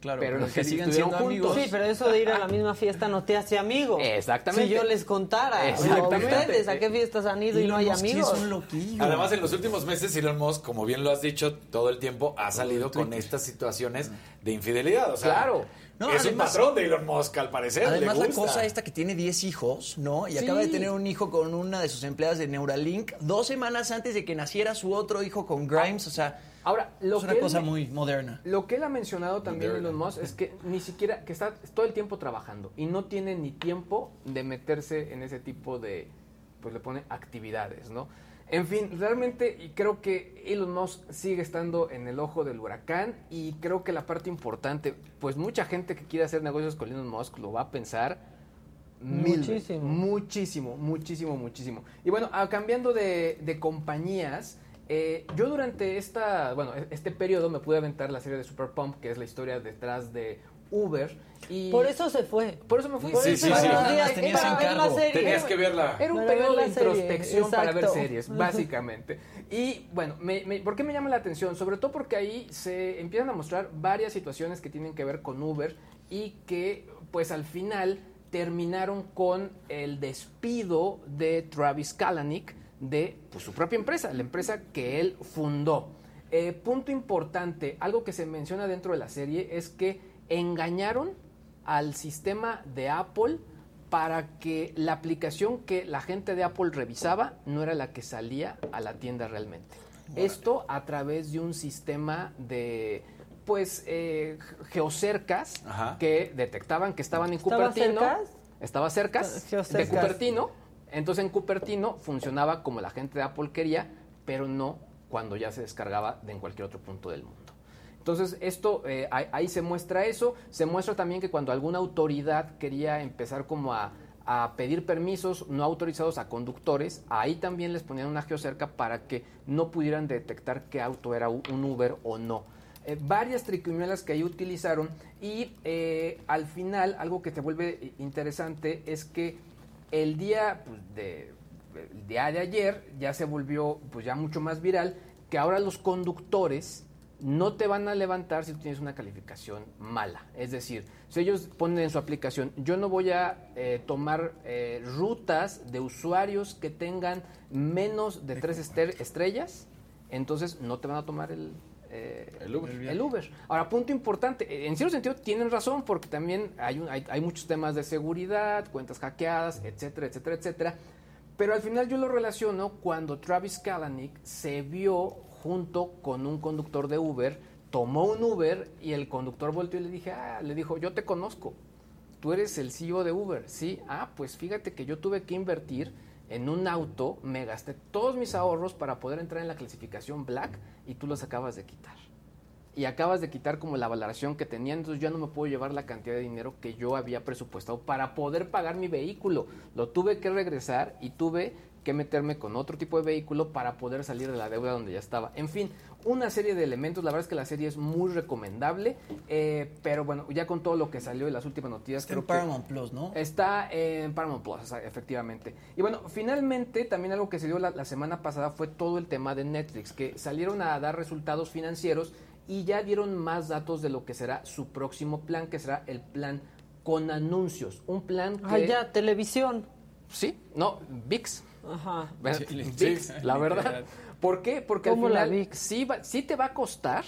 Claro, Pero pero los que estuvieron siendo juntos. amigos. Sí, pero eso de ir a la misma fiesta no te hace amigo. Exactamente. Si yo les contara, Exactamente. o ustedes a qué fiestas han ido y no hay Musk amigos. es un loquillo. Además, en los últimos meses, Elon Musk, como bien lo has dicho todo el tiempo, ha salido con estas situaciones de infidelidad. O sea, Claro. No, es un patrón de Elon Musk, al parecer. Además, le la cosa esta que tiene 10 hijos, ¿no? Y Sí. acaba de tener un hijo con una de sus empleadas de Neuralink dos semanas antes de que naciera su otro hijo con Grimes. O sea, Ahora, lo es una que cosa muy moderna. Lo que él ha mencionado también Moderna. Elon Musk es que ni siquiera, que está todo el tiempo trabajando y no tiene ni tiempo de meterse en ese tipo de, pues le pone actividades, ¿no? En fin, realmente y creo que Elon Musk sigue estando en el ojo del huracán y creo que la parte importante, pues mucha gente que quiere hacer negocios con Elon Musk lo va a pensar mil. Muchísimo. Muchísimo, muchísimo, muchísimo. Y bueno, ah, cambiando de, de compañías, eh, yo durante esta, bueno, e- este periodo me pude aventar la serie de Super Pump, que es la historia detrás de Uber. Y Por eso se fue. por eso me fui. Por Sí, eso sí, sí. tenías para ver la encargo. serie. Tenías que verla. Era un periodo de introspección para ver series, [laughs] básicamente. Y bueno, me- me- ¿por qué me llama la atención? Sobre todo porque ahí se empiezan a mostrar varias situaciones que tienen que ver con Uber y que pues al final terminaron con el despido de Travis Kalanick de pues, su propia empresa, la empresa que él fundó. Eh, punto importante, algo que se menciona dentro de la serie es que engañaron al sistema de Apple para que la aplicación que la gente de Apple revisaba no era la que salía a la tienda realmente. Esto a través de un sistema de pues eh, geocercas Ajá. que detectaban que estaban en ¿Estaba Cupertino. cercas? Estaba cercas de. Cupertino. Entonces en Cupertino funcionaba como la gente de Apple quería, pero no cuando ya se descargaba de en cualquier otro punto del mundo. Entonces, esto, eh, ahí, ahí se muestra eso. Se muestra también que cuando alguna autoridad quería empezar como a, pedir permisos no autorizados a conductores, ahí también les ponían una geocerca para que no pudieran detectar qué auto era un Uber o no. Eh, varias triquiñuelas que ahí utilizaron y eh, al final algo que te vuelve interesante es que el día pues, de, el día de ayer ya se volvió pues ya mucho más viral que ahora los conductores no te van a levantar si tú tienes una calificación mala. Es decir, si ellos ponen en su aplicación, yo no voy a eh, tomar eh, rutas de usuarios que tengan menos de tres ester- estrellas, entonces no te van a tomar el, eh, El Uber. el Uber. Ahora, punto importante, eh, en cierto sentido tienen razón porque también hay, un- hay, hay muchos temas de seguridad, cuentas hackeadas, etcétera, etcétera, etcétera. Pero al final yo lo relaciono cuando Travis Kalanick se vio junto con un conductor de Uber, tomó un Uber y el conductor volteó y le dije, ah, le dijo, yo te conozco, tú eres el CEO de Uber, sí, ah, pues fíjate que yo tuve que invertir en un auto, me gasté todos mis ahorros para poder entrar en la clasificación Black y tú los acabas de quitar. Y acabas de quitar como la valoración que tenía, entonces ya no me puedo llevar la cantidad de dinero que yo había presupuestado para poder pagar mi vehículo. Lo tuve que regresar y tuve que meterme con otro tipo de vehículo para poder salir de la deuda donde ya estaba. En fin, una serie de elementos. La verdad es que la serie es muy recomendable, eh, pero bueno, ya con todo lo que salió en las últimas noticias. Está en creo que- Paramount Plus, ¿no? Está en Paramount Plus, o sea, efectivamente. Y bueno, finalmente también algo que se dio la, la semana pasada fue todo el tema de Netflix, que salieron a dar resultados financieros y ya dieron más datos de lo que será su próximo plan, que será el plan con anuncios. Un plan que... Ah, ya, televisión. Sí, no, VIX. Ajá. Bueno, Sí, VIX, sí. la verdad. ¿Por qué? Porque al ¿Cómo la final sí, va- sí te va a costar,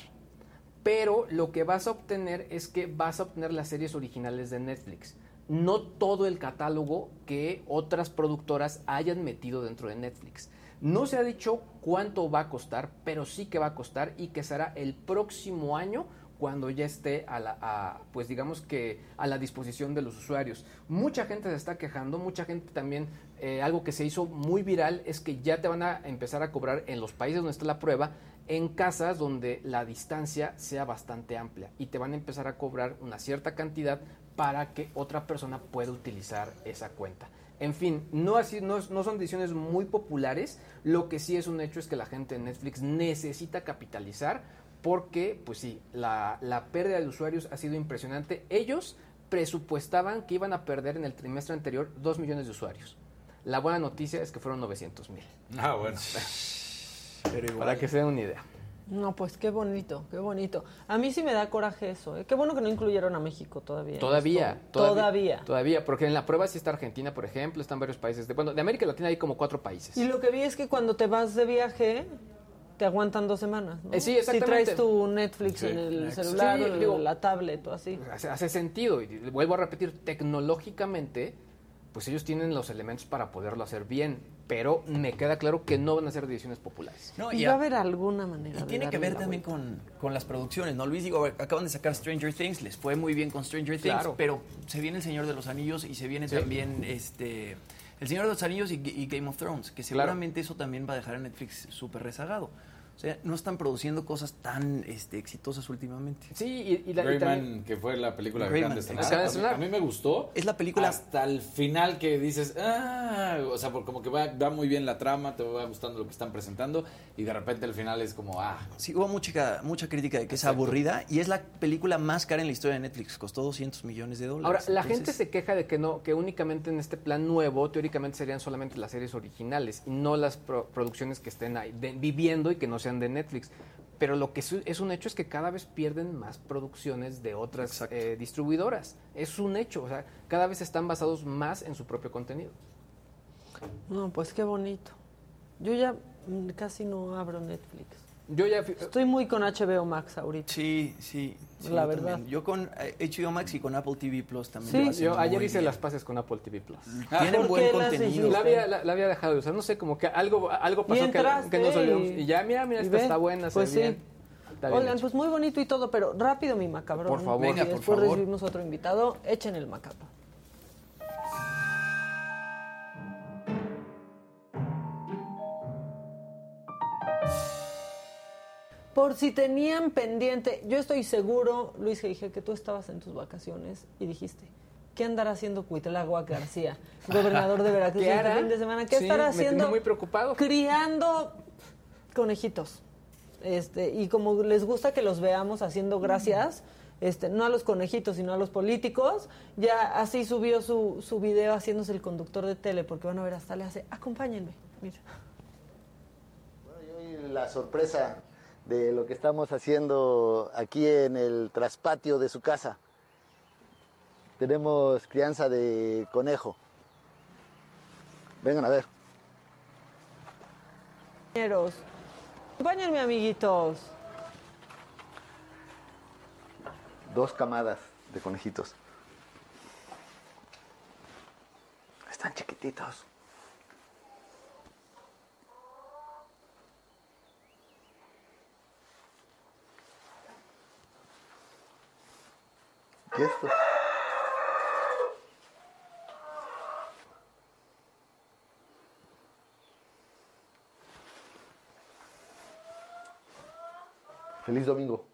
pero lo que vas a obtener es que vas a obtener las series originales de Netflix. No todo el catálogo que otras productoras hayan metido dentro de Netflix. No se ha dicho cuánto va a costar, pero sí que va a costar y que será el próximo año cuando ya esté a la, a, pues digamos que a la disposición de los usuarios. Mucha gente se está quejando, mucha gente también, eh, algo que se hizo muy viral es que ya te van a empezar a cobrar en los países donde está la prueba, en casas donde la distancia sea bastante amplia y te van a empezar a cobrar una cierta cantidad para que otra persona pueda utilizar esa cuenta. En fin, no, así, no, no son decisiones muy populares. Lo que sí es un hecho es que la gente de Netflix necesita capitalizar porque, pues sí, la, la pérdida de usuarios ha sido impresionante. Ellos presupuestaban que iban a perder en el trimestre anterior 2 millones de usuarios. La buena noticia es que fueron 900 mil. Ah, bueno. Para que se den una idea. No, pues qué bonito, qué bonito. A mí sí me da coraje eso. ¿eh? Qué bueno que no incluyeron a México todavía. Todavía, Todavía. Todavía, porque en la prueba sí está Argentina, por ejemplo, están varios países. De, bueno, de América Latina hay como cuatro países. Y lo que vi es que cuando te vas de viaje, te aguantan dos semanas. ¿no? Eh, sí, exactamente. Si traes tu Netflix Sí. en el celular Sí, o digo, la tablet o así. hace, hace sentido. Y vuelvo a repetir, tecnológicamente, pues ellos tienen los elementos para poderlo hacer bien. Pero me queda claro que no van a ser decisiones populares. No, y y va a- haber alguna manera Y de tiene que ver también con, con las producciones, ¿no? Luis, digo, a ver, acaban de sacar Stranger Things, les fue muy bien con Stranger Things, Claro. pero se viene El Señor de los Anillos y se viene Sí. también este El Señor de los Anillos y, y Game of Thrones, que Claro. seguramente eso también va a dejar a Netflix súper rezagado. O sea, no están produciendo cosas tan este, exitosas últimamente. Sí, y, y la- y Rayman, también- que fue la película Rayman, acaban de A mí- estrenar. A mí me gustó. Es la película- Hasta el final que dices, ah, o sea, por- como que va, va muy bien la trama, te va gustando lo que están presentando, y de repente el final es como, ah. Sí, hubo mucha, mucha crítica de que es aburrida y es la película más cara en la historia de Netflix, costó 200 millones de dólares. Ahora, la gente se queja de que no, que únicamente en este plan nuevo, teóricamente serían solamente las series originales y no las pro- producciones que estén ahí de- viviendo y que no sean de Netflix. Pero lo que es un hecho es que cada vez pierden más producciones de otras eh, distribuidoras. Es un hecho, o sea, cada vez están basados más en su propio contenido. No, pues qué bonito. Yo ya mm, casi no abro Netflix. Yo ya fui- Estoy muy con HBO Max ahorita. Sí, sí. sí, La yo verdad. también. Yo con eh, HBO Max y con Apple TV Plus también. Sí. yo ayer hice bien. las pases con Apple TV Plus. Tienen ¿Por buen contenido. La había, la, la había dejado de usar, no sé, como que algo, algo pasó que, entraste que nos olvidamos. y- Y ya, mira, mira, esta ve, está buena, pues sí. bien. Oigan, hecho. pues muy bonito y todo, pero rápido mi macabrón. Por favor. Venga, por después favor. recibimos otro invitado. Echen el macabro. Por si tenían pendiente, yo estoy seguro, Luis dije que tú estabas en tus vacaciones y dijiste, ¿qué andará haciendo Cuitlagua García, gobernador de [laughs] Veracruz, ¿Qué este fin de semana? ¿Qué Sí, estará haciendo? muy preocupado. Criando conejitos. Este, y como les gusta que los veamos haciendo gracias, este, no a los conejitos, sino a los políticos, ya así subió su, su video haciéndose el conductor de tele, porque van a ver, hasta le hace, acompáñenme, mira. Y la sorpresa de lo que estamos haciendo aquí en el traspatio de su casa. Tenemos crianza de conejo. Vengan a ver. Compañeros, acompáñenme, amiguitos. Dos camadas de conejitos. Están chiquititos. ¿Y esto? Feliz domingo.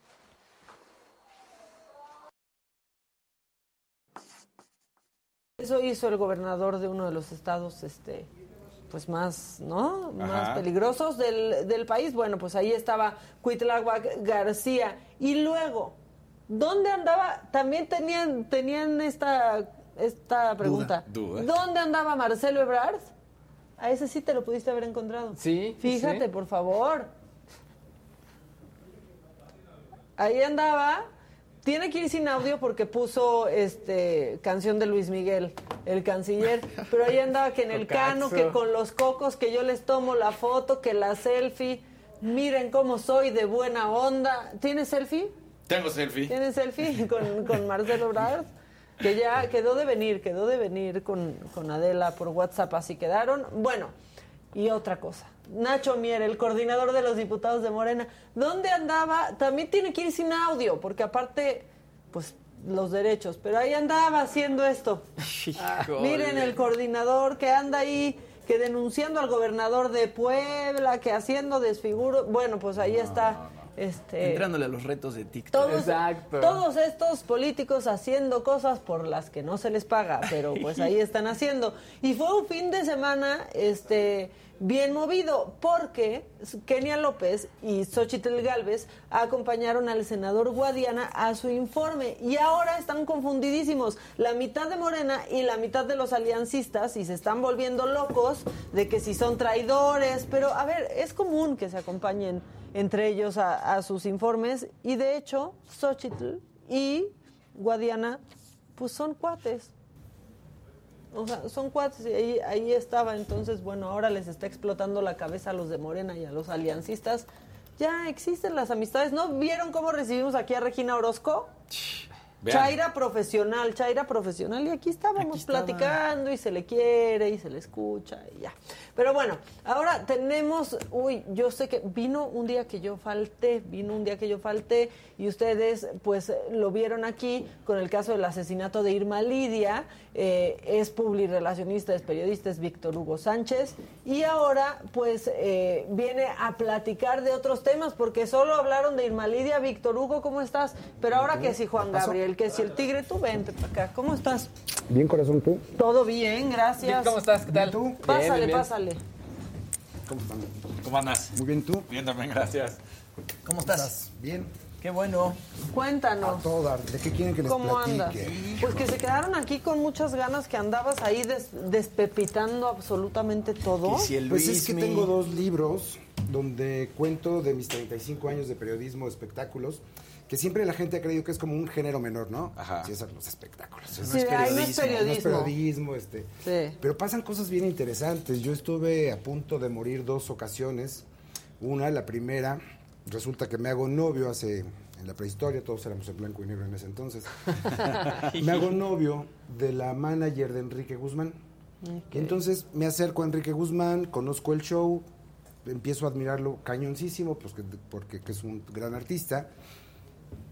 Eso hizo el gobernador de uno de los estados, este, pues más, ¿no? Más Ajá. peligrosos del, del país. Bueno, pues ahí estaba Cuitláhuac García. Y luego, ¿dónde andaba? También tenían, tenían esta, esta pregunta. duda. ¿Dónde andaba Marcelo Ebrard? A ese sí te lo pudiste haber encontrado. Sí. Fíjate, sí. por favor. Ahí andaba. Tiene que ir sin audio porque puso este canción de Luis Miguel, el canciller. Pero ahí andaba que en el cano, que con los cocos, que yo les tomo la foto, que la selfie. Miren cómo soy de buena onda. ¿Tienes selfie? Tengo selfie. ¿Tienes selfie [laughs] con, con Marcelo Ebrard? Que ya quedó de venir, quedó de venir con, con Adela por WhatsApp, así quedaron. Bueno, y otra cosa. Nacho Mier, el coordinador de los diputados de Morena, ¿dónde andaba? También tiene que ir sin audio, porque aparte, pues los derechos, pero ahí andaba haciendo esto. Miren el coordinador que anda ahí, que denunciando al gobernador de Puebla, que haciendo desfiguro. Bueno, pues ahí está. Este, Entrándole a los retos de TikTok. todos, todos estos políticos haciendo cosas por las que no se les paga, pero pues ahí están haciendo. Y fue un fin de semana este bien movido, porque Kenia López y Xochitl Galvez acompañaron al senador Guadiana a su informe y ahora están confundidísimos. La mitad de Morena y la mitad de los aliancistas y se están volviendo locos de que si son traidores, pero a ver, es común que se acompañen entre ellos a, sus informes y de hecho Xochitl y Guadiana pues son cuates. O sea, son cuates y ahí, ahí estaba. Entonces, bueno, ahora les está explotando la cabeza a los de Morena y a los aliancistas. Ya existen las amistades. ¿No vieron cómo recibimos aquí a Regina Orozco? Vean. Chaira profesional, Chaira profesional. Y aquí estábamos platicando y se le quiere y se le escucha y ya. Pero bueno, ahora tenemos, uy, yo sé que vino un día que yo falté, vino un día que yo falté y ustedes pues lo vieron aquí con el caso del asesinato de Irma Lidia, eh, es publirelacionista, es periodista, es Víctor Hugo Sánchez y ahora pues eh, viene a platicar de otros temas porque solo hablaron de Irma Lidia, Víctor Hugo, ¿cómo estás? Pero ahora que si Juan Gabriel, que si el tigre, tú vente para acá, ¿cómo estás? Bien, corazón, tú. Todo bien, gracias. ¿Cómo estás? ¿Qué tal? ¿Tú? Pásale, Bien, bien, bien. pásale. ¿Cómo están? ¿Cómo andas? Muy bien, ¿tú? Bien también, gracias. ¿Cómo estás? Bien. Qué bueno. Cuéntanos. Todo dar. ¿De qué quieren que les ¿Cómo platique? andas? Pues que se quedaron aquí con muchas ganas, que andabas ahí des- despepitando absolutamente todo. Pues es que tengo dos libros donde cuento de mis 35 años de periodismo, de espectáculos, que siempre la gente ha creído que es como un género menor, ¿no? Ajá. Sí, esos los espectáculos. Eso Sí, ahí no es No es periodismo. periodismo, este. Sí. Pero pasan cosas bien interesantes. Yo estuve a punto de morir dos ocasiones. Una, la primera, resulta que me hago novio hace, en la prehistoria, todos éramos en blanco y negro en ese entonces. [laughs] me hago novio de la manager de Enrique Guzmán. Y entonces me acerco a Enrique Guzmán, conozco el show, empiezo a admirarlo cañoncísimo, pues que- porque que es un gran artista.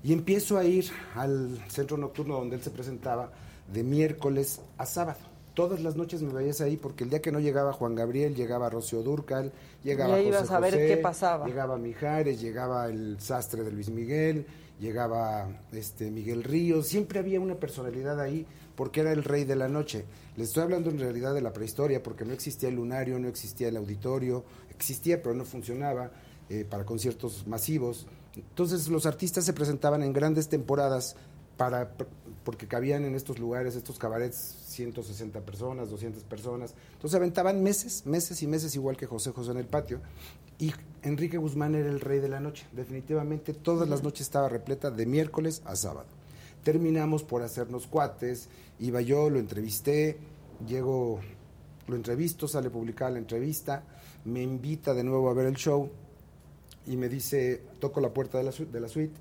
Y empiezo a ir al centro nocturno donde él se presentaba de miércoles a sábado. todas las noches me veías ahí porque el día que no llegaba Juan Gabriel, llegaba Rocío Durcal, llegaba José ibas a ver José, qué pasaba. llegaba Mijares, llegaba el sastre de Luis Miguel, llegaba este Miguel Ríos, siempre había una personalidad ahí porque era el rey de la noche. Les estoy hablando en realidad de la prehistoria porque no existía el lunario, no existía el auditorio, existía pero no funcionaba eh, para conciertos masivos. Entonces los artistas se presentaban en grandes temporadas para porque cabían en estos lugares, estos cabarets, 160 personas, 200 personas. Entonces aventaban meses, meses y meses, igual que José José en el patio. Y Enrique Guzmán era el rey de la noche. Definitivamente todas las noches estaba repleta de miércoles a sábado. Terminamos por hacernos cuates, iba yo, lo entrevisté, llego, lo entrevisto, sale publicada la entrevista, me invita de nuevo a ver el show y me dice, toco la puerta de la, de la suite,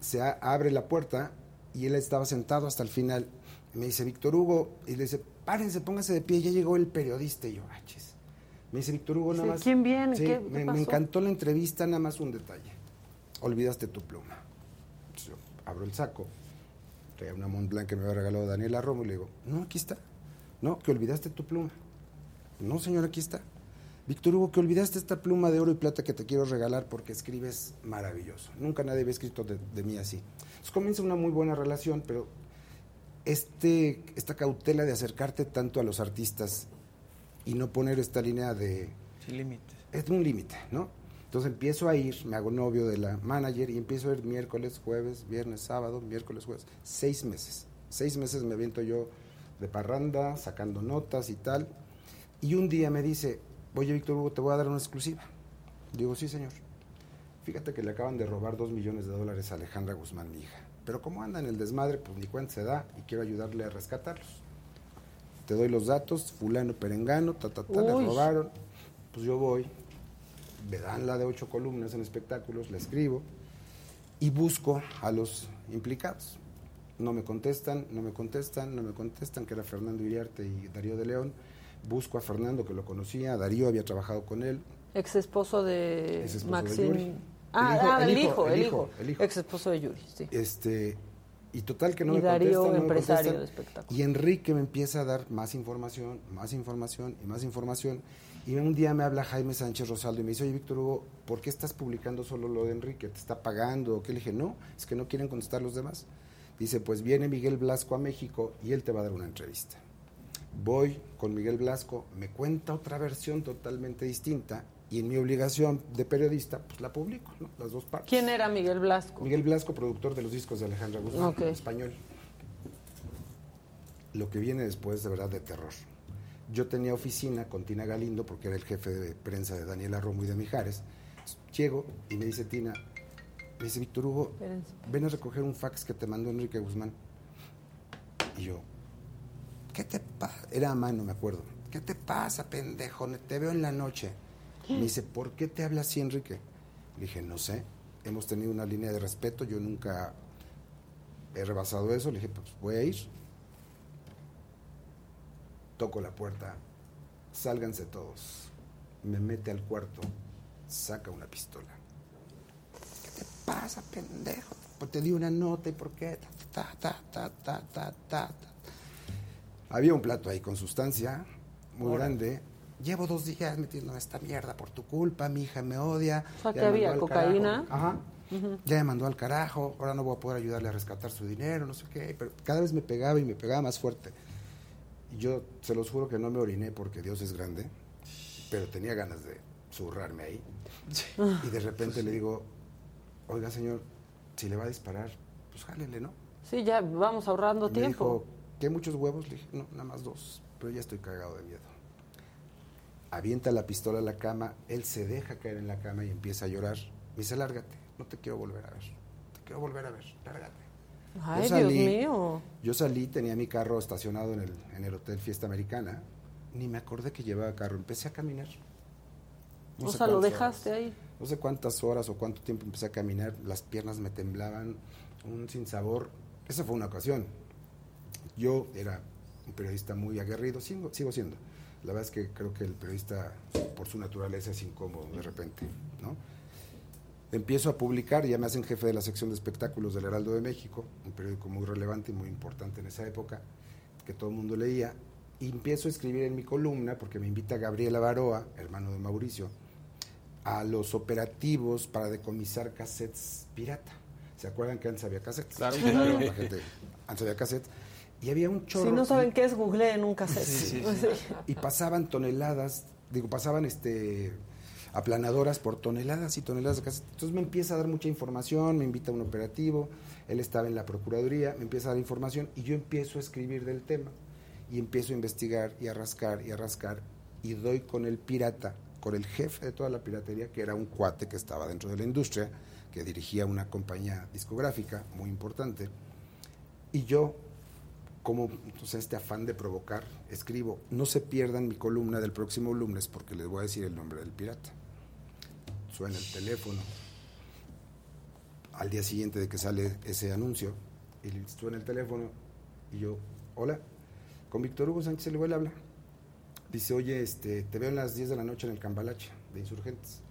se a- abre la puerta y él estaba sentado hasta el final. Me dice, Víctor Hugo, y le dice, párense, pónganse de pie, ya llegó el periodista. Y yo, ah, chis". Me dice, Víctor Hugo, nada más. ¿quién viene? Sí, ¿Qué- qué me, encantó la entrevista, nada más un detalle. Olvidaste tu pluma. Entonces yo abro el saco, traía una Mont Blanc que me había regalado Daniela Romo y le digo, no, aquí está. No, que olvidaste tu pluma. No, señor, aquí está. Víctor Hugo, que olvidaste esta pluma de oro y plata que te quiero regalar porque escribes maravilloso. Nunca nadie había escrito de, de mí así. Entonces comienza una muy buena relación, pero este, esta cautela de acercarte tanto a los artistas y no poner esta línea de... Sin límites. Es un límite, ¿no? Entonces empiezo a ir, me hago novio de la manager y empiezo a ir miércoles, jueves, viernes, sábado, miércoles, jueves. Seis meses. Seis meses me aviento yo de parranda, sacando notas y tal. Y un día me dice, oye Víctor Hugo, te voy a dar una exclusiva. Digo, sí, señor. Fíjate que le acaban de robar dos millones de dólares a Alejandra Guzmán, mi hija. Pero como anda en el desmadre, pues ni cuenta se da y quiero ayudarle a rescatarlos. Te doy los datos, fulano, perengano, ta, ta, ta, le robaron. Pues yo voy, me dan la de ocho columnas en espectáculos, la escribo y busco a los implicados. No me contestan, no me contestan, no me contestan, que era Fernando Iriarte y Darío de León. Busco a Fernando, que lo conocía, Darío había trabajado con él. Ex esposo de Ex esposo de Maxine. Yuri. Ah, El hijo, ah, el el, hijo, hijo, el hijo, hijo, el hijo. Ex esposo de Yuri, sí. Este, y total que no Y me Darío, contestan, no me empresario contestan. de espectáculos. Y Enrique me empieza a dar más información, más información y más información. Y un día me habla Jaime Sánchez Rosaldo y me dice, oye Víctor Hugo, ¿por qué estás publicando solo lo de Enrique? ¿Te está pagando? ¿Qué le dije? No, es que no quieren contestar los demás. Dice, pues viene Miguel Blasco a México y él te va a dar una entrevista. Voy con Miguel Blasco, me cuenta otra versión totalmente distinta y en mi obligación de periodista, pues la publico, ¿no? Las dos partes. ¿Quién era Miguel Blasco? Miguel Blasco, productor de los discos de Alejandra Guzmán, español. Lo que viene después, de verdad, de terror. Yo tenía oficina con Tina Galindo, porque era el jefe de prensa de Daniela Romo y de Mijares. Llego y me dice Tina, me dice Víctor Hugo, Espérense. ven a recoger un fax que te mandó Enrique Guzmán. Y yo, ¿qué te pasa? Era a mano, me acuerdo. ¿Qué te pasa, pendejo? Te veo en la noche. Me dice, ¿por qué te habla así, Enrique? Le dije, no sé. Hemos tenido una línea de respeto. Yo nunca he rebasado eso. Le dije, pues voy a ir. Toco la puerta. Sálganse todos. Me mete al cuarto. Saca una pistola. ¿Qué te pasa, pendejo? Pues te di una nota y por qué. Ta, ta, ta, ta, ta, ta, ta. Había un plato ahí con sustancia muy grande. Llevo dos días metiendo esta mierda por tu culpa, mi hija me odia. O sea, ya que me había cocaína. carajo. Ajá. Ya me mandó al carajo, ahora no voy a poder ayudarle a rescatar su dinero, no sé qué. Pero cada vez me pegaba y me pegaba más fuerte. Y yo se los juro que no me oriné porque Dios es grande, pero tenía ganas de zurrarme ahí. [laughs] Y de repente le digo, oiga señor, si le va a disparar, pues jálele, ¿no? Sí, ya vamos ahorrando me tiempo. dijo, ¿qué muchos huevos? Le dije, no, nada más dos, pero ya estoy cagado de miedo. Avienta la pistola a la cama, él se deja caer en la cama y empieza a llorar. Me dice, lárgate, no te quiero volver a ver. Te quiero volver a ver, lárgate. Ay, Yo Dios salí- mío. Yo salí, tenía mi carro estacionado en el, en el Hotel Fiesta Americana. Ni me acordé que llevaba carro. Empecé a caminar. No o sea, lo dejaste horas. ahí. No sé cuántas horas o cuánto tiempo empecé a caminar. Las piernas me temblaban, un sinsabor. Esa fue una ocasión. Yo era un periodista muy aguerrido, sigo, sigo siendo. La verdad es que creo que el periodista, por su naturaleza, es incómodo de repente, ¿no? Empiezo a publicar, ya me hacen jefe de la sección de espectáculos del Heraldo de México, un periódico muy relevante y muy importante en esa época, que todo el mundo leía, y empiezo a escribir en mi columna, porque me invita Gabriela Baroa, hermano de Mauricio, a los operativos para decomisar cassettes pirata. ¿Se acuerdan que antes había cassettes? Claro, claro. claro. La gente, antes había cassettes. Y había un chorro. Si no saben qué es, google en un cassette. Sí, [laughs] sí, Sí. Y pasaban toneladas, digo, pasaban este aplanadoras por toneladas y toneladas de cassettes. Entonces me empieza a dar mucha información, me invita a un operativo, él estaba en la Procuraduría, me empieza a dar información y yo empiezo a escribir del tema. Y empiezo a investigar y a rascar y a rascar y doy con el pirata, con el jefe de toda la piratería, que era un cuate que estaba dentro de la industria, que dirigía una compañía discográfica muy importante. Y yo como entonces, este afán de provocar, escribo, no se pierdan mi columna del próximo lunes porque les voy a decir el nombre del pirata. Suena el teléfono. Al día siguiente de que sale ese anuncio, y suena el teléfono, y yo, hola, con Víctor Hugo Sánchez Leguel habla. Dice, oye, este, te veo a las 10 de la noche en el Cambalache de Insurgentes.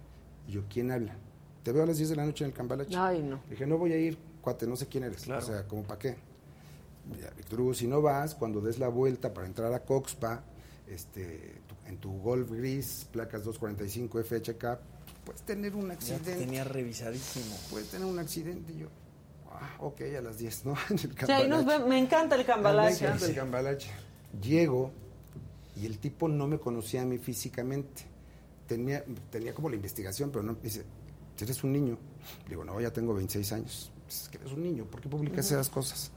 Y yo, ¿quién habla? Te veo a las 10 de la noche en el Cambalache. Ay, no. Dije, no voy a ir, cuate, no sé quién eres. O sea, ¿como para qué? Víctor Hugo, si no vas, cuando des la vuelta para entrar a Coxpa, este, tu- en tu Golf gris, placas 245 FHK, puedes tener un Ya accidente. te tenía revisadísimo. Puedes tener un accidente. Y yo, ah, ok, a las 10, ¿no? [laughs] En el Sí, ahí nos Cambalache. ve- me encanta el cambalache. Me encanta el cambalache. Llego y el tipo no me conocía a mí físicamente. Tenía, tenía como la investigación, pero no. me Dice, ¿eres un niño? Le digo, no, ya tengo 26 años. Es que eres un niño, ¿por qué publicas esas cosas?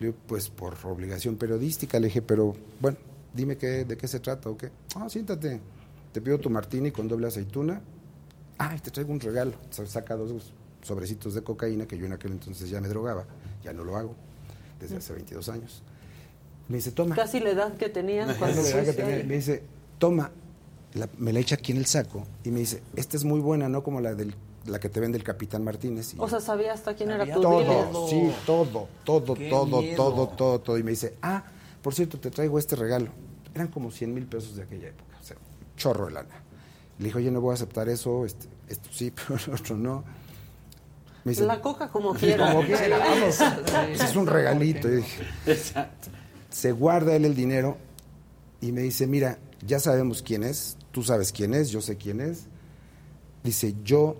Le digo, pues por obligación periodística. Le dije, pero bueno, dime qué, de qué se trata o qué. Ah, siéntate. Te pido tu martini con doble aceituna. Ah, y te traigo un regalo. Sa- Saca dos sobrecitos de cocaína que yo en aquel entonces ya me drogaba. Ya no lo hago desde hace 22 años. Me dice, toma. Casi la edad que tenían cuando la edad que tenía. Me dice, toma. La- me la echa aquí en el saco y me dice, esta es muy buena, no como la del la que te vende el Capitán Martínez. Y O sea, sabía hasta quién era tu todo, dealer. sí, todo, todo, Qué todo, miedo. todo, todo, todo. Y me dice, ah, por cierto, te traigo este regalo. Eran como 100 mil pesos de aquella época, o sea, chorro de lana. Le dije, oye, no voy a aceptar eso, este, esto sí, [laughs] pero el otro no. Me dice, La coca como quiera. como quiera, [laughs] vamos. Sí. Pues es un regalito. Y dije, se guarda él el dinero y me dice, mira, ya sabemos quién es, tú sabes quién es, yo sé quién es. Dice, yo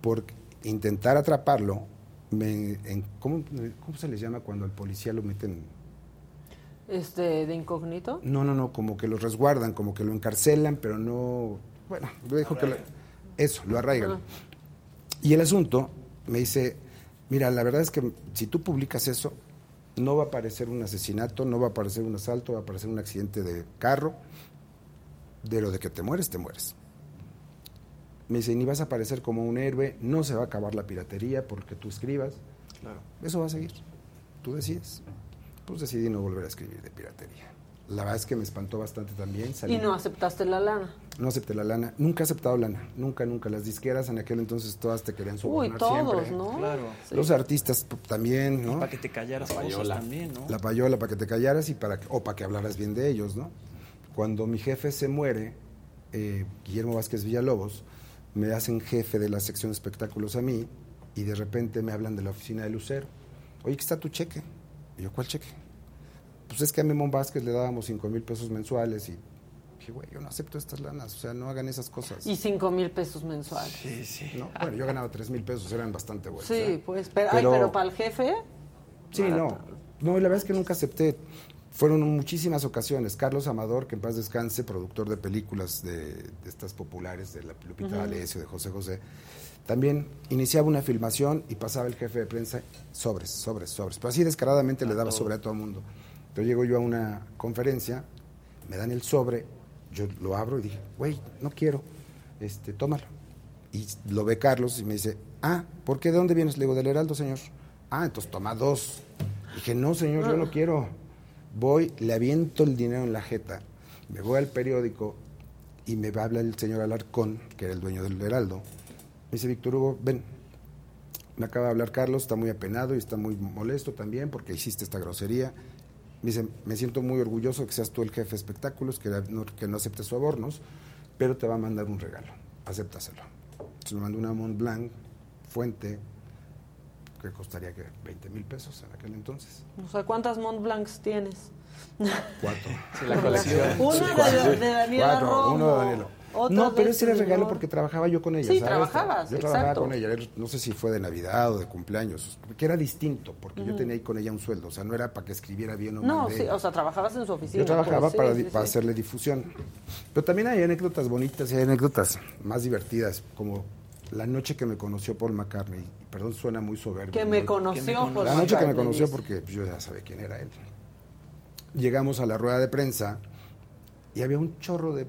por intentar atraparlo, me, en, ¿cómo, ¿cómo se les llama cuando al policía lo meten? Este, de incógnito. No, no, no, como que lo resguardan, como que lo encarcelan, pero no, bueno, lo dijo que lo- eso, lo arraigan. Y el asunto me dice, mira, la verdad es que si tú publicas eso, no va a aparecer un asesinato, no va a aparecer un asalto, va a aparecer un accidente de carro, de lo de que te mueres, te mueres. Me dice, ni vas a aparecer como un héroe, no se va a acabar la piratería porque tú escribas. Claro. Eso va a seguir. Tú decides. Pues decidí no volver a escribir de piratería. La verdad es que me espantó bastante también. salí- Y no aceptaste la lana. no acepté la lana. Nunca he aceptado lana. Nunca, nunca. Las disqueras en aquel entonces todas te querían Uy, sobornar todos, siempre. ¿no? Claro. Los artistas también, ¿no? Para que te callaras La cosas payola. también, ¿no? La payola para que te callaras y para que, o para que hablaras bien de ellos, ¿no? Cuando mi jefe se muere, eh, Guillermo Vázquez Villalobos, me hacen jefe de la sección de espectáculos a mí y de repente me hablan de la oficina de Lucero. Oye, ¿qué está tu cheque? Y yo, ¿cuál cheque? Pues es que a Memón Vázquez le dábamos cinco mil pesos mensuales y dije, güey, yo no acepto estas lanas, o sea, no hagan esas cosas. Y cinco mil pesos mensuales. Sí, sí. ¿no? Bueno, yo ganaba tres mil pesos, eran bastante buenos. Sí, ¿eh? pues, pero, ay, Pero- pero para el jefe. Sí, no. No, y la verdad es que nunca acepté. Fueron muchísimas ocasiones. Carlos Amador, que en paz descanse, productor de películas de, de estas populares, de la Lupita Ujú. D'Alessio, de José José, también iniciaba una filmación y pasaba el jefe de prensa sobres, sobres, sobres. Pero así descaradamente le daba sobre a todo el mundo. Pero llego yo a una conferencia, me dan el sobre, yo lo abro y dije, güey, no quiero, este, tómalo. Y lo ve Carlos y me dice, ah, ¿por qué? ¿De dónde vienes? Le digo, del Heraldo, señor. Ah, entonces toma dos. Dije, no, señor, yo no quiero. Voy, le aviento el dinero en la jeta, me voy al periódico y me habla el señor Alarcón, que era el dueño del Heraldo. Me dice, Víctor Hugo, ven, me acaba de hablar Carlos, está muy apenado y está muy molesto también porque hiciste esta grosería. Me dice, me siento muy orgulloso que seas tú el jefe de espectáculos, que no, que no aceptes sobornos, pero te va a mandar un regalo, acéptaselo. Se me mandó una Mont Blanc, fuente, que costaría que 20 mil pesos en aquel entonces. O sea, ¿cuántas Mont Blancs tienes? Cuatro. [laughs] Sí, la colección. Una de, de Daniela Cuatro, Romo. uno de Daniela. otra No, pero ese era este regalo porque trabajaba yo con ella. Sí, ¿sabes? trabajabas, Yo trabajaba con ella. No sé si fue de Navidad o de cumpleaños, que era distinto, porque yo tenía ahí con ella un sueldo. O sea, no era para que escribiera bien o No, sí, o sea, trabajabas en su oficina. Yo trabajaba pues, para, sí, di- para sí. hacerle difusión. Pero también hay anécdotas bonitas y hay anécdotas más divertidas, como la noche que me conoció Paul McCartney. Perdón, suena muy soberbio. Que me ¿no? conoció Paul La noche que me conoció, porque pues, yo ya sabía quién era él. Llegamos a la rueda de prensa y había un chorro de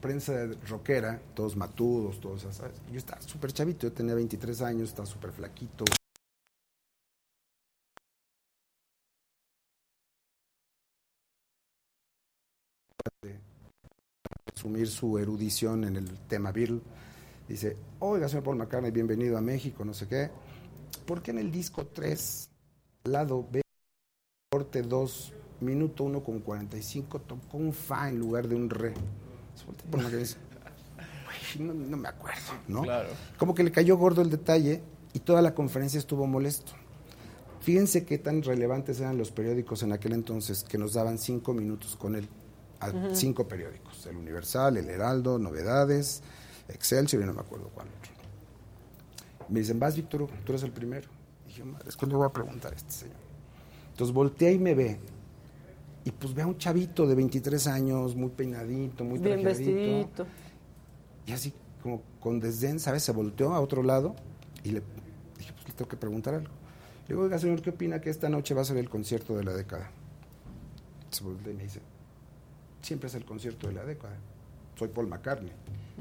prensa rockera, todos matudos, todos, ¿sabes? Yo estaba súper chavito, yo tenía 23 años, estaba súper flaquito. Asumir su erudición en el tema Beatle. Dice, oiga, señor Paul McCartney, bienvenido a México, no sé qué. ¿Por qué en el disco 3, lado B, corte 2, minuto 1 con 45, tocó un fa en lugar de un re? Se voltea Paul McCartney y dice, "Güey, no, no me acuerdo, ¿no? Claro. Como que le cayó gordo el detalle y toda la conferencia estuvo molesto. Fíjense qué tan relevantes eran los periódicos en aquel entonces que nos daban cinco minutos con él. A. Cinco periódicos, el Universal, el Heraldo, Novedades, Excelsior y no me acuerdo cuál otro. Me dicen, vas Víctor, tú eres el primero. Y dije, madre, es le voy a preguntar a este señor. Entonces voltea y me ve. Y pues ve a un chavito de 23 años, muy peinadito, muy Bien vestidito. Y así como con desdén, ¿sabes? Se volteó a otro lado y le dije, pues le tengo que preguntar algo. Le digo, oiga, señor, ¿qué opina que esta noche va a ser el concierto de la década? Se voltea y me dice, siempre es el concierto de la década. Soy Paul McCartney.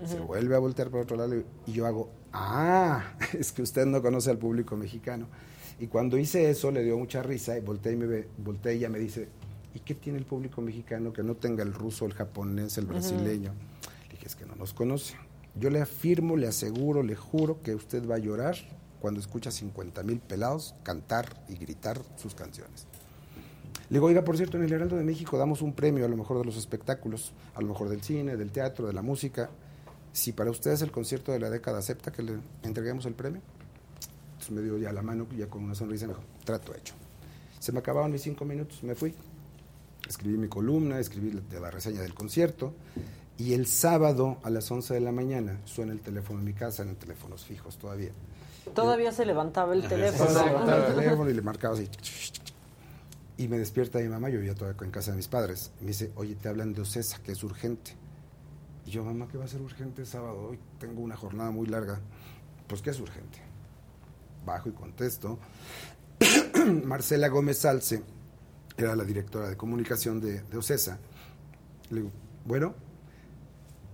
Se vuelve a voltear por otro lado y yo hago, ah, [laughs] es que usted no conoce al público mexicano. Y cuando hice eso le dio mucha risa y volteé y, me ve, volteé y ella me dice, ¿y qué tiene el público mexicano que no tenga el ruso, el japonés, el brasileño? Le dije, es que no nos conoce. Yo le afirmo, le aseguro, le juro que usted va a llorar cuando escucha 50 mil pelados cantar y gritar sus canciones. Le digo, oiga, por cierto, en el Heraldo de México damos un premio a lo mejor de los espectáculos, a lo mejor del cine, del teatro, de la música. Si para usted es el concierto de la década, ¿acepta que le entreguemos el premio? Entonces me dio ya la mano, ya con una sonrisa, me dijo, trato hecho. Se me acabaron mis cinco minutos, me fui. Escribí mi columna, escribí la, la reseña del concierto. Y el sábado a las 11 de la mañana suena el teléfono en mi casa, en teléfonos fijos todavía. Todavía se levantaba el teléfono. Se levantaba el teléfono y le marcaba así. Y me despierta mi mamá, yo vivía todavía en casa de mis padres. Y me dice, oye, te hablan de Ocesa, que es urgente. Y yo, mamá, ¿qué va a ser urgente sábado? Hoy tengo una jornada muy larga. Pues, ¿qué es urgente? Bajo y contesto. [clears throat] Marcela Gómez Salce era la directora de comunicación de, de Ocesa. Le digo, bueno,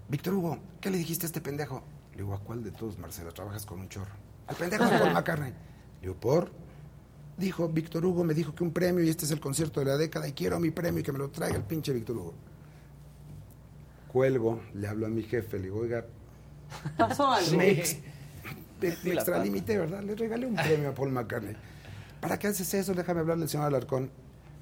Víctor Hugo, ¿qué le dijiste a este pendejo? Le digo, ¿a cuál de todos, Marcela? Trabajas con un chorro. Al pendejo de Paul McCartney. Le digo, ¿por? Dijo, Víctor Hugo me dijo que un premio y este es el concierto de la década y quiero mi premio y que me lo traiga el pinche Víctor Hugo. Cuelgo, le hablo a mi jefe, le digo, oiga, Pasó algo. me, ex- me- [laughs] me extralimité, ¿verdad? Le regalé un premio a Paul McCartney. ¿Para qué haces eso? Déjame hablarle al señor Alarcón.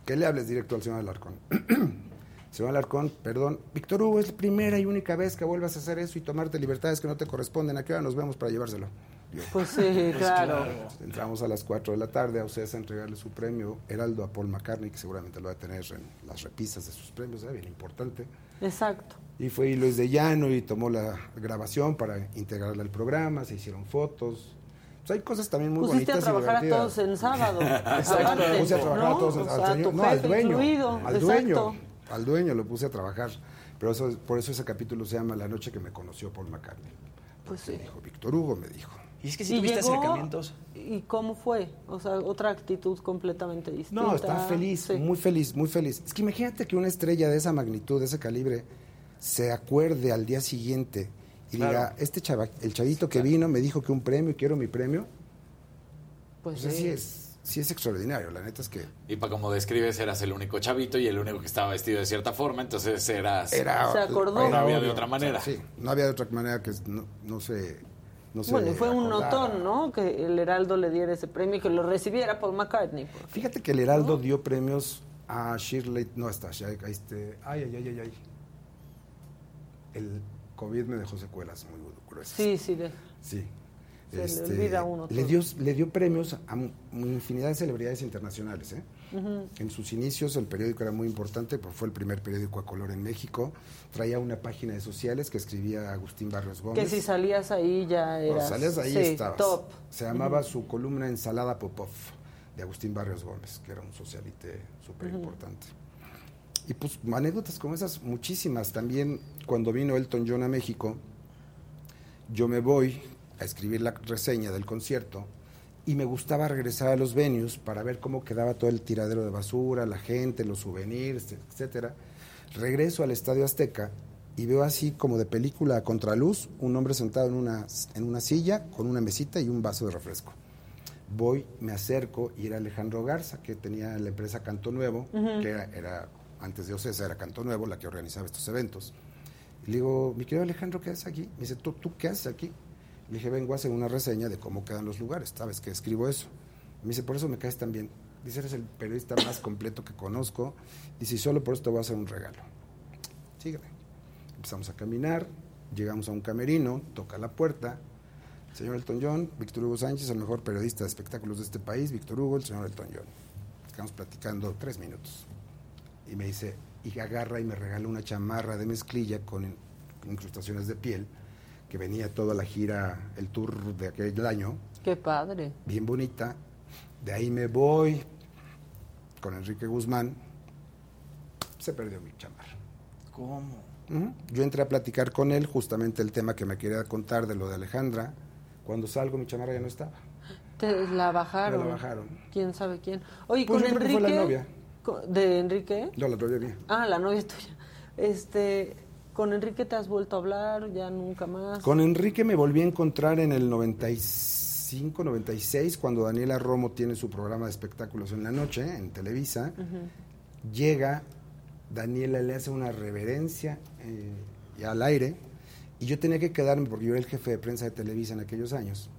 Que le hables directo al señor Alarcón. [clears throat] señor Alarcón, perdón. Víctor Hugo, es la primera y única vez que vuelvas a hacer eso y tomarte libertades que no te corresponden. ¿A qué hora nos vemos para llevárselo? Yo, Pues sí, [laughs] claro. Entramos a las 4 de la tarde a ustedes a entregarle su premio Heraldo a Paul McCartney, que seguramente lo va a tener en las repisas de sus premios, ¿eh? bien importante. Exacto. Y fue Luis de Llano y tomó la grabación para integrarla al programa, se hicieron fotos. Pues hay cosas también muy Pusiste a bonitas y trabajar a divertidas. todos en sábado. [laughs] Exacto, aparte, puse a trabajar a ¿no? todos en- O al sea, señor- tu no, al dueño, incluido. al Exacto. dueño, al dueño lo puse a trabajar. Pero eso, por eso ese capítulo se llama La noche que me conoció Paul McCartney. Pues sí. Me dijo, Víctor Hugo me dijo. Y es que si ¿Y tuviste llegó? acercamientos. ¿Y cómo fue? O sea, otra actitud completamente distinta. No, está feliz, Sí. muy feliz, muy feliz. Es que imagínate que una estrella de esa magnitud, de ese calibre, se acuerde al día siguiente y Claro. diga, este chava, el chavito que vino me dijo que un premio y quiero mi premio. Pues sí. sí es, sí es extraordinario, la neta es que Y para como describes, eras el único chavito y el único que estaba vestido de cierta forma, entonces eras... era... Se acordó. era No había de otra manera. Sí, no había de otra manera que no, no se... No se Bueno, y fue un notón, ¿no? Que el Heraldo le diera ese premio y que lo recibiera Paul McCartney. Fíjate que el Heraldo dio premios a Shirley, no está, este, ay, ay, ay, ay, ay. El COVID me dejó secuelas muy gruesas. Sí, sí. de- Sí. Se le olvida uno le, dio, le dio premios a infinidad de celebridades internacionales. ¿eh? En sus inicios el periódico era muy importante, porque fue el primer periódico a color en México. Traía una página de sociales que escribía Agustín Barrios Gómez. Que si salías ahí ya Cuando eras salías ahí sí, estabas. top. Se llamaba su columna Ensalada Popov, de Agustín Barrios Gómez, que era un socialite súper importante. Y pues anécdotas como esas, muchísimas. También cuando vino Elton John a México, yo me voy a escribir la reseña del concierto y me gustaba regresar a los venues para ver cómo quedaba todo el tiradero de basura, la gente, los souvenirs, etcétera. Regreso al Estadio Azteca y veo así como de película a contraluz un hombre sentado en una, en una silla con una mesita y un vaso de refresco. Voy, me acerco y era Alejandro Garza, que tenía la empresa Canto Nuevo, que era, era, antes de Ocesa era Canto Nuevo, la que organizaba estos eventos. Y le digo, mi querido Alejandro, ¿qué haces aquí? Me dice, ¿tú, qué haces aquí? Le dije, vengo a hacer una reseña de cómo quedan los lugares, ¿sabes que escribo eso? Me dice, por eso me caes tan bien. Dice, eres el periodista más completo que conozco. Dice, y solo por eso te voy a hacer un regalo. Sígueme. Empezamos a caminar, llegamos a un camerino, toca la puerta. Señor Elton John, Víctor Hugo Sánchez, el mejor periodista de espectáculos de este país, Víctor Hugo, el señor Elton John. Estamos platicando tres minutos. Y me dice, y agarra y me regala una chamarra de mezclilla con in- incrustaciones de piel, que venía toda la gira, el tour de aquel año, Qué padre. bien bonita. De ahí me voy con Enrique Guzmán. Se perdió mi chamarra. ¿Cómo? Yo entré a platicar con él justamente el tema que me quería contar de lo de Alejandra. Cuando salgo mi chamarra ya no estaba. Te la bajaron. Me la bajaron. ¿Quién sabe quién? Oye, Pues con yo creo que Enrique. fue la novia. ¿De Enrique? No, la novia mía. Ah, la novia tuya. Este, ¿con Enrique te has vuelto a hablar? ¿Ya nunca más? Con Enrique me volví a encontrar en el 95, 96, cuando Daniela Romo tiene su programa de espectáculos en la noche, en Televisa. Llega, Daniela le hace una reverencia eh, y al aire, y yo tenía que quedarme porque yo era el jefe de prensa de Televisa en aquellos años.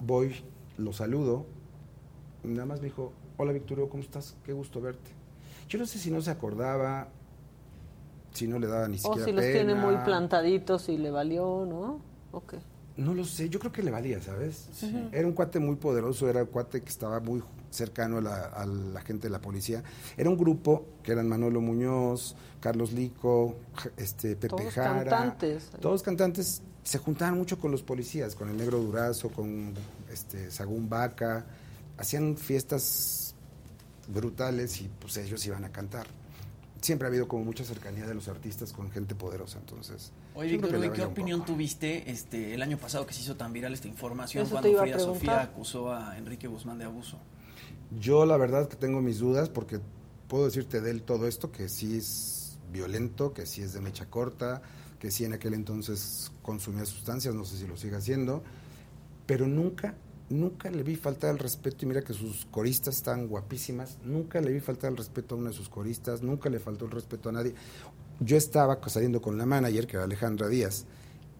Voy, lo saludo, y nada más me dijo, hola Victorio, ¿cómo estás? Qué gusto verte. Yo no sé si no se acordaba, si no le daba ni O siquiera si los tiene muy plantaditos y le valió, ¿no? Ok. No lo sé, yo creo que le valía, ¿sabes? Sí. Era un cuate muy poderoso, era un cuate que estaba muy cercano a la, a la gente de la policía. Era un grupo que eran Manolo Muñoz, Carlos Lico, este, Pepe Todos Jara. cantantes. Todos cantantes se juntaban mucho con los policías, con el Negro Durazo, con este, Sagún Vaca. Hacían fiestas brutales y pues ellos iban a cantar. Siempre ha habido como mucha cercanía de los artistas con gente poderosa, entonces... Oye, Víctor, que le ¿y ¿qué opinión tuviste este, el año pasado que se hizo tan viral esta información cuando Frida Sofía acusó a Enrique Guzmán de abuso? Yo la verdad que tengo mis dudas porque puedo decirte de él todo esto, que sí es violento, que sí es de mecha corta, que sí en aquel entonces consumía sustancias, no sé si lo sigue haciendo, pero nunca, nunca le vi faltar el respeto y mira que sus coristas están guapísimas, nunca le vi faltar el respeto a una de sus coristas, nunca le faltó el respeto a nadie. Yo estaba saliendo con la manager, que era Alejandra Díaz,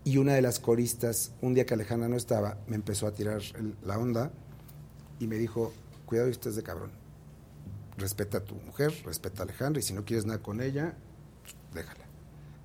y una de las coristas, un día que Alejandra no estaba, me empezó a tirar la onda y me dijo, cuidado y estés de cabrón. Respeta a tu mujer, respeta a Alejandra y si no quieres nada con ella, déjala.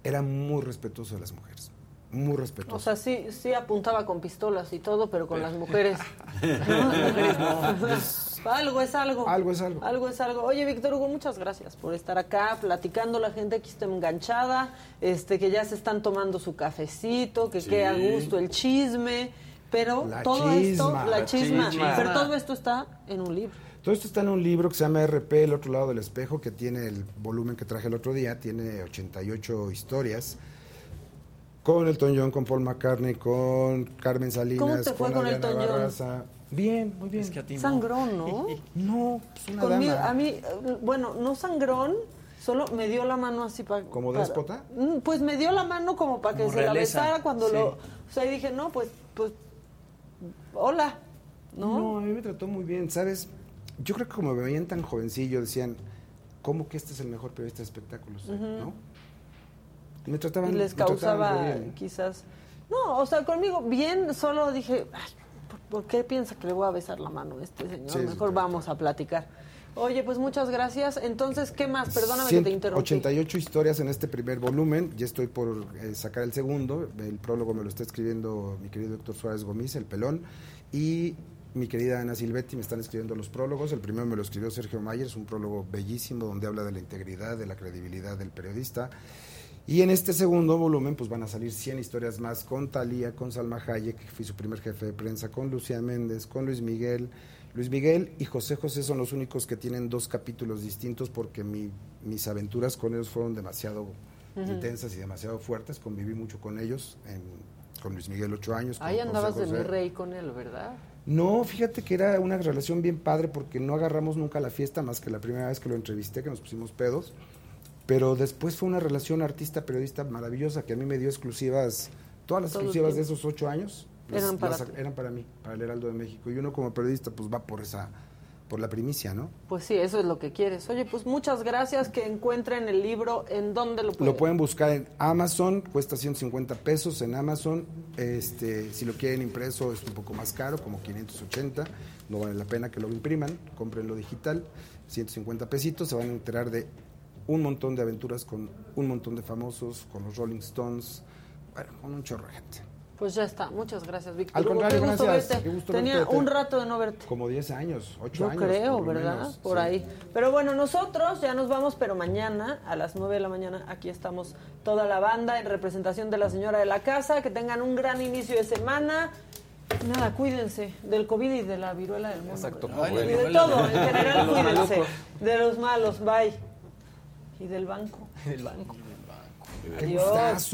Era muy respetuoso de las mujeres, muy respetuoso. O sea, sí, sí apuntaba con pistolas y todo, pero con las mujeres. [laughs] [laughs] Algo es algo. Algo es algo. Algo es algo. Oye, Víctor Hugo, muchas gracias por estar acá platicando. La gente aquí está enganchada, este, que ya se están tomando su cafecito, que Sí. qué a gusto el chisme. Pero La todo esto, chisma. La chisma, chisma. pero todo esto está en un libro. Todo esto está en un libro que se llama RP, El otro lado del espejo, que tiene el volumen que traje el otro día, tiene 88 historias. Con Elton John, con Paul McCartney, con Carmen Salinas, ¿Cómo te fue con Adriana Elton John? Bien, muy bien. Sangrón, ¿no? [laughs] No, es una Conmigo- dama. a mí, eh, bueno, no sangrón, solo me dio la mano así para... ¿Como déspota? Pues me dio la mano como para que Como se la realeza, besara cuando sí. lo... O sea, y dije, no, pues, pues, hola, ¿no? No, a mí me trató muy bien, ¿sabes? Yo creo que como me veían tan jovencillo, decían, ¿cómo que este es el mejor periodista de espectáculos? ¿No? Me trataban y les causaba bien. quizás... No, o sea, conmigo bien, solo dije, ay, ¿por, por qué piensa que le voy a besar la mano a este señor? Sí, sí, Mejor vamos a platicar. Oye, pues muchas gracias. Entonces, ¿qué más? Perdóname que te 100 interrumpí. 88 historias en este primer volumen. Ya estoy por eh, sacar el segundo. El prólogo me lo está escribiendo mi querido Héctor Suárez Gomis, el pelón. Y mi querida Ana Silvetti me están escribiendo los prólogos. El primero me lo escribió Sergio Mayer, es un prólogo bellísimo donde habla de la integridad, de la credibilidad del periodista. Y en este segundo volumen pues van a salir 100 historias más con Talía, con Salma Hayek, que fui su primer jefe de prensa, con Lucía Méndez, con Luis Miguel. Luis Miguel y José José son los únicos que tienen dos capítulos distintos porque mi- mis aventuras con ellos fueron demasiado intensas y demasiado fuertes. Conviví mucho con ellos, en- con Luis Miguel ocho años. con Ahí José andabas de mi rey con él, ¿verdad? No, fíjate que era una relación bien padre porque no agarramos nunca la fiesta más que la primera vez que lo entrevisté, que nos pusimos pedos. Pero después fue una relación artista-periodista maravillosa que a mí me dio exclusivas, todas las exclusivas de esos ocho años. Eran para eran para mí, para el Heraldo de México. Y uno como periodista pues va por esa, por la primicia, ¿no? Pues sí, eso es lo que quieres. Oye, pues muchas gracias. Que encuentren el libro. ¿En dónde lo pueden? Lo pueden buscar en Amazon, cuesta 150 pesos en Amazon. Este, si lo quieren impreso es un poco más caro, como 580. No vale la pena que lo impriman, cómprenlo digital, 150 pesitos. Se van a enterar de un montón de aventuras con un montón de famosos, con los Rolling Stones, bueno, con un chorro de gente. Pues ya está. Muchas gracias, Víctor. Al contrario, qué gusto gracias. verte. Qué gusto Tenía verte. un rato de no verte. Como 10 años, 8 Yo años. creo, por ¿verdad? menos, Por sí. ahí. Pero bueno, nosotros ya nos vamos, pero mañana a las 9 de la mañana aquí estamos toda la banda en representación de la señora de la casa. Que tengan un gran inicio de semana. Nada, cuídense del COVID y de la viruela del mundo. Exacto. Ay, y de todo, en general, cuídense. De los malos, bye. Y del banco. [laughs] El banco. ¡Qué Adiós.